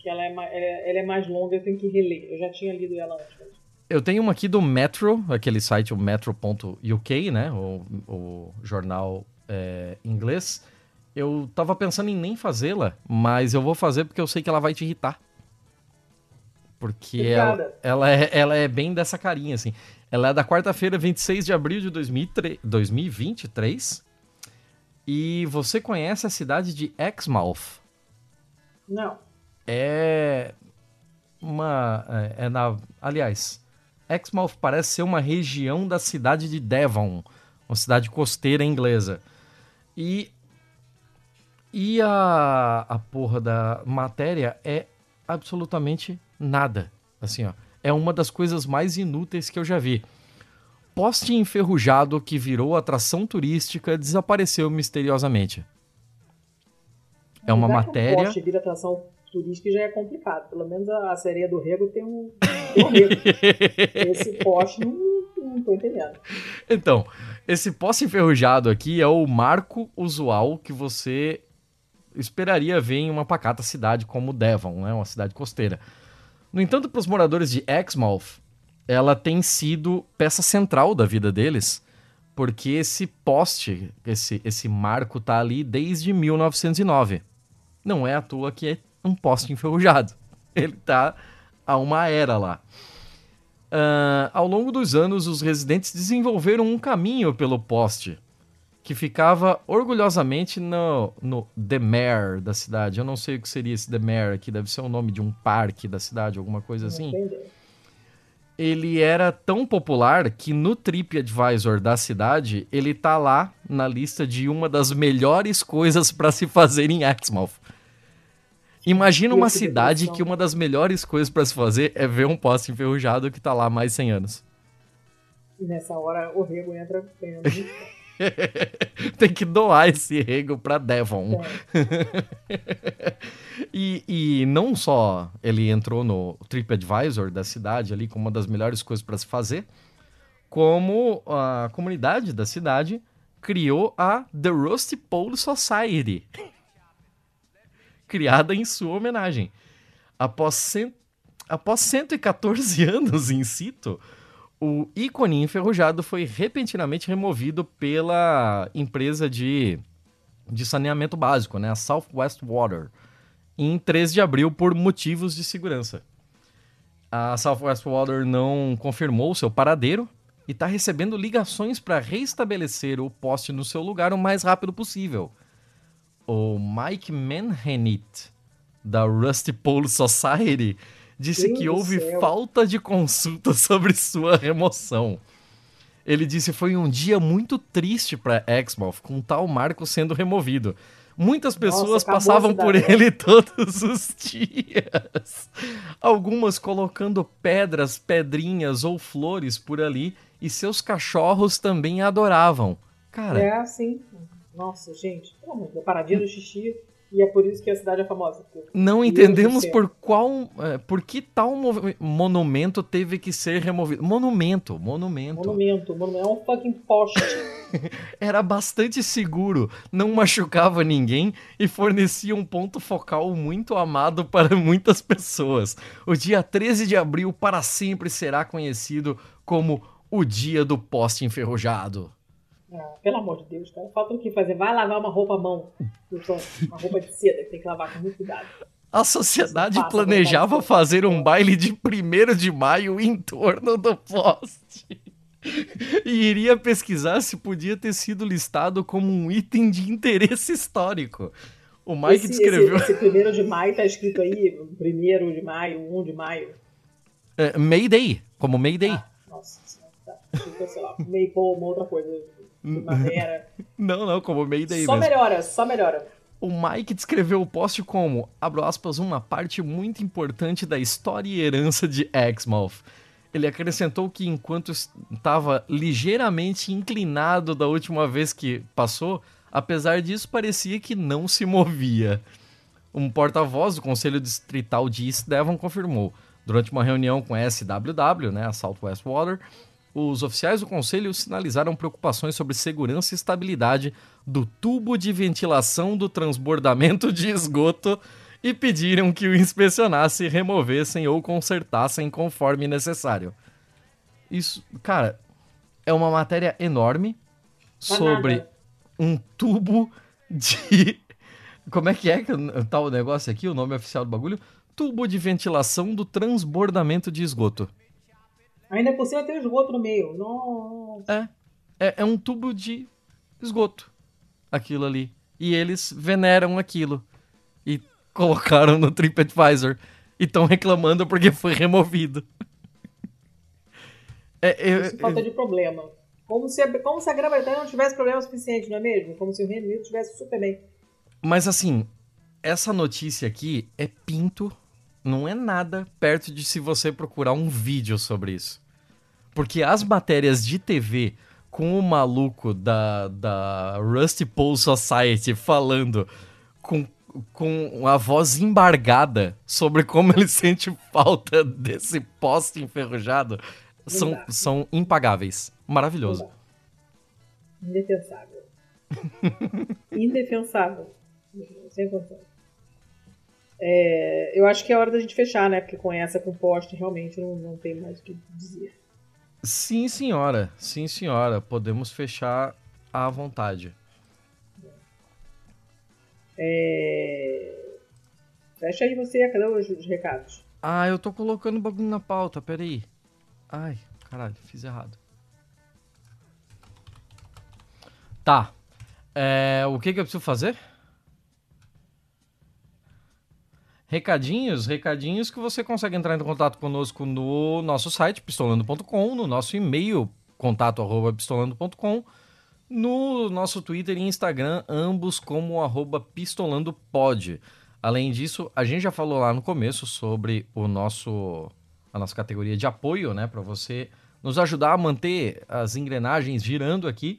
Que ela é, ma- ela é- ela é mais longa, eu tenho que reler. Eu já tinha lido ela antes. Eu tenho uma aqui do Metro, aquele site, o metro.uk, né? O, o jornal é, inglês. Eu tava pensando em nem fazê-la, mas eu vou fazer porque eu sei que ela vai te irritar. Porque ela, ela, é, ela é bem dessa carinha, assim. Ela é da quarta-feira, 26 de abril de 2003, 2023. E você conhece a cidade de Exmouth? Não. é uma é, é na aliás Exmouth parece ser uma região da cidade de Devon uma cidade costeira inglesa e e a a porra da matéria é absolutamente nada assim ó é uma das coisas mais inúteis que eu já vi poste enferrujado que virou atração turística desapareceu misteriosamente é uma matéria Um poste vira atração turística já é complicado. Pelo menos a, a sereia do Rego tem um, tem um rego. Esse poste não, não tô entendendo. Então, esse poste enferrujado aqui é o marco usual que você esperaria ver em uma pacata cidade como Devon, né? uma cidade costeira. No entanto, para os moradores de Exmouth, ela tem sido peça central da vida deles, porque esse poste, esse, esse marco tá ali desde 1909. Não é à toa que é um poste enferrujado. Ele tá há uma era lá. Ah, ao longo dos anos, os residentes desenvolveram um caminho pelo poste, que ficava orgulhosamente no, no The Mare da cidade. Eu não sei o que seria esse The Mare aqui, deve ser o nome de um parque da cidade, alguma coisa assim. Ele era tão popular que no TripAdvisor da cidade, ele tá lá na lista de uma das melhores coisas para se fazer em Exmouth. Imagina uma cidade que uma das melhores coisas pra se fazer é ver um poste enferrujado que tá lá há mais de 100 anos. E nessa hora o Rego entra muito. Tem que doar esse rego pra Devon. e, e não só ele entrou no TripAdvisor da cidade ali como uma das melhores coisas para se fazer, como a comunidade da cidade criou a The Rusty Pole Society, criada em sua homenagem. Após, cen... Após 114 anos in situ, o ícone enferrujado foi repentinamente removido pela empresa de, de saneamento básico, né, a Southwest Water, em 13 de abril por motivos de segurança. A Southwest Water não confirmou seu paradeiro e está recebendo ligações para restabelecer o poste no seu lugar o mais rápido possível. O Mike Manhanit, da Rusty Pole Society, disse Deus que houve falta de consulta sobre sua remoção. Ele disse foi um dia muito triste para Exmouth, com tal marco sendo removido. Muitas pessoas acabou a passavam por né? ele todos os dias. Algumas colocando pedras, pedrinhas ou flores por ali, e seus cachorros também adoravam. Cara, É assim. Nossa, gente. Pelo amor de Deus, paradinha do xixi. E é por isso que a cidade é famosa. Não entendemos por qual. é, por que tal monumento teve que ser removido. Monumento, monumento. Monumento, monumento. É um fucking poste. Era bastante seguro, não machucava ninguém e fornecia um ponto focal muito amado para muitas pessoas. O dia 13 de abril para sempre será conhecido como o dia do poste enferrujado. Ah, pelo amor de Deus, cara. Falta o que fazer? Vai lavar uma roupa à mão. Então, Uma roupa de seda que tem que lavar com muito cuidado. A sociedade Passa planejava fazer um baile de 1 de maio em torno do poste. E iria pesquisar se podia ter sido listado como um item de interesse histórico. O Mike esse, descreveu. Esse, esse primeiro de maio tá escrito aí, primeiro de maio, 1 de maio. É, Mayday, como Mayday. Ah, nossa tá. Ficou, sei lá, maple, uma outra coisa. Primavera. Não, não, como Mayday Só mesmo. melhora, só melhora. O Mike descreveu o poste como, abro aspas, uma parte muito importante da história e herança de Exmouth. Ele acrescentou que enquanto estava ligeiramente inclinado da última vez que passou, apesar disso parecia que não se movia. Um porta-voz do Conselho Distrital de East Devon confirmou. Durante uma reunião com a SWW, né, a Southwest Water, os oficiais do conselho sinalizaram preocupações sobre segurança e estabilidade do tubo de ventilação do transbordamento de esgoto e pediram que o inspecionasse, removessem ou consertassem conforme necessário. Isso, cara, é uma matéria enorme Mas sobre um tubo de. Como é que é que tá o negócio aqui, o nome oficial do bagulho? Tubo de ventilação do transbordamento de esgoto. Ainda por cima tem um esgoto no meio. Nossa. É, é, é um tubo de esgoto. Aquilo ali. E eles veneram aquilo. E colocaram no TripAdvisor. E estão reclamando porque foi removido. É, eu- Isso falta de problema. Como se, a- como se a Grã-Bretanha não tivesse problema suficiente, não é mesmo? Como se o Reino Unido tivesse super bem. Mas assim, essa notícia aqui é pinto, não é nada perto de se você procurar um vídeo sobre isso. Porque as matérias de TV com o maluco da, da Rusty Pole Society falando com, com a voz embargada sobre como ele sente falta desse poste enferrujado são, são impagáveis. Maravilhoso. Indefensável. Indefensável. Sem condição. É, eu acho que é hora da gente fechar, né? Porque com essa composta realmente não, não tem mais o que dizer. Sim, senhora. Sim, senhora. Podemos fechar à vontade. É... Fecha aí você, cadê os, os recados? Ah, eu tô colocando o bagulho na pauta, peraí. Ai, caralho, fiz errado. Tá. É, o que que eu preciso fazer? Recadinhos, recadinhos que você consegue entrar em contato conosco no nosso site, pistolando.com, no nosso e-mail, contato arroba pistolando.com, no nosso Twitter e Instagram, ambos como arroba pistolandopod. Além disso, a gente já falou lá no começo sobre o nosso a nossa categoria de apoio, né, para você nos ajudar a manter as engrenagens girando aqui.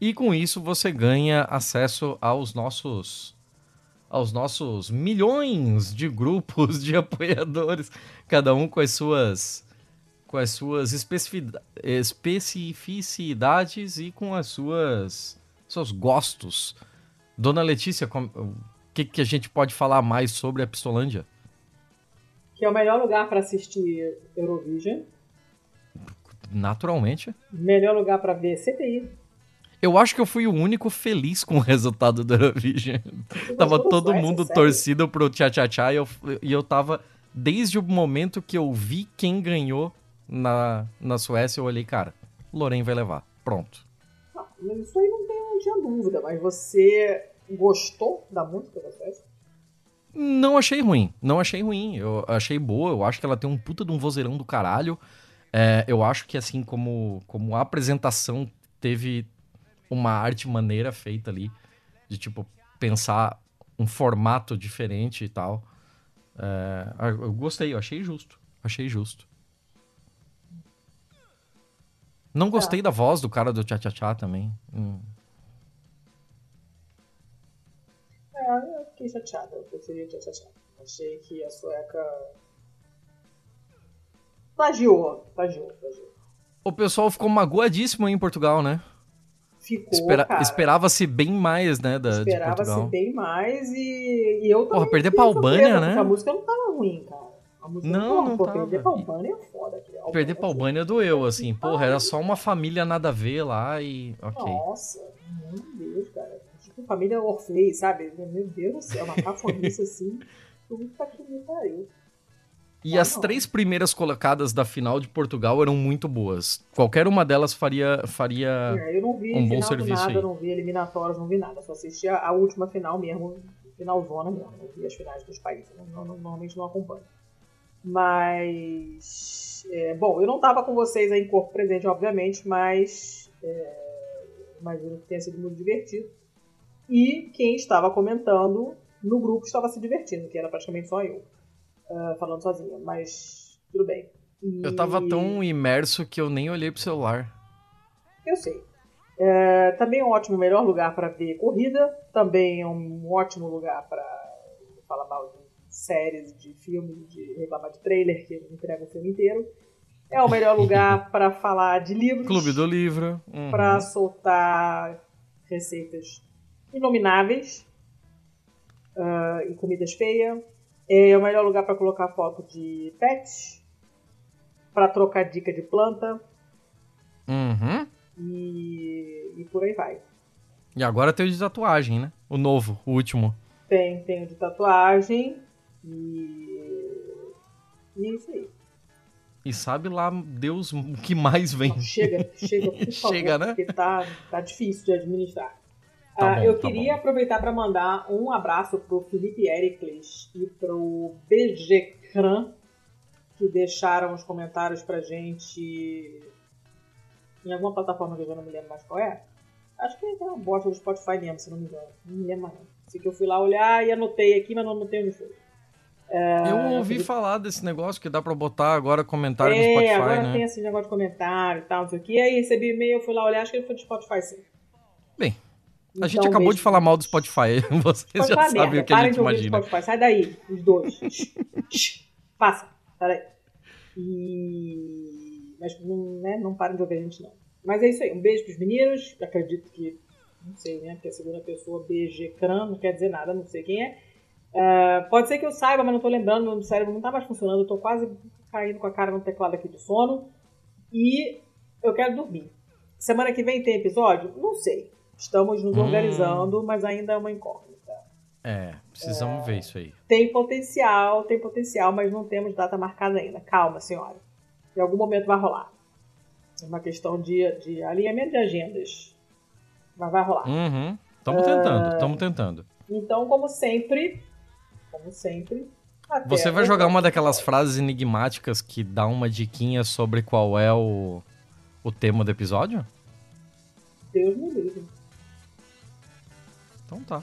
E com isso você ganha acesso aos nossos aos nossos milhões de grupos de apoiadores, cada um com as suas com as suas especificidades e com as suas seus gostos. Dona Letícia, o que, que a gente pode falar mais sobre a Pistolândia? Que é o melhor lugar para assistir Eurovision. Naturalmente. Melhor lugar para ver CPI. Eu acho que eu fui o único feliz com o resultado do Eurovision. tava todo mundo sério? torcido pro Tchá Tchá Tchá e eu, e eu tava. Desde o momento que eu vi quem ganhou na, na Suécia, eu olhei, cara, Loren vai levar. Pronto. Não, isso aí não, tem, não tinha dúvida, mas você gostou da música da Suécia? Não achei ruim, não achei ruim. Eu achei boa, eu acho que ela tem um puta de um vozeirão do caralho. É, eu acho que assim como, como a apresentação teve uma arte maneira feita ali, de tipo, pensar um formato diferente e tal. É, eu gostei, eu achei justo. Achei justo. Não gostei é. da voz do cara do Tchá Tchá Tchá também. Hum. É, eu fiquei chateada. Eu preferi o Tchá Tchá Tchá. Achei que a sueca. Plagiou, plagiou, plagiou. O pessoal ficou magoadíssimo aí em Portugal, né? Ficou, Espera, Esperava-se bem mais, né, da, Esperava-se bem mais e, e eu também Porra, perder pra Albânia, né? A música não tava ruim, cara. não, não, não tava. Perder pra Albânia é foda. Aqui. perder pra Albânia doeu, assim. Porra, era só uma família nada a ver lá e... Ok. Nossa, meu Deus, cara. Tipo família Orfei, sabe? Meu Deus do céu, uma cafonice assim. Puta que me pariu. E as três primeiras colocadas da final de Portugal eram muito boas. Qualquer uma delas faria, faria é, um bom serviço nada, aí. Eu não vi eliminatórias, não vi nada. Só assisti a, a última final mesmo, final zona mesmo. Eu vi as finais dos países. Não, não, normalmente não acompanho. Mas... É, bom, eu não estava com vocês aí em corpo presente, obviamente, mas... É, imagino que tenha sido muito divertido. E quem estava comentando no grupo estava se divertindo, que era praticamente só eu uh, falando sozinha, mas tudo bem. E... Eu tava tão imerso que eu nem olhei pro celular. Eu sei. É, também é um ótimo, melhor lugar para ver corrida. Também é um ótimo lugar para falar mal de séries, de filmes, de reclamar de trailer que entrega o filme inteiro. É o melhor lugar para falar de livros. Clube do livro. Uhum. Para soltar receitas inomináveis uh, e comidas feias. É o melhor lugar para colocar foto de pets, para trocar dica de planta. Uhum. E, e por aí vai. E agora tem o de tatuagem, né? O novo, o último. Tem, tem o de tatuagem. E. E é isso aí. E sabe lá, Deus, o que mais vem. Não, chega, chega, por favor, chega, né? Porque tá, tá difícil de administrar. Tá ah, eu tá queria bom. aproveitar para mandar um abraço pro Felipe Ericles e pro BG Cran, que deixaram os comentários pra gente em alguma plataforma que eu já não me lembro mais qual é. Acho que é uma bosta do Spotify mesmo, se não me engano. Não me lembro mais. Sei que eu fui lá olhar e anotei aqui, mas não anotei onde foi. É, eu ouvi falar desse negócio que dá pra botar agora comentário é, no Spotify, agora né? tem esse negócio de comentário e tal, não sei o que. Aí recebi e-mail, fui lá olhar, acho que ele foi do Spotify sim. Bem, a gente então, acabou de falar mal do Spotify. Vocês Spotify já sabem merda. o que Parem a gente imagina. Spotify. Sai daí, os dois. Passa, daí. E... Mas não, né, não parem de ouvir a gente, não. Mas é isso aí. Um beijo pros meninos. Acredito que. Não sei, né? Porque a segunda pessoa, BG Cran, não quer dizer nada, não sei quem é. Uh, pode ser que eu saiba, mas não tô lembrando. Meu cérebro não tá mais funcionando. Eu tô quase caindo com a cara no teclado aqui de sono. E eu quero dormir. Semana que vem tem episódio? Não sei. Estamos nos hum. organizando, mas ainda é uma incógnita. É, precisamos é, ver isso aí. Tem potencial, tem potencial, mas não temos data marcada ainda. Calma, senhora. Em algum momento vai rolar. É uma questão de, de alinhamento de agendas. Mas vai rolar. Estamos uhum. tentando, estamos uh, tentando. Então, como sempre, como sempre. Você vai jogar uma daquelas frases enigmáticas que dá uma diquinha sobre qual é o, o tema do episódio? Deus me livre. Então tá.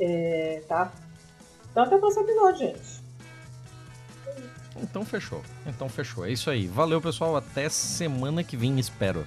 É, tá. Então até o próximo episódio, gente. Então fechou. Então fechou. É isso aí. Valeu, pessoal. Até semana que vem, espero.